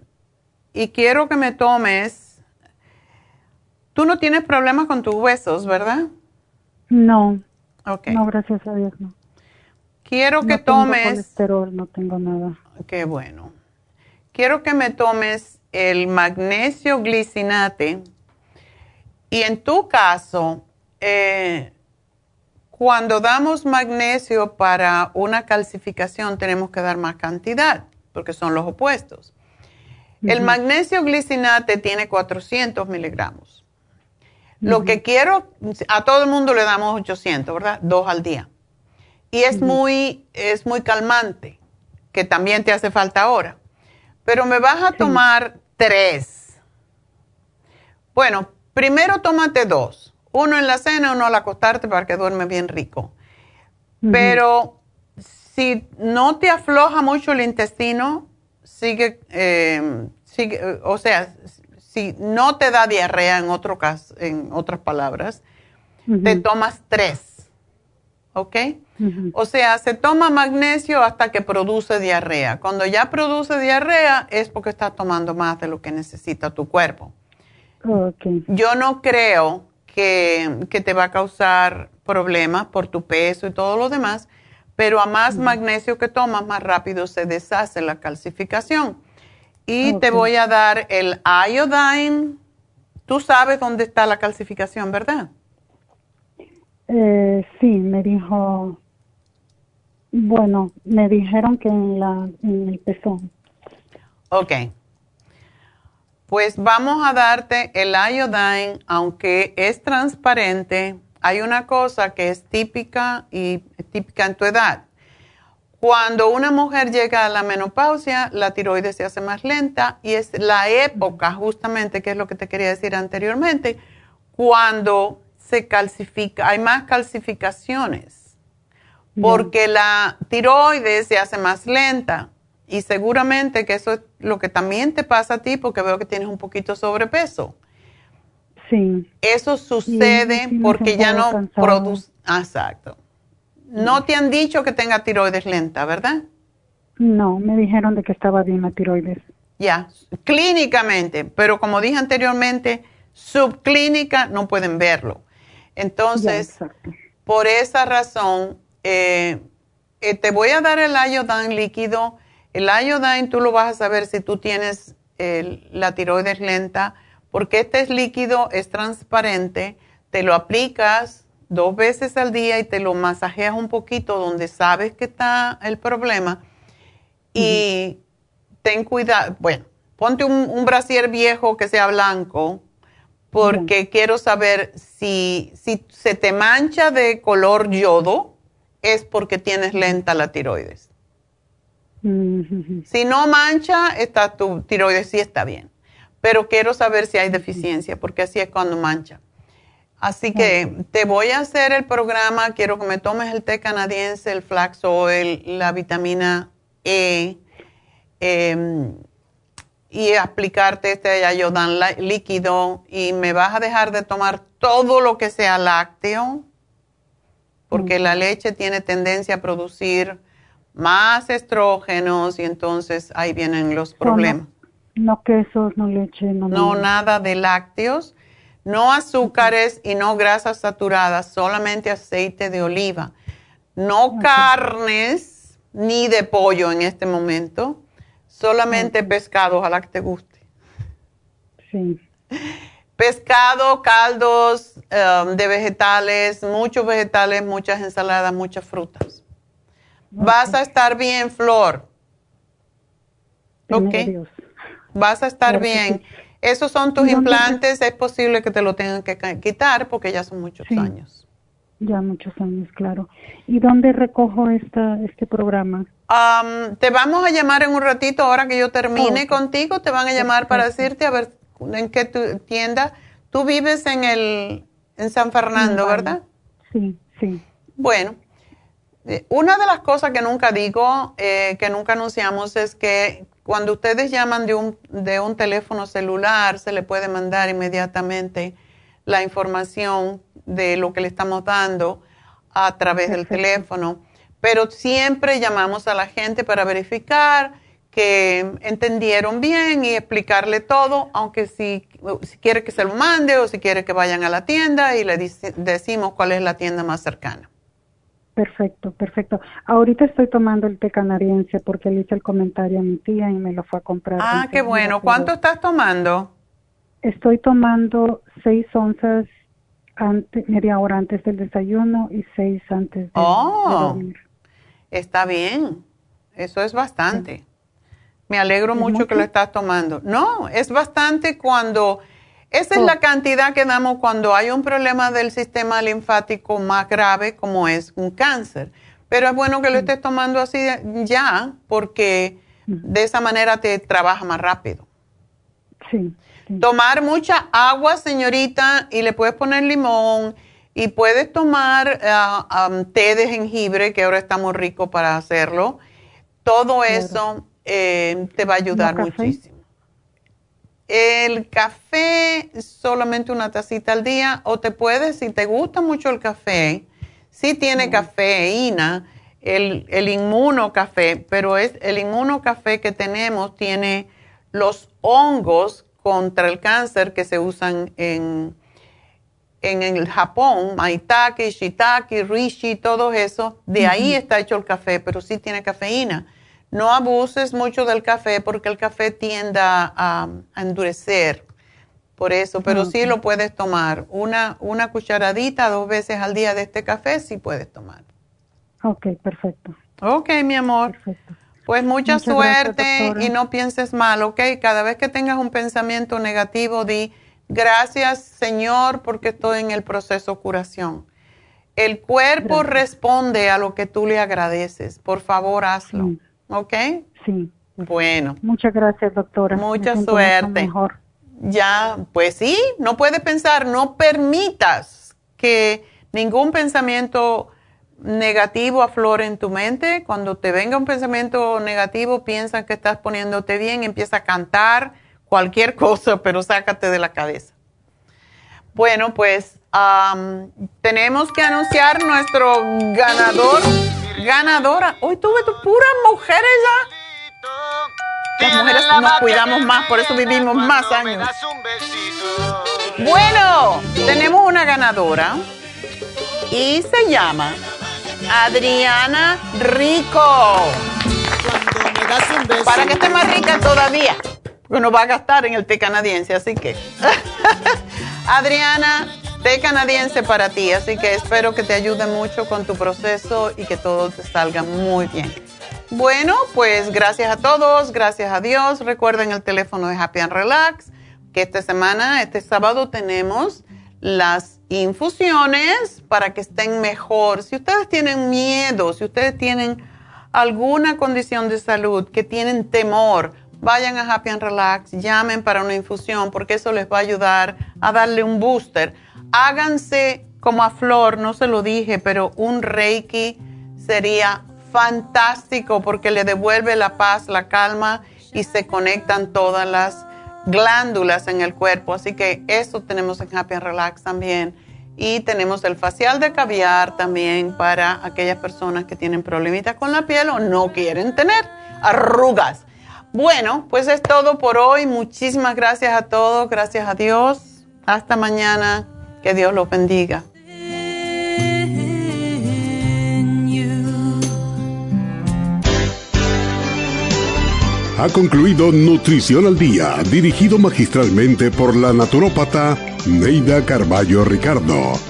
y quiero que me tomes Tú no tienes problemas con tus huesos, ¿verdad? No. Okay. No, gracias a Dios, no. Quiero que no tomes. Tengo colesterol, no tengo nada. Qué bueno. Quiero que me tomes el magnesio glicinate y en tu caso, eh, cuando damos magnesio para una calcificación tenemos que dar más cantidad, porque son los opuestos. El magnesio glicinate tiene 400 miligramos. Lo que quiero, a todo el mundo le damos 800, ¿verdad? Dos al día. Y es, muy, es muy calmante, que también te hace falta ahora. Pero me vas a tomar tres. Bueno, primero tómate dos uno en la cena, uno al acostarte para que duerme bien rico. Pero si no te afloja mucho el intestino, sigue, eh, sigue, o sea, si no te da diarrea en, otro caso, en otras palabras, te tomas tres, ¿ok? O sea, se toma magnesio hasta que produce diarrea. Cuando ya produce diarrea es porque estás tomando más de lo que necesita tu cuerpo. Yo no creo que, te va a causar problemas por tu peso y todo lo demás, pero a más magnesio que tomas, más rápido se deshace la calcificación. Y te voy a dar el iodine. Tú sabes dónde está la calcificación, ¿verdad? Eh, sí, me dijo, bueno, me dijeron que en, la, en el pezón. Ok. Pues vamos a darte el iodine, aunque es transparente. Hay una cosa que es típica y típica en tu edad. Cuando una mujer llega a la menopausia, la tiroides se hace más lenta y es la época, justamente, que es lo que te quería decir anteriormente, cuando se calcifica, hay más calcificaciones, porque la tiroides se hace más lenta y seguramente que eso es lo que también te pasa a ti porque veo que tienes un poquito sobrepeso. Sí. Eso sucede porque ya no produce... Exacto. No te han dicho que tenga tiroides lenta, ¿verdad? No, me dijeron de que estaba bien la tiroides. Ya, clínicamente, pero como dije anteriormente, subclínica no pueden verlo. Entonces, por esa razón, eh, eh, te voy a dar el iodine líquido el iodine tú lo vas a saber si tú tienes la tiroides lenta, porque este es líquido, es transparente, te lo aplicas dos veces al día y te lo masajeas un poquito donde sabes que está el problema. Y ten cuidado, bueno, ponte un, brasier viejo que sea blanco, porque quiero saber si, si se te mancha de color yodo, es porque tienes lenta la tiroides. Si no mancha, está tu tiroides sí está bien. Pero quiero saber si hay deficiencia, porque así es cuando mancha. Así que te voy a hacer el programa, quiero que me tomes el té canadiense, el flax oil, la vitamina E em, y aplicarte este ayudan líquido y me vas a dejar de tomar todo lo que sea lácteo, porque la leche tiene tendencia a producir más estrógenos y entonces ahí vienen los problemas. No, quesos, no leche, no. No, nada de lácteos, no azúcares y no grasas saturadas, solamente aceite de oliva. No carnes ni de pollo en este momento, solamente pescado, ojalá que te guste. Sí. Pescado, caldos um, de vegetales, muchos vegetales, muchas ensaladas, muchas frutas. Vas a estar bien, Flor. Ok. Vas a estar bien. Esos son tus implantes. Es posible que te lo tengan que quitar porque ya son muchos años. Ya muchos años, claro. ¿Y dónde recojo esta, este programa? te vamos a llamar en un ratito, ahora que yo termine contigo, te van a llamar para decirte a ver en qué tu tienda. Tú vives en el en San Fernando, ¿verdad? Sí, sí. Bueno, una de las cosas que nunca digo, eh, que nunca anunciamos, es que cuando ustedes llaman de un, de un teléfono celular, se le puede mandar inmediatamente la información de lo que le estamos dando a través del teléfono. Pero siempre llamamos a la gente para verificar que entendieron bien y explicarle todo, aunque si, si quiere que se lo mande o si quiere que vayan a la tienda y le decimos cuál es la tienda más cercana. Perfecto, perfecto. Ahorita estoy tomando el té canadiense porque le hice el comentario a mi tía y me lo fue a comprar. Ah, qué bueno. ¿Cuánto estás tomando? Estoy tomando seis onzas antes, media hora antes del desayuno y seis antes de, oh, Está bien, eso es bastante. Me alegro mucho, que lo estás tomando. No, es bastante cuando, esa es la cantidad que damos cuando hay un problema del sistema linfático más grave como es un cáncer. Pero es bueno que lo estés tomando así ya porque de esa manera te trabaja más rápido. Sí. Tomar mucha agua, señorita, y le puedes poner limón y puedes tomar uh, té de jengibre, que ahora está muy rico para hacerlo. Todo eso eh, te va a ayudar muchísimo. El café, solamente una tacita al día, o te puedes, si te gusta mucho el café, sí tiene cafeína, el, el inmunocafé, pero es el inmunocafé que tenemos tiene los hongos contra el cáncer que se usan en, en el Japón, maitake, shiitake, rishi, todo eso, de ahí está hecho el café, pero sí tiene cafeína. No abuses mucho del café porque el café tiende a, endurecer, por eso, pero sí lo puedes tomar. Una, una cucharadita dos veces al día de este café sí puedes tomar. Ok, perfecto. Ok, mi amor. Perfecto. Pues mucha suerte y no pienses mal, ¿ok? Cada vez que tengas un pensamiento negativo, di gracias Señor porque estoy en el proceso curación. El cuerpo responde a lo que tú le agradeces. Por favor, hazlo, ¿ok? Sí. Bueno. Muchas gracias, doctora. Mucha suerte. Mejor. Ya, pues sí, no puedes pensar, no permitas que ningún pensamiento negativo aflora en tu mente, cuando te venga un pensamiento negativo, piensa que estás poniéndote bien, empieza a cantar cualquier cosa, pero sácate de la cabeza. Bueno, pues tenemos que anunciar nuestro ganador, ganadora. Hoy tuve tu puras mujeres ya. Las mujeres nos cuidamos más, por eso vivimos más años. Bueno, tenemos una ganadora y se llama Adriana Rico. Para que esté más rica todavía, porque nos va a gastar en el té canadiense, así que. Adriana, té canadiense para ti, así que espero que te ayude mucho con tu proceso y que todo te salga muy bien. Bueno, pues gracias a todos, gracias a Dios. Recuerden el teléfono de Happy and Relax, que esta semana, este sábado, tenemos las infusiones para que estén mejor. Si ustedes tienen miedo, si ustedes tienen alguna condición de salud, que tienen temor, vayan a Happy and Relax, llamen para una infusión porque eso les va a ayudar a darle un booster. Háganse como a Flor, no se lo dije, pero un Reiki sería fantástico porque le devuelve la paz, la calma y se conectan todas las glándulas en el cuerpo. Así que eso tenemos en Happy and Relax también. Y tenemos el facial de caviar también para aquellas personas que tienen problemitas con la piel o no quieren tener arrugas. Bueno, pues es todo por hoy. Muchísimas gracias a todos. Gracias a Dios. Hasta mañana. Que Dios los bendiga. Ha concluido Nutrición al Día, dirigido magistralmente por la naturópata Neida Carballo Ricardo.